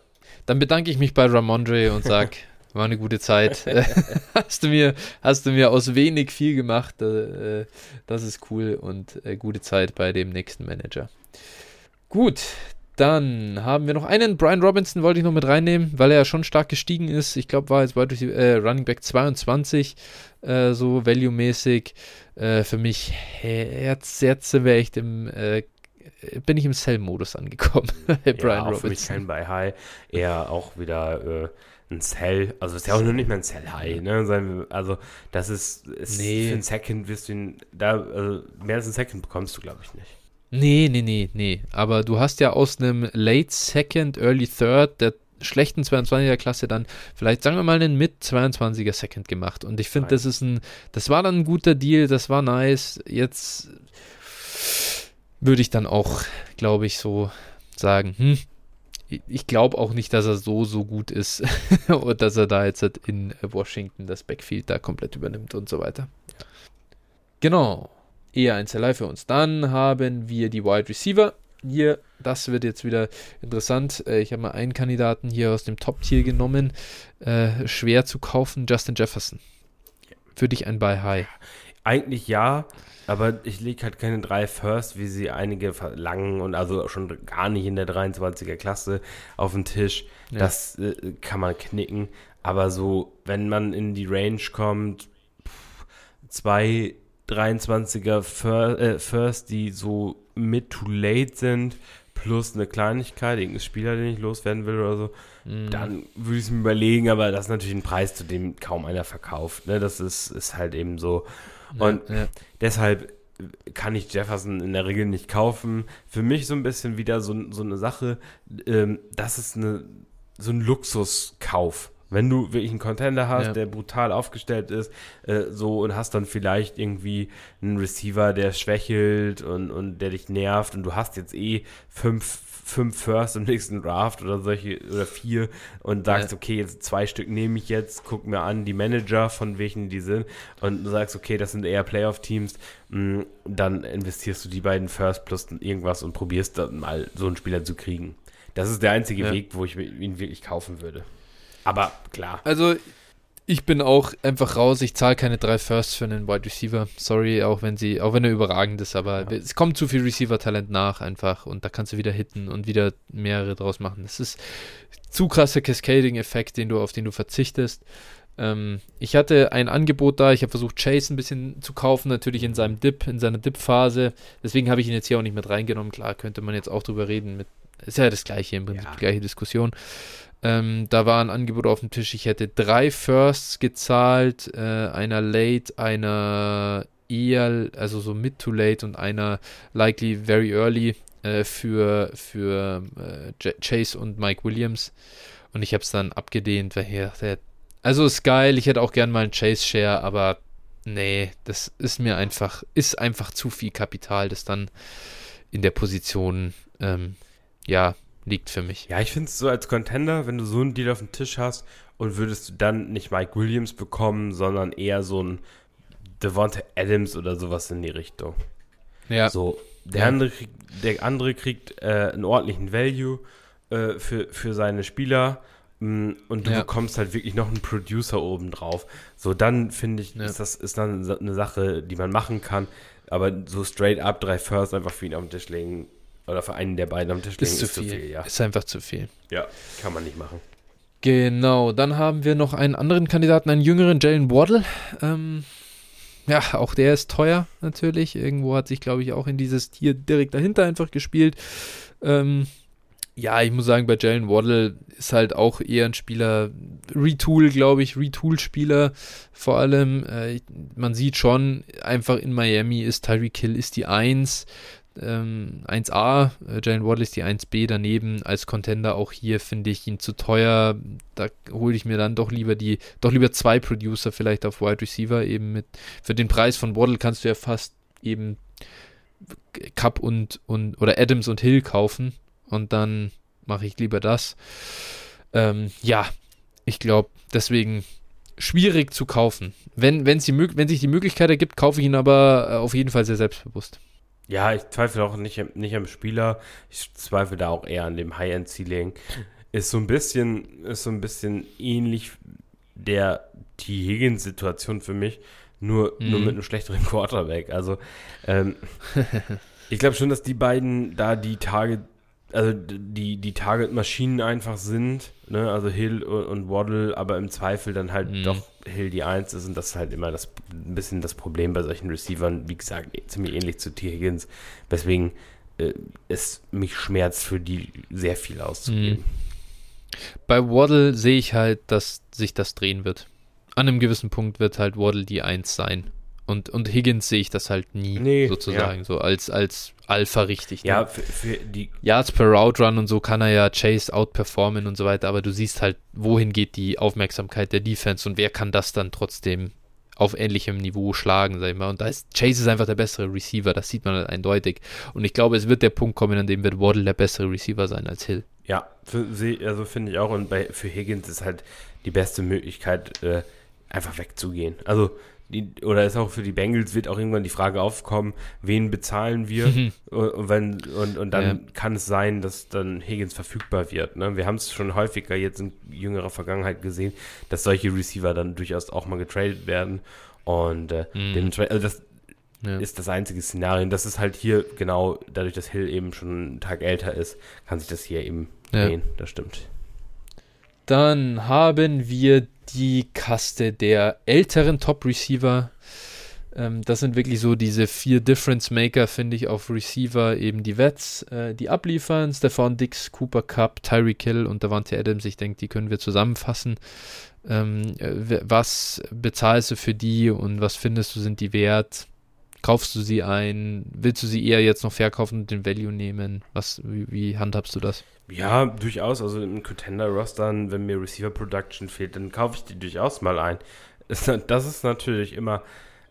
dann bedanke ich mich bei Ramondre und sage, war eine gute Zeit. hast, du mir, hast du mir aus wenig viel gemacht. Äh, das ist cool und äh, gute Zeit bei dem nächsten Manager. Gut, dann haben wir noch einen. Brian Robinson wollte ich noch mit reinnehmen, weil er ja schon stark gestiegen ist. Ich glaube, war jetzt die, äh, Running Back 22, äh, so value-mäßig. Äh, für mich, jetzt, jetzt wäre ich im, äh, bin ich im Sell-Modus angekommen. Brian ja, Robinson. Für mich kein Buy High, eher auch wieder äh, ein Cell, also ist ja auch nur nicht mehr ein Cell High, ne? Also das ist, ist nee. für ein Second wirst du ihn, da, also mehr als ein Second bekommst du, glaube ich, nicht. Nee, nee, nee, nee. Aber du hast ja aus einem Late Second, Early Third der schlechten 22er Klasse dann vielleicht, sagen wir mal, einen mit 22er Second gemacht. Und ich finde, das ist ein, das war dann ein guter Deal, das war nice. Jetzt würde ich dann auch, glaube ich, so sagen, hm, ich glaube auch nicht, dass er so, so gut ist und dass er da jetzt in Washington das Backfield da komplett übernimmt und so weiter. Genau. Eher ein Zerleih für uns. Dann haben wir die Wide Receiver. Hier, das wird jetzt wieder interessant. Äh, ich habe mal einen Kandidaten hier aus dem Top-Tier genommen. Äh, schwer zu kaufen, Justin Jefferson. Für dich ein Buy High Eigentlich ja, aber ich lege halt keine drei First, wie sie einige verlangen und also schon gar nicht in der 23er Klasse auf den Tisch. Ja. Das äh, kann man knicken. Aber so, wenn man in die Range kommt, pff, zwei 23er First, äh, First, die so mid to late sind, plus eine Kleinigkeit, irgendein Spieler, den ich loswerden will oder so, mm. dann würde ich es mir überlegen, aber das ist natürlich ein Preis, zu dem kaum einer verkauft. Ne? Das ist, ist halt eben so. Und ja, ja. deshalb kann ich Jefferson in der Regel nicht kaufen. Für mich so ein bisschen wieder so, so eine Sache, ähm, das ist eine, so ein Luxuskauf. Wenn du wirklich einen Contender hast, ja. der brutal aufgestellt ist, äh, so und hast dann vielleicht irgendwie einen Receiver, der schwächelt und, und der dich nervt und du hast jetzt eh fünf, fünf First im nächsten Draft oder solche oder vier und sagst, ja. okay, jetzt zwei Stück nehme ich jetzt, guck mir an die Manager, von welchen die sind und du sagst, okay, das sind eher Playoff-Teams, mm, dann investierst du die beiden First plus irgendwas und probierst dann mal so einen Spieler zu kriegen. Das ist der einzige ja. Weg, wo ich ihn wirklich kaufen würde. Aber klar. Also ich bin auch einfach raus. Ich zahle keine drei Firsts für einen Wide Receiver. Sorry, auch wenn sie, auch wenn er überragend ist, aber ja. es kommt zu viel Receiver-Talent nach einfach und da kannst du wieder hitten und wieder mehrere draus machen. Das ist zu krasser Cascading-Effekt, den du auf den du verzichtest. Ähm, ich hatte ein Angebot da. Ich habe versucht Chase ein bisschen zu kaufen, natürlich in seinem Dip, in seiner Dip-Phase. Deswegen habe ich ihn jetzt hier auch nicht mit reingenommen. Klar, könnte man jetzt auch drüber reden. Mit, ist ja das gleiche im Prinzip, ja. die gleiche Diskussion. Ähm, da war ein Angebot auf dem Tisch. Ich hätte drei Firsts gezahlt, äh, einer Late, einer eher, also so Mid to Late und einer Likely Very Early äh, für, für äh, Chase und Mike Williams. Und ich habe es dann abgedehnt, weil hier, der, also ist geil, ich hätte auch gern mal einen Chase-Share, aber nee, das ist mir einfach, ist einfach zu viel Kapital, das dann in der Position, ähm, ja, liegt für mich. Ja, ich finde es so als Contender, wenn du so einen Deal auf dem Tisch hast und würdest du dann nicht Mike Williams bekommen, sondern eher so ein Devonta Adams oder sowas in die Richtung. Ja. So, der, ja. andere, kriegt, der andere kriegt äh, einen ordentlichen Value äh, für, für seine Spieler mh, mm, und du ja. bekommst halt wirklich noch einen Producer oben drauf. So, dann finde ich, ja. ist das ist dann eine Sache, die man machen kann. Aber so straight up drei First einfach für ihn auf den Tisch legen, oder für einen der beiden am Tisch legen, ist, ist zu viel. viel ja. Ist einfach zu viel. Ja, kann man nicht machen. Genau, dann haben wir noch einen anderen Kandidaten, einen jüngeren Jalen Waddle. Ähm, ja, auch der ist teuer natürlich. Irgendwo hat sich, glaube ich, auch in dieses Tier direkt dahinter einfach gespielt. Ähm, ja, ich muss sagen, bei Jalen Waddle ist halt auch eher ein Spieler, Retool, glaube ich, Retool-Spieler vor allem. Äh, man sieht schon, einfach in Miami ist Tyreek Hill ist die Eins ähm, 1A, äh, Jalen Waddle ist die 1B daneben als Contender. Auch hier finde ich ihn zu teuer. Da hole ich mir dann doch lieber die, doch lieber zwei Producer vielleicht auf Wide Receiver. Eben mit, für den Preis von Waddle kannst du ja fast eben Cup und, und oder Adams und Hill kaufen. Und dann mache ich lieber das. Ähm, ja, ich glaube, deswegen schwierig zu kaufen. Wenn, wenn's die, wenn sich die Möglichkeit ergibt, kaufe ich ihn aber äh, auf jeden Fall sehr selbstbewusst. Ja, ich zweifle auch nicht, nicht am Spieler. Ich zweifle da auch eher an dem High-End-Ceiling. Ist so ein bisschen, ist so ein bisschen ähnlich der T. Higgins-Situation für mich, nur, mhm. nur mit einem schlechteren Quarterback. Also, ähm, ich glaube schon, dass die beiden da die Target, also die, die Target-Maschinen einfach sind, ne? Also Hill und, Waddle, aber im Zweifel dann halt mhm. doch Hill die Eins ist und das ist halt immer das, ein bisschen das Problem bei solchen Receivern, wie gesagt, ziemlich ähnlich zu T. Higgins, weswegen äh, es mich schmerzt, für die sehr viel auszugeben. Mhm. Bei Waddle sehe ich halt, dass sich das drehen wird. An einem gewissen Punkt wird halt Waddle die Eins sein. Und, und Higgins sehe ich das halt nie, nee, sozusagen, ja. so als, als Alpha richtig. Ne? Ja, für, für, die Yards per Route Run und so kann er ja Chase outperformen und so weiter, aber du siehst halt, wohin geht die Aufmerksamkeit der Defense und wer kann das dann trotzdem auf ähnlichem Niveau schlagen, sag ich mal. Und da ist Chase ist einfach der bessere Receiver, das sieht man halt eindeutig. Und ich glaube, es wird der Punkt kommen, an dem wird Waddle der bessere Receiver sein als Hill. Ja, für, also finde ich auch. Und bei, für Higgins ist halt die beste Möglichkeit, äh, einfach wegzugehen. Also die, oder ist auch für die Bengals wird auch irgendwann die Frage aufkommen, wen bezahlen wir? Und, wenn, und, und dann ja. kann es sein, dass dann Higgins verfügbar wird. Ne? Wir haben es schon häufiger jetzt in jüngerer Vergangenheit gesehen, dass solche Receiver dann durchaus auch mal getradet werden. Und äh, mhm. dementsprechend, also das ja. ist das einzige Szenario. Und das ist halt hier genau, dadurch, dass Hill eben schon einen Tag älter ist, kann sich das hier eben ja. drehen. Das stimmt. Dann haben wir die Kaste der älteren Top-Receiver. Ähm, das sind wirklich so diese vier Difference-Maker, finde ich, auf Receiver. Eben die Vets, äh, die abliefern. Stefan Dix, Cooper Cup, Tyreek Hill und Davante Adams. Ich denke, die können wir zusammenfassen. Ähm, äh, was bezahlst du für die und was findest du, sind die wert? Kaufst du sie ein? Willst du sie eher jetzt noch verkaufen und den Value nehmen? Was, wie, wie handhabst du das? Ja, durchaus. Also in Contender-Rostern, wenn mir Receiver-Production fehlt, dann kaufe ich die durchaus mal ein. Das ist natürlich immer,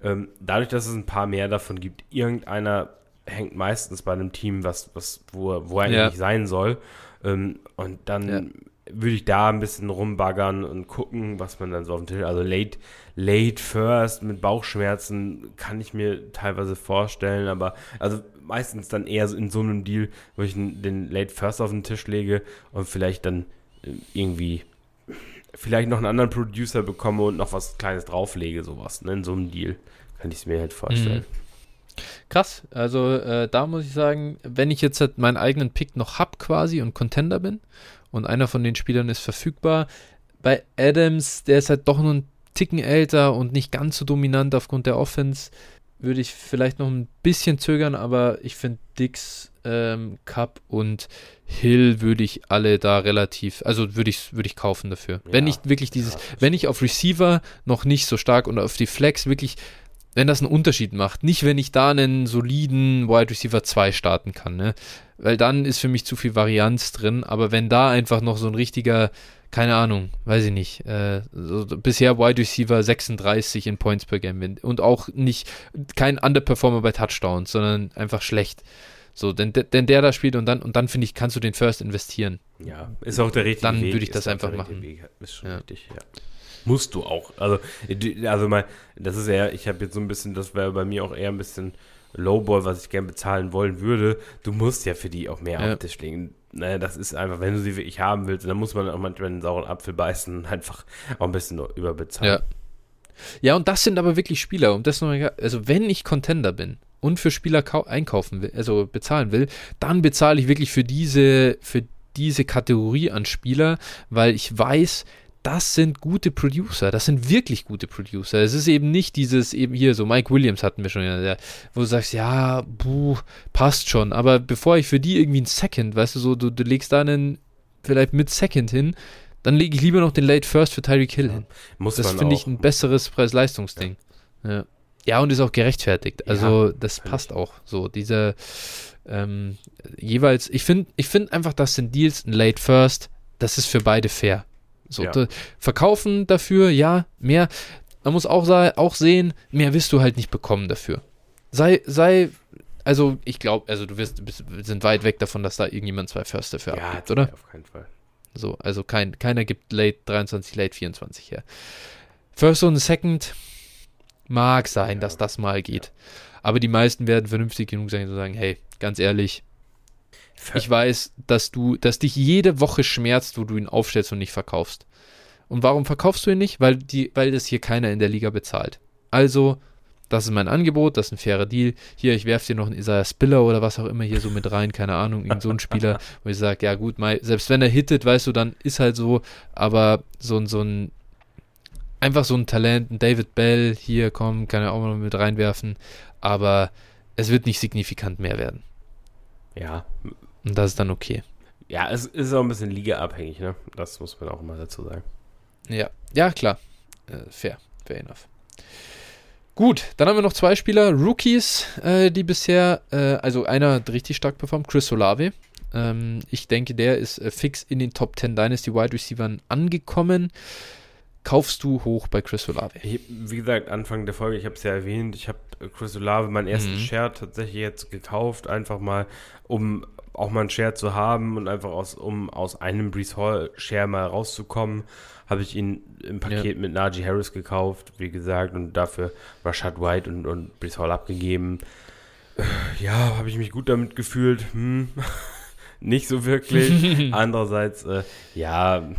ähm, dadurch, dass es ein paar mehr davon gibt, irgendeiner hängt meistens bei einem Team, was, was, wo, er, wo er ja. eigentlich sein soll. Ähm, und dann ja. Würde ich da ein bisschen rumbaggern und gucken, was man dann so auf dem Tisch. Also late, late first mit Bauchschmerzen kann ich mir teilweise vorstellen, aber also meistens dann eher in so einem Deal, wo ich den Late First auf den Tisch lege und vielleicht dann äh, irgendwie vielleicht noch einen anderen Producer bekomme und noch was Kleines drauflege, sowas. Ne? In so einem Deal kann ich es mir halt vorstellen. Mhm. Krass, also äh, da muss ich sagen, wenn ich jetzt halt meinen eigenen Pick noch habe quasi und Contender bin und einer von den Spielern ist verfügbar, bei Adams, der ist halt doch nur ein Ticken älter und nicht ganz so dominant aufgrund der Offense, würde ich vielleicht noch ein bisschen zögern, aber ich finde Dix, ähm, Cup und Hill würde ich alle da relativ, also würde ich, würde ich kaufen dafür. Ja, wenn ich wirklich dieses, ja, wenn ich auf Receiver noch nicht so stark und auf die Flex wirklich, wenn das einen Unterschied macht, nicht wenn ich da einen soliden Wide Receiver 2 starten kann, ne? Weil dann ist für mich zu viel Varianz drin, aber wenn da einfach noch so ein richtiger keine Ahnung, weiß ich nicht. Äh, so, bisher Wide Receiver 36 in Points per Game und auch nicht kein Underperformer bei Touchdowns, sondern einfach schlecht. So, denn, denn der da spielt und dann und dann finde ich, kannst du den First investieren. Ja, ist auch der richtige dann Weg. Dann würde ich das einfach machen. Weg. Ist schon ja. richtig, ja. Musst du auch. Also, also mal, das ist eher, ich habe jetzt so ein bisschen, das wäre bei mir auch eher ein bisschen Lowball, was ich gern bezahlen wollen würde. Du musst ja für die auch mehr ja. auf den Tisch legen naja, das ist einfach, wenn du sie wirklich haben willst, dann muss man auch manchmal einen sauren Apfel beißen und einfach auch ein bisschen überbezahlen. Ja. Ja, und das sind aber wirklich Spieler. Und das nochmal, also wenn ich Contender bin und für Spieler einkaufen will, also bezahlen will, dann bezahle ich wirklich für diese, für diese Kategorie an Spieler, weil ich weiß, das sind gute Producer, das sind wirklich gute Producer. Es ist eben nicht dieses, eben hier, so Mike Williams hatten wir schon, ja, wo du sagst, ja, buh, passt schon, aber bevor ich für die irgendwie ein Second, weißt du, so, du, du legst da einen, vielleicht mit Second hin, dann lege ich lieber noch den Late First für Tyreek Hill ja, hin. Muss das finde ich ein besseres Preis-Leistungsding. Ja. ja. ja. und ist auch gerechtfertigt. Also, das passt auch. So, diese ähm, jeweils, ich finde ich find einfach, das sind Deals, ein Late First, das ist für beide fair. So, ja. da, verkaufen dafür, ja, mehr. Man muss auch, auch sehen, mehr wirst du halt nicht bekommen dafür. Sei, sei, also ich glaube, also du wirst, bist, sind weit weg davon, dass da irgendjemand zwei First dafür ja, abgibt, oder? auf keinen Fall. So, also kein, keiner gibt Late 23, Late 24 her. First und Second mag sein, ja. dass das mal geht. Aber die meisten werden vernünftig genug sein, zu sagen, hey, ganz ehrlich, ich weiß, dass du, dass dich jede Woche schmerzt, wo du ihn aufstellst und nicht verkaufst. Und warum verkaufst du ihn nicht? Weil, die, weil das hier keiner in der Liga bezahlt. Also, das ist mein Angebot, das ist ein fairer Deal. Hier, ich werfe dir noch einen Isaiah Spiller oder was auch immer hier so mit rein, keine Ahnung, irgend so ein Spieler, wo ich sage, ja gut, mal, selbst wenn er hittet, weißt du, dann ist halt so, aber so, so ein, einfach so ein Talent, ein David Bell, hier, komm, kann er auch mal mit reinwerfen, aber es wird nicht signifikant mehr werden. Ja, und das ist dann okay. Ja, es ist auch ein bisschen ligaabhängig, ne? Das muss man auch mal dazu sagen. Ja, ja, klar. Äh, fair, fair enough. Gut, dann haben wir noch zwei Spieler, Rookies, äh, die bisher, äh, also einer hat richtig stark performt, Chris Olave. Ähm, ich denke, der ist äh, fix in den Top 10 Dynasty Wide Receivers angekommen. Kaufst du hoch bei Chris Olave? Ich, wie gesagt, Anfang der Folge, ich habe es ja erwähnt, ich habe Chris Olave meinen ersten mhm. Share tatsächlich jetzt gekauft, einfach mal, um auch mal einen Share zu haben und einfach aus, um aus einem Brees Hall Share mal rauszukommen, habe ich ihn im Paket ja. mit Najee Harris gekauft, wie gesagt, und dafür Rashad White und, und Brees Hall abgegeben. Ja, habe ich mich gut damit gefühlt. Hm. Nicht so wirklich. Andererseits, äh, ja,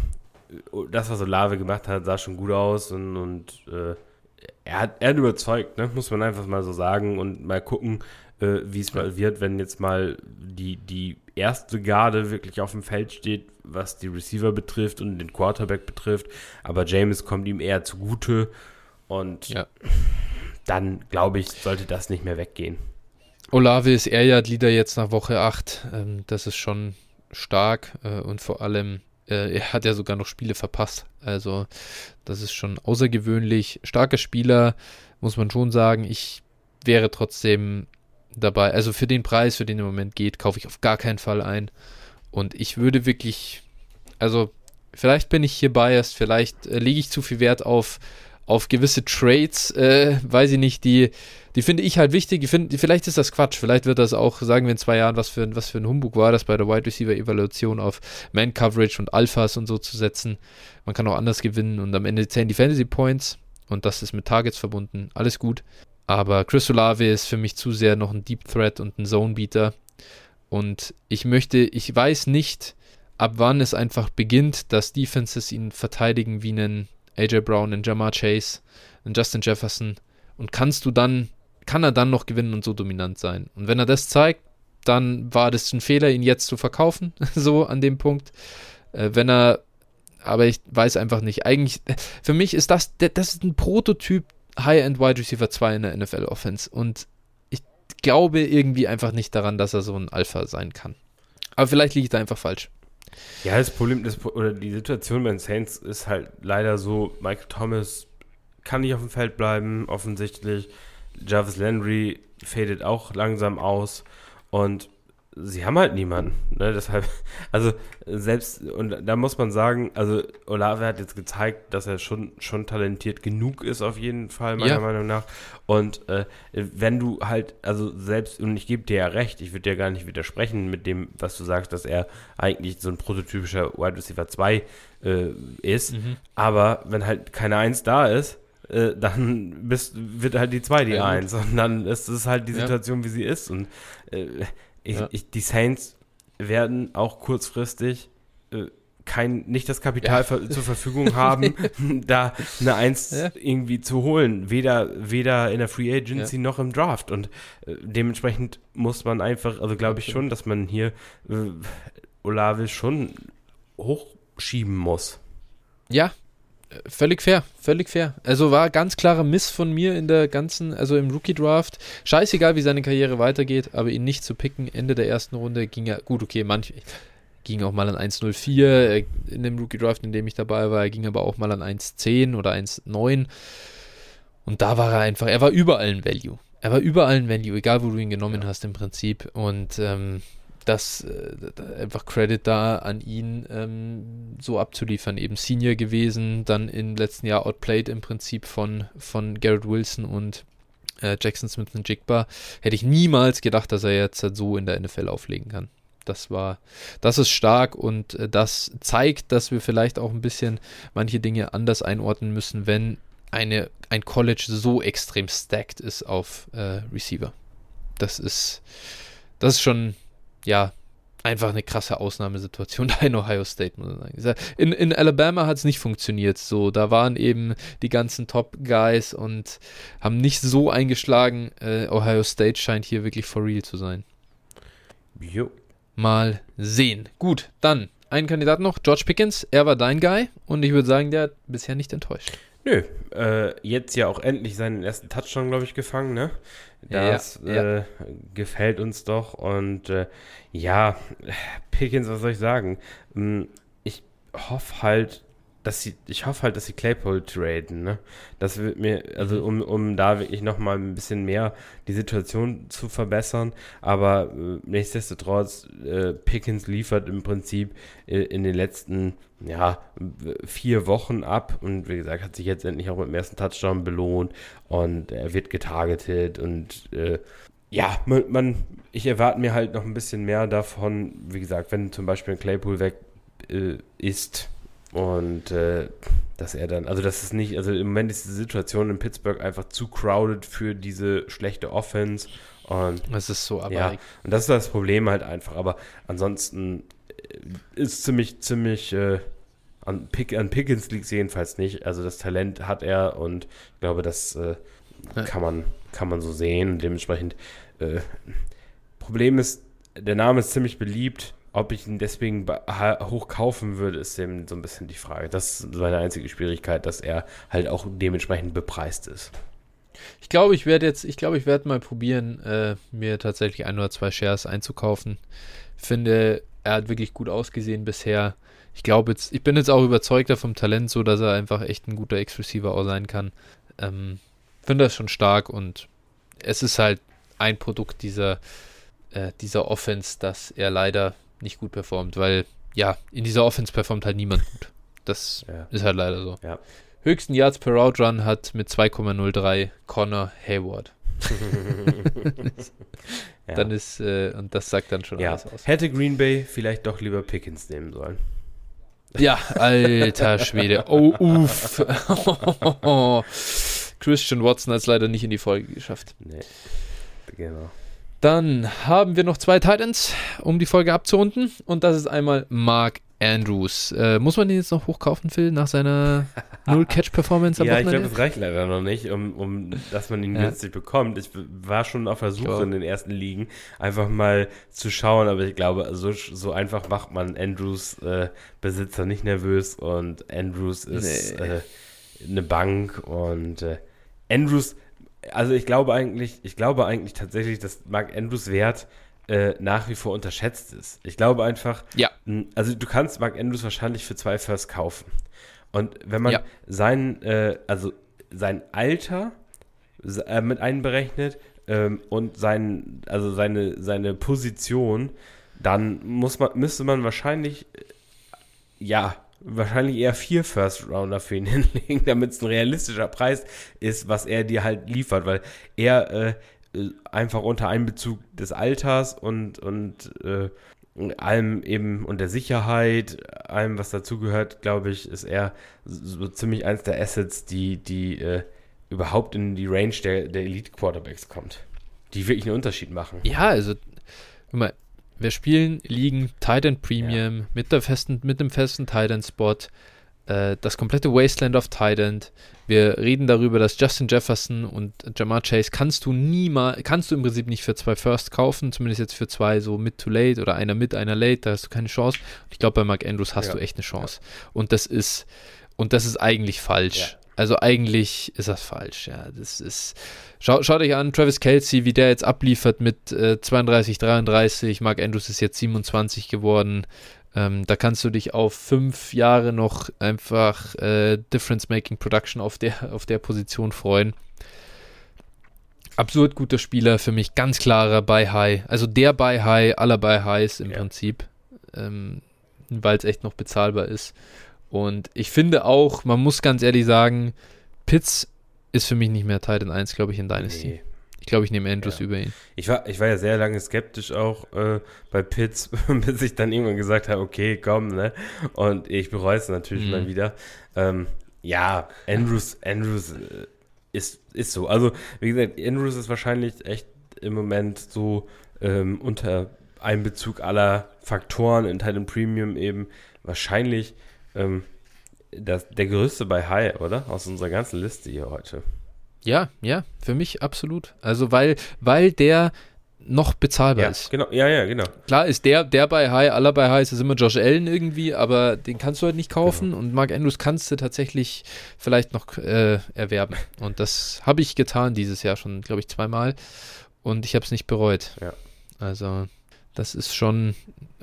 das, was Olave gemacht hat, sah schon gut aus und, und äh, er hat, er hat überzeugt, ne? muss man einfach mal so sagen und mal gucken, äh, wie es mal wird, wenn jetzt mal die, die erste Garde wirklich auf dem Feld steht, was die Receiver betrifft und den Quarterback betrifft. Aber James kommt ihm eher zugute und ja. dann, glaube ich, sollte das nicht mehr weggehen. Olave ist Air-Yard-Leader jetzt nach Woche 8. Ähm, das ist schon stark äh, und vor allem, äh, er hat ja sogar noch Spiele verpasst. Also, das ist schon außergewöhnlich. Starker Spieler, muss man schon sagen. Ich wäre trotzdem dabei. Also, für den Preis, für den im Moment geht, kaufe ich auf gar keinen Fall ein. Und ich würde wirklich, also, vielleicht bin ich hier biased, vielleicht äh, lege ich zu viel Wert auf auf gewisse Trades, äh, weiß ich nicht, die, die finde ich halt wichtig. Die find, vielleicht ist das Quatsch. Vielleicht wird das auch, sagen wir in zwei Jahren, was für, was für ein Humbug war das bei der Wide Receiver Evaluation auf Man Coverage und Alphas und so zu setzen. Man kann auch anders gewinnen und am Ende zählen die Fantasy Points und das ist mit Targets verbunden. Alles gut. Aber Chris Olave ist für mich zu sehr noch ein Deep Threat und ein Zone Beater. Und ich möchte, ich weiß nicht, ab wann es einfach beginnt, dass Defenses ihn verteidigen wie einen AJ Brown, einen Jamar Chase, einen Justin Jefferson. Und kannst du dann, kann er dann noch gewinnen und so dominant sein? Und wenn er das zeigt, dann war das ein Fehler, ihn jetzt zu verkaufen, so an dem Punkt. Äh, wenn er, aber ich weiß einfach nicht. Eigentlich, für mich ist das, das ist ein Prototyp High-End Wide Receiver 2 in der NFL Offense. Und ich glaube irgendwie einfach nicht daran, dass er so ein Alpha sein kann. Aber vielleicht liege ich da einfach falsch. Ja, das Problem, das, oder die Situation bei den Saints ist halt leider so, Michael Thomas kann nicht auf dem Feld bleiben, offensichtlich. Jarvis Landry fadet auch langsam aus und sie haben halt niemanden. Ne? Deshalb, also selbst, und da muss man sagen, also Olave hat jetzt gezeigt, dass er schon, schon talentiert genug ist, auf jeden Fall, meiner ja. Meinung nach. Und äh, wenn du halt, also selbst, und ich gebe dir ja recht, ich würde dir gar nicht widersprechen mit dem, was du sagst, dass er eigentlich so ein prototypischer Wide Receiver 2 äh, ist, mhm. aber wenn halt keine Eins da ist, äh, dann bist, wird halt die 2 die ja, 1 und dann ist es halt die Situation, ja. wie sie ist und äh, ich, ja. ich, die Saints werden auch kurzfristig äh, kein, nicht das Kapital ja. zur Verfügung haben, da eine Eins ja. irgendwie zu holen. Weder, weder in der Free Agency ja. noch im Draft. Und äh, dementsprechend muss man einfach, also glaube ich schon, dass man hier äh, Olave schon hochschieben muss. Ja, Völlig fair, völlig fair. Also war ganz klarer Miss von mir in der ganzen, also im Rookie-Draft. Scheißegal, wie seine Karriere weitergeht, aber ihn nicht zu picken, Ende der ersten Runde ging ja, gut, okay, manch, ging auch mal an 1,04 äh, in dem Rookie-Draft, in dem ich dabei war, er ging aber auch mal an 1,10 oder 1,9 und da war er einfach, er war überall ein Value. Er war überall ein Value, egal wo du ihn genommen ja. hast im Prinzip und ähm, das äh, einfach Credit da an ihn ähm, so abzuliefern. Eben Senior gewesen, dann im letzten Jahr outplayed im Prinzip von, von Garrett Wilson und äh, Jackson Smith und Jigba. Hätte ich niemals gedacht, dass er jetzt halt so in der NFL auflegen kann. Das war, das ist stark und äh, das zeigt, dass wir vielleicht auch ein bisschen manche Dinge anders einordnen müssen, wenn eine, ein College so extrem stacked ist auf äh, Receiver. Das ist, das ist schon ja, einfach eine krasse Ausnahmesituation da in Ohio State, muss man sagen. In, in Alabama hat es nicht funktioniert so. Da waren eben die ganzen Top-Guys und haben nicht so eingeschlagen. Äh, Ohio State scheint hier wirklich for real zu sein. Jo. Mal sehen. Gut, dann ein Kandidat noch, George Pickens. Er war dein Guy und ich würde sagen, der hat bisher nicht enttäuscht. Nö, äh, jetzt ja auch endlich seinen ersten Touchdown, glaube ich, gefangen, ne? Das ja, ja. Äh, gefällt uns doch. Und äh, ja, Pickens, was soll ich sagen? Hm, ich hoffe halt, dass sie, ich hoffe halt, dass sie Claypool traden, ne? Das wird mir, also um, um da wirklich nochmal ein bisschen mehr die Situation zu verbessern. Aber äh, nichtsdestotrotz, äh, Pickens liefert im Prinzip äh, in den letzten ja, vier Wochen ab. Und wie gesagt, hat sich jetzt endlich auch mit dem ersten Touchdown belohnt. Und er wird getargetet. Und äh, ja, man, man, ich erwarte mir halt noch ein bisschen mehr davon, wie gesagt, wenn zum Beispiel ein Claypool weg äh, ist und äh, dass er dann, also das ist nicht, also im Moment ist die Situation in Pittsburgh einfach zu crowded für diese schlechte Offense und das ist so, aber ja, und das ist das Problem halt einfach, aber ansonsten ist ziemlich, ziemlich äh, An, Pick, an Pickens liegt es jedenfalls nicht. Also das Talent hat er und ich glaube, das äh, kann, man, kann man so sehen. Und dementsprechend, äh, Problem ist, der Name ist ziemlich beliebt. Ob ich ihn deswegen hoch kaufen würde, ist eben so ein bisschen die Frage. Das ist meine einzige Schwierigkeit, dass er halt auch dementsprechend bepreist ist. Ich glaube, ich werde jetzt, ich glaube, ich werde mal probieren, äh, mir tatsächlich ein oder zwei Shares einzukaufen. Finde, er hat wirklich gut ausgesehen bisher. Ich glaube jetzt, ich bin jetzt auch überzeugter vom Talent, so dass er einfach echt ein guter Ex-Receiver auch sein kann. Ähm, finde das schon stark und es ist halt ein Produkt dieser, äh, dieser Offense, dass er leider nicht gut performt, weil ja, in dieser Offense performt halt niemand gut. Das ja. ist halt leider so. Ja. Höchsten Yards per Route Run hat mit 2,03 Connor Hayward. ja. Dann ist, äh, und das sagt dann schon alles aus. Hätte Green Bay vielleicht doch lieber Pickens nehmen sollen. Ja, alter Schwede. Oh, uff. Christian Watson hat es leider nicht in die Folge geschafft. Nee, genau. Dann haben wir noch zwei Titans, um die Folge abzurunden. Und das ist einmal Mark Andrews. Äh, muss man den jetzt noch hochkaufen, Phil, nach seiner Null-Catch-Performance am Ja, Wochenende? ich glaube, das reicht leider noch nicht, um, um dass man ihn ja. günstig bekommt. Ich war schon auf der Suche in den ersten Ligen, einfach mal zu schauen, aber ich glaube, so, so einfach macht man Andrews äh, Besitzer nicht nervös und Andrews ist nee. äh, eine Bank und äh, Andrews, also ich glaube eigentlich, ich glaube eigentlich tatsächlich, dass Mark Andrews Wert äh, nach wie vor unterschätzt ist. Ich glaube einfach, ja. also du kannst Mark Andrews wahrscheinlich für zwei First kaufen. Und wenn man ja. sein, äh, also sein Alter äh, mit einberechnet ähm, und sein, also seine, seine Position, dann muss man, müsste man wahrscheinlich, äh, ja, wahrscheinlich eher vier First Rounder für ihn hinlegen, damit es ein realistischer Preis ist, was er dir halt liefert, weil er äh, einfach unter Einbezug des Alters und, und äh, allem eben und der Sicherheit, allem, was dazugehört, glaube ich, ist er so ziemlich eins der Assets, die, die äh, überhaupt in die Range der, der Elite-Quarterbacks kommt. Die wirklich einen Unterschied machen. Ja, also, guck mal, wir spielen Ligen Titan Premium ja. mit, der festen, mit dem festen Titan-Spot äh, das komplette Wasteland of Titan. Wir reden darüber, dass Justin Jefferson und Jamar Chase kannst du niemals, kannst du im Prinzip nicht für zwei First kaufen, zumindest jetzt für zwei so mid to late oder einer mit, einer late, da hast du keine Chance. Und ich glaube, bei Mark Andrews hast ja. du echt eine Chance. Ja. Und das ist, und das ist eigentlich falsch. Also eigentlich ist das falsch, ja. Das ist. Schau, schaut euch an, Travis Kelsey, wie der jetzt abliefert mit äh, 32, 33. Mark Andrews ist jetzt 27 geworden. Ähm, da kannst du dich auf fünf Jahre noch einfach äh, Difference-Making Production auf der, auf der Position freuen. Absurd guter Spieler, für mich ganz klarer Buy High. Also der Buy High aller Buy Highs im ja. Prinzip, ähm, weil es echt noch bezahlbar ist. Und ich finde auch, man muss ganz ehrlich sagen, Pitts ist für mich nicht mehr Titan 1, glaube ich, in Dynasty. Nee glaube, ich nehme Andrews ja. über ihn. Ich war, ich war ja sehr lange skeptisch auch äh, bei Pitts, bis ich dann irgendwann gesagt habe, okay, komm, ne? Und ich bereue es natürlich mhm. mal wieder. Ähm, ja, Andrews, Andrews äh, ist, ist so. Also, wie gesagt, Andrews ist wahrscheinlich echt im Moment so ähm, unter Einbezug aller Faktoren in Titan Premium eben wahrscheinlich ähm, das, der größte bei High, oder? Aus unserer ganzen Liste hier heute. Ja, ja, für mich absolut. Also weil, weil der noch bezahlbar ja, ist. Genau, ja, ja, genau. Klar ist der, der bei High, aller bei High ist immer Josh Allen irgendwie, aber den kannst du halt nicht kaufen genau. und Mark Andrews kannst du tatsächlich vielleicht noch äh, erwerben. Und das habe ich getan dieses Jahr schon, glaube ich, zweimal und ich habe es nicht bereut. Ja. Also das ist schon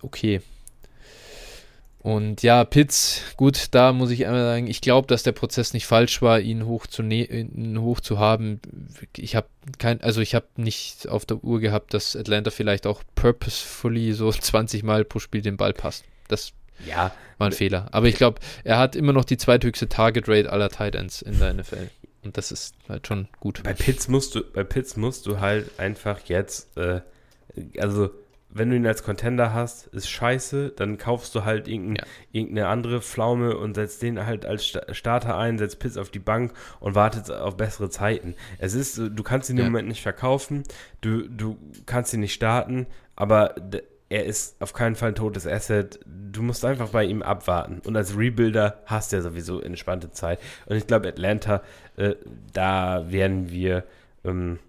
okay. Und ja, Pitts, gut, da muss ich einmal sagen, ich glaube, dass der Prozess nicht falsch war, ihn hoch zu, ihn hoch zu haben. Ich habe kein, also ich habe nicht auf der Uhr gehabt, dass Atlanta vielleicht auch purposefully so 20 Mal pro Spiel den Ball passt. Das ja. war ein Fehler. Aber ich glaube, er hat immer noch die zweithöchste Target Rate aller Titans in der NFL. Und das ist halt schon gut. Bei Pitts musst du, bei Pitts musst du halt einfach jetzt, äh, also wenn du ihn als Contender hast, ist scheiße, dann kaufst du halt irgendein, ja. irgendeine andere Pflaume und setzt den halt als Starter ein, setzt Pitts auf die Bank und wartet auf bessere Zeiten. Es ist, du kannst ihn ja. im Moment nicht verkaufen, du, du kannst ihn nicht starten, aber er ist auf keinen Fall ein totes Asset. Du musst einfach bei ihm abwarten. Und als Rebuilder hast du ja sowieso entspannte Zeit. Und ich glaube, Atlanta, äh, da werden wir ähm,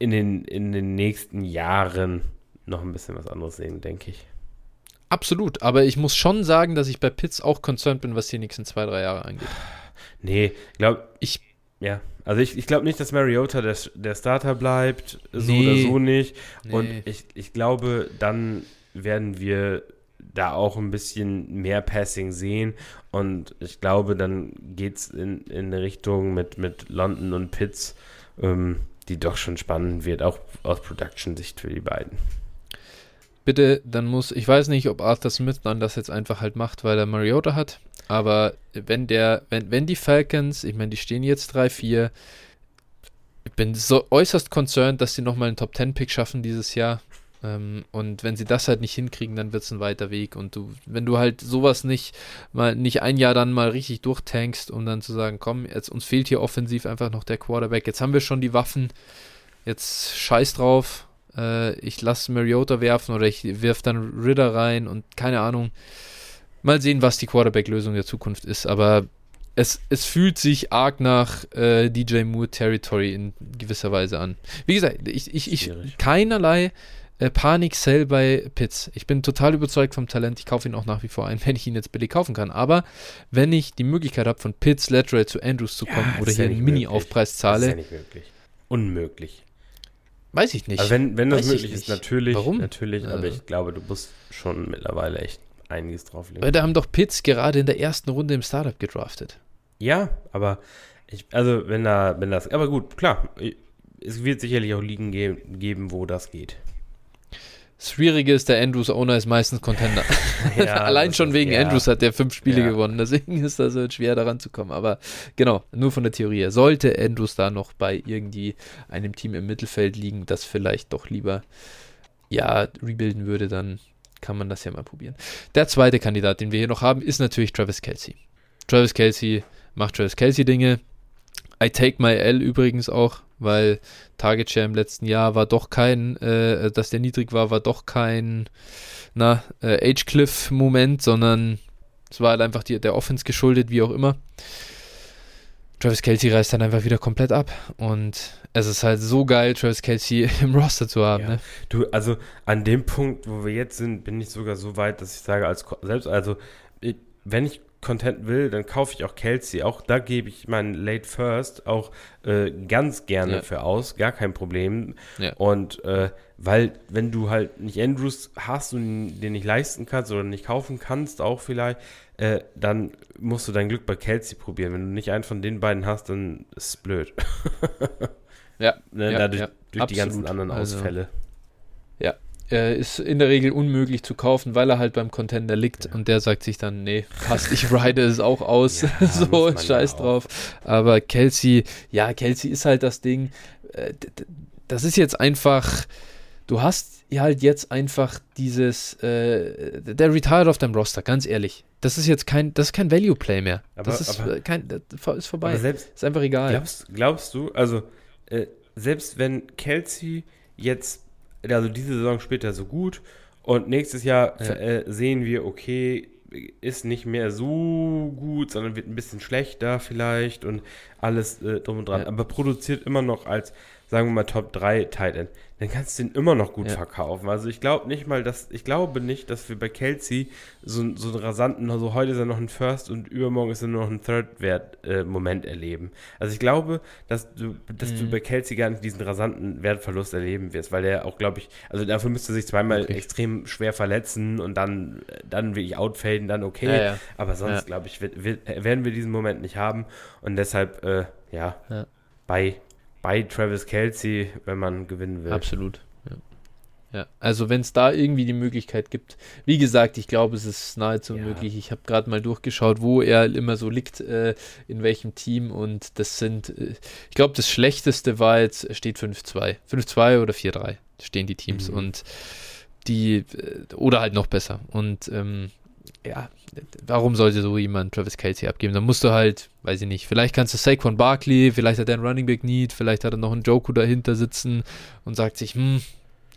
in, den, in den nächsten Jahren noch ein bisschen was anderes sehen, denke ich. Absolut, aber ich muss schon sagen, dass ich bei Pitts auch concerned bin, was die nächsten zwei, drei Jahre angeht. Nee, glaube ich, ja. Also ich, ich glaube nicht, dass Mariota der, der Starter bleibt, so nee. oder so nicht. Und nee. ich, ich glaube, dann werden wir da auch ein bisschen mehr Passing sehen. Und ich glaube, dann geht es in, in eine Richtung mit, mit London und Pitts, ähm, die doch schon spannend wird, auch aus Production-Sicht für die beiden. Bitte, dann muss, ich weiß nicht, ob Arthur Smith dann das jetzt einfach halt macht, weil er Mariota hat, aber wenn der, wenn, wenn die Falcons, ich meine, die stehen jetzt 3-4, ich bin so äußerst concerned, dass sie nochmal einen Top-10-Pick schaffen dieses Jahr. Ähm, und wenn sie das halt nicht hinkriegen, dann wird es ein weiter Weg. Und du, wenn du halt sowas nicht mal nicht ein Jahr dann mal richtig durchtankst, um dann zu sagen, komm, jetzt uns fehlt hier offensiv einfach noch der Quarterback. Jetzt haben wir schon die Waffen, jetzt scheiß drauf. Äh, ich lasse Mariota werfen oder ich wirf dann Ritter rein und keine Ahnung. Mal sehen, was die Quarterback-Lösung der Zukunft ist. Aber es, es fühlt sich arg nach äh, DJ Moore Territory in gewisser Weise an. Wie gesagt, ich, ich, ich keinerlei äh, Panik-Sell bei Pitts. Ich bin total überzeugt vom Talent. Ich kaufe ihn auch nach wie vor ein, wenn ich ihn jetzt billig kaufen kann. Aber wenn ich die Möglichkeit habe, von Pitts lateral zu Andrews zu kommen ja, oder hier einen Mini-Aufpreis zahle. Das ist ja nicht möglich. Unmöglich. Weiß ich nicht. Also wenn, wenn das möglich ist, natürlich. Warum? Natürlich, aber ich glaube, du musst schon mittlerweile echt einiges drauflegen. Weil da haben doch Pitts gerade in der ersten Runde im Startup gedraftet. Ja, aber ich, also wenn da, wenn das, aber gut, klar, es wird sicherlich auch Ligen ge geben, wo das geht. Das Schwierige ist, der Andrews Owner ist meistens Contender. ja, Allein schon wegen ja. Andrews hat der fünf Spiele ja. gewonnen, deswegen ist das halt schwer daran zu kommen. Aber genau, nur von der Theorie. Sollte Andrews da noch bei irgendwie einem Team im Mittelfeld liegen, das vielleicht doch lieber ja rebuilden würde, dann kann man das ja mal probieren. Der zweite Kandidat, den wir hier noch haben, ist natürlich Travis Kelsey. Travis Kelsey macht Travis Kelsey Dinge. I take my L übrigens auch, weil Target Share im letzten Jahr war doch kein, äh, dass der niedrig war, war doch kein, na, äh, Age-Cliff-Moment, sondern es war halt einfach die, der Offense geschuldet, wie auch immer. Travis Kelsey reißt dann einfach wieder komplett ab und es ist halt so geil, Travis Kelsey im Roster zu haben. Ja. Ne? Du, also an dem Punkt, wo wir jetzt sind, bin ich sogar so weit, dass ich sage, als selbst, also wenn ich Content will, dann kaufe ich auch Kelsey. Auch da gebe ich meinen Late First auch äh, ganz gerne ja. für aus, gar kein Problem. Ja. Und äh, weil, wenn du halt nicht Andrews hast und den nicht leisten kannst oder nicht kaufen kannst, auch vielleicht, äh, dann musst du dein Glück bei Kelsey probieren. Wenn du nicht einen von den beiden hast, dann ist es blöd. ja, ne, ja, dadurch durch die ganzen anderen also, Ausfälle. Ja, äh, ist in der Regel unmöglich zu kaufen, weil er halt beim Contender liegt ja. und der sagt sich dann, nee, passt, ich ride es auch aus, ja, so, scheiß drauf. Aber Kelsey, ja, Kelsey ist halt das Ding, äh, das ist jetzt einfach, du hast halt jetzt einfach dieses, äh, der retired auf deinem Roster, ganz ehrlich. Das ist jetzt kein, das ist kein Value-Play mehr. Aber, das ist aber, kein, das ist vorbei. Selbst, ist einfach egal. Glaubst, glaubst du, also, äh, selbst wenn Kelsey jetzt also diese Saison spielt er so gut und nächstes Jahr ja. äh, sehen wir, okay, ist nicht mehr so gut, sondern wird ein bisschen schlechter vielleicht und alles äh, drum und dran, ja. aber produziert immer noch als sagen wir mal Top 3 Tight End, dann kannst du den immer noch gut ja. verkaufen. Also ich glaube nicht mal, dass, ich glaube nicht, dass wir bei Kelsey so, so einen rasanten, also heute ist er noch ein First und übermorgen ist er nur noch ein Third-Wert-Moment äh, erleben. Also ich glaube, dass du, dass mhm. du bei Kelsey gar nicht diesen rasanten Wertverlust erleben wirst, weil er auch, glaube ich, also dafür müsste er sich zweimal okay. extrem schwer verletzen und dann, dann wirklich outfaden, dann okay. Ja, ja. Aber sonst, glaube ich, wird, wird, werden wir diesen Moment nicht haben und deshalb, äh, ja, bei bei Travis Kelsey, wenn man gewinnen will. Absolut. Ja, ja. also wenn es da irgendwie die Möglichkeit gibt, wie gesagt, ich glaube, es ist nahezu ja. möglich. Ich habe gerade mal durchgeschaut, wo er immer so liegt, äh, in welchem Team und das sind, äh, ich glaube, das Schlechteste war jetzt, steht 5-2. 5-2 oder 4-3 stehen die Teams mhm. und die, äh, oder halt noch besser. Und ähm, ja, warum sollte so jemand Travis Kelsey abgeben? Dann musst du halt, weiß ich nicht, vielleicht kannst du Saquon Barkley, vielleicht hat er einen Running Back Need, vielleicht hat er noch einen Joku dahinter sitzen und sagt sich, hm,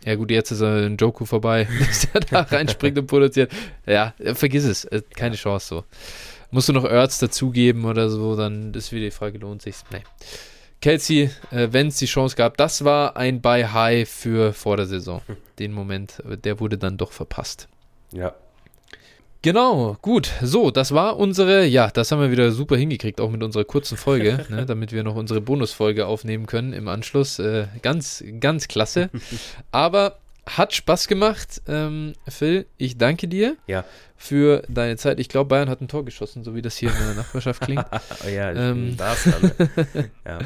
Ja, gut, jetzt ist ein Joku vorbei, dass der da reinspringt und produziert. Ja, vergiss es. Äh, keine Chance so. Musst du noch Erz dazugeben oder so, dann ist wieder die Frage, lohnt sich. Nee. Kelsey, äh, wenn es die Chance gab, das war ein Buy High für vor der Saison. Den Moment, äh, der wurde dann doch verpasst. Ja. Genau, gut. So, das war unsere, ja, das haben wir wieder super hingekriegt, auch mit unserer kurzen Folge, ne, damit wir noch unsere Bonusfolge aufnehmen können im Anschluss. Äh, ganz, ganz klasse. Aber hat Spaß gemacht. Ähm, Phil, ich danke dir ja. für deine Zeit. Ich glaube, Bayern hat ein Tor geschossen, so wie das hier in der Nachbarschaft klingt. oh ja, ähm, das ja.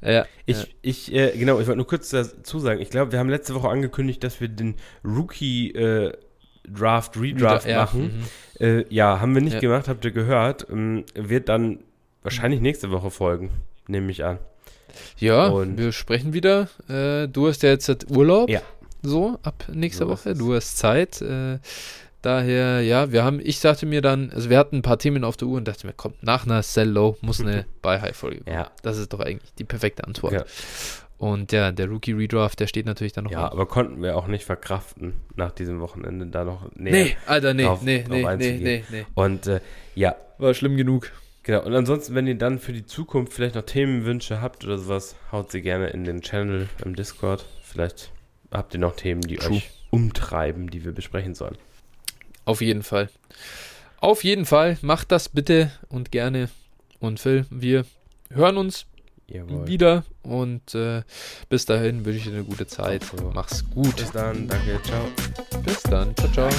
Ja, ich, ja. ich äh, genau, ich wollte nur kurz dazu sagen, ich glaube, wir haben letzte Woche angekündigt, dass wir den Rookie äh, Draft, Redraft ja, machen. Mhm. Äh, ja, haben wir nicht ja. gemacht, habt ihr gehört. Ähm, wird dann wahrscheinlich nächste Woche folgen, nehme ich an. Ja, Und wir sprechen wieder. Äh, du hast ja jetzt Urlaub. Ja. So, ab nächster so Woche. Du hast Zeit. Äh, daher, ja, wir haben, ich sagte mir dann, also wir hatten ein paar Themen auf der Uhr und dachte mir, komm, nach einer Sell Low muss eine Buy High Folge kommen. Ja. Das ist doch eigentlich die perfekte Antwort. Ja. Und ja, der Rookie Redraft, der steht natürlich dann noch. Ja, an. aber konnten wir auch nicht verkraften, nach diesem Wochenende da noch näher. Nee, Alter, nee, drauf, nee, nee, nee, nee, nee. Und äh, ja. War schlimm genug. Genau, und ansonsten, wenn ihr dann für die Zukunft vielleicht noch Themenwünsche habt oder sowas, haut sie gerne in den Channel im Discord. Vielleicht habt ihr noch Themen, die True. euch umtreiben, die wir besprechen sollen. Auf jeden Fall. Auf jeden Fall, macht das bitte und gerne. Und Phil, wir hören uns Jawohl. wieder. Und äh, bis dahin wünsche ich dir eine gute Zeit. Mach's gut. Bis dann, danke, ciao. Bis dann, ciao, ciao.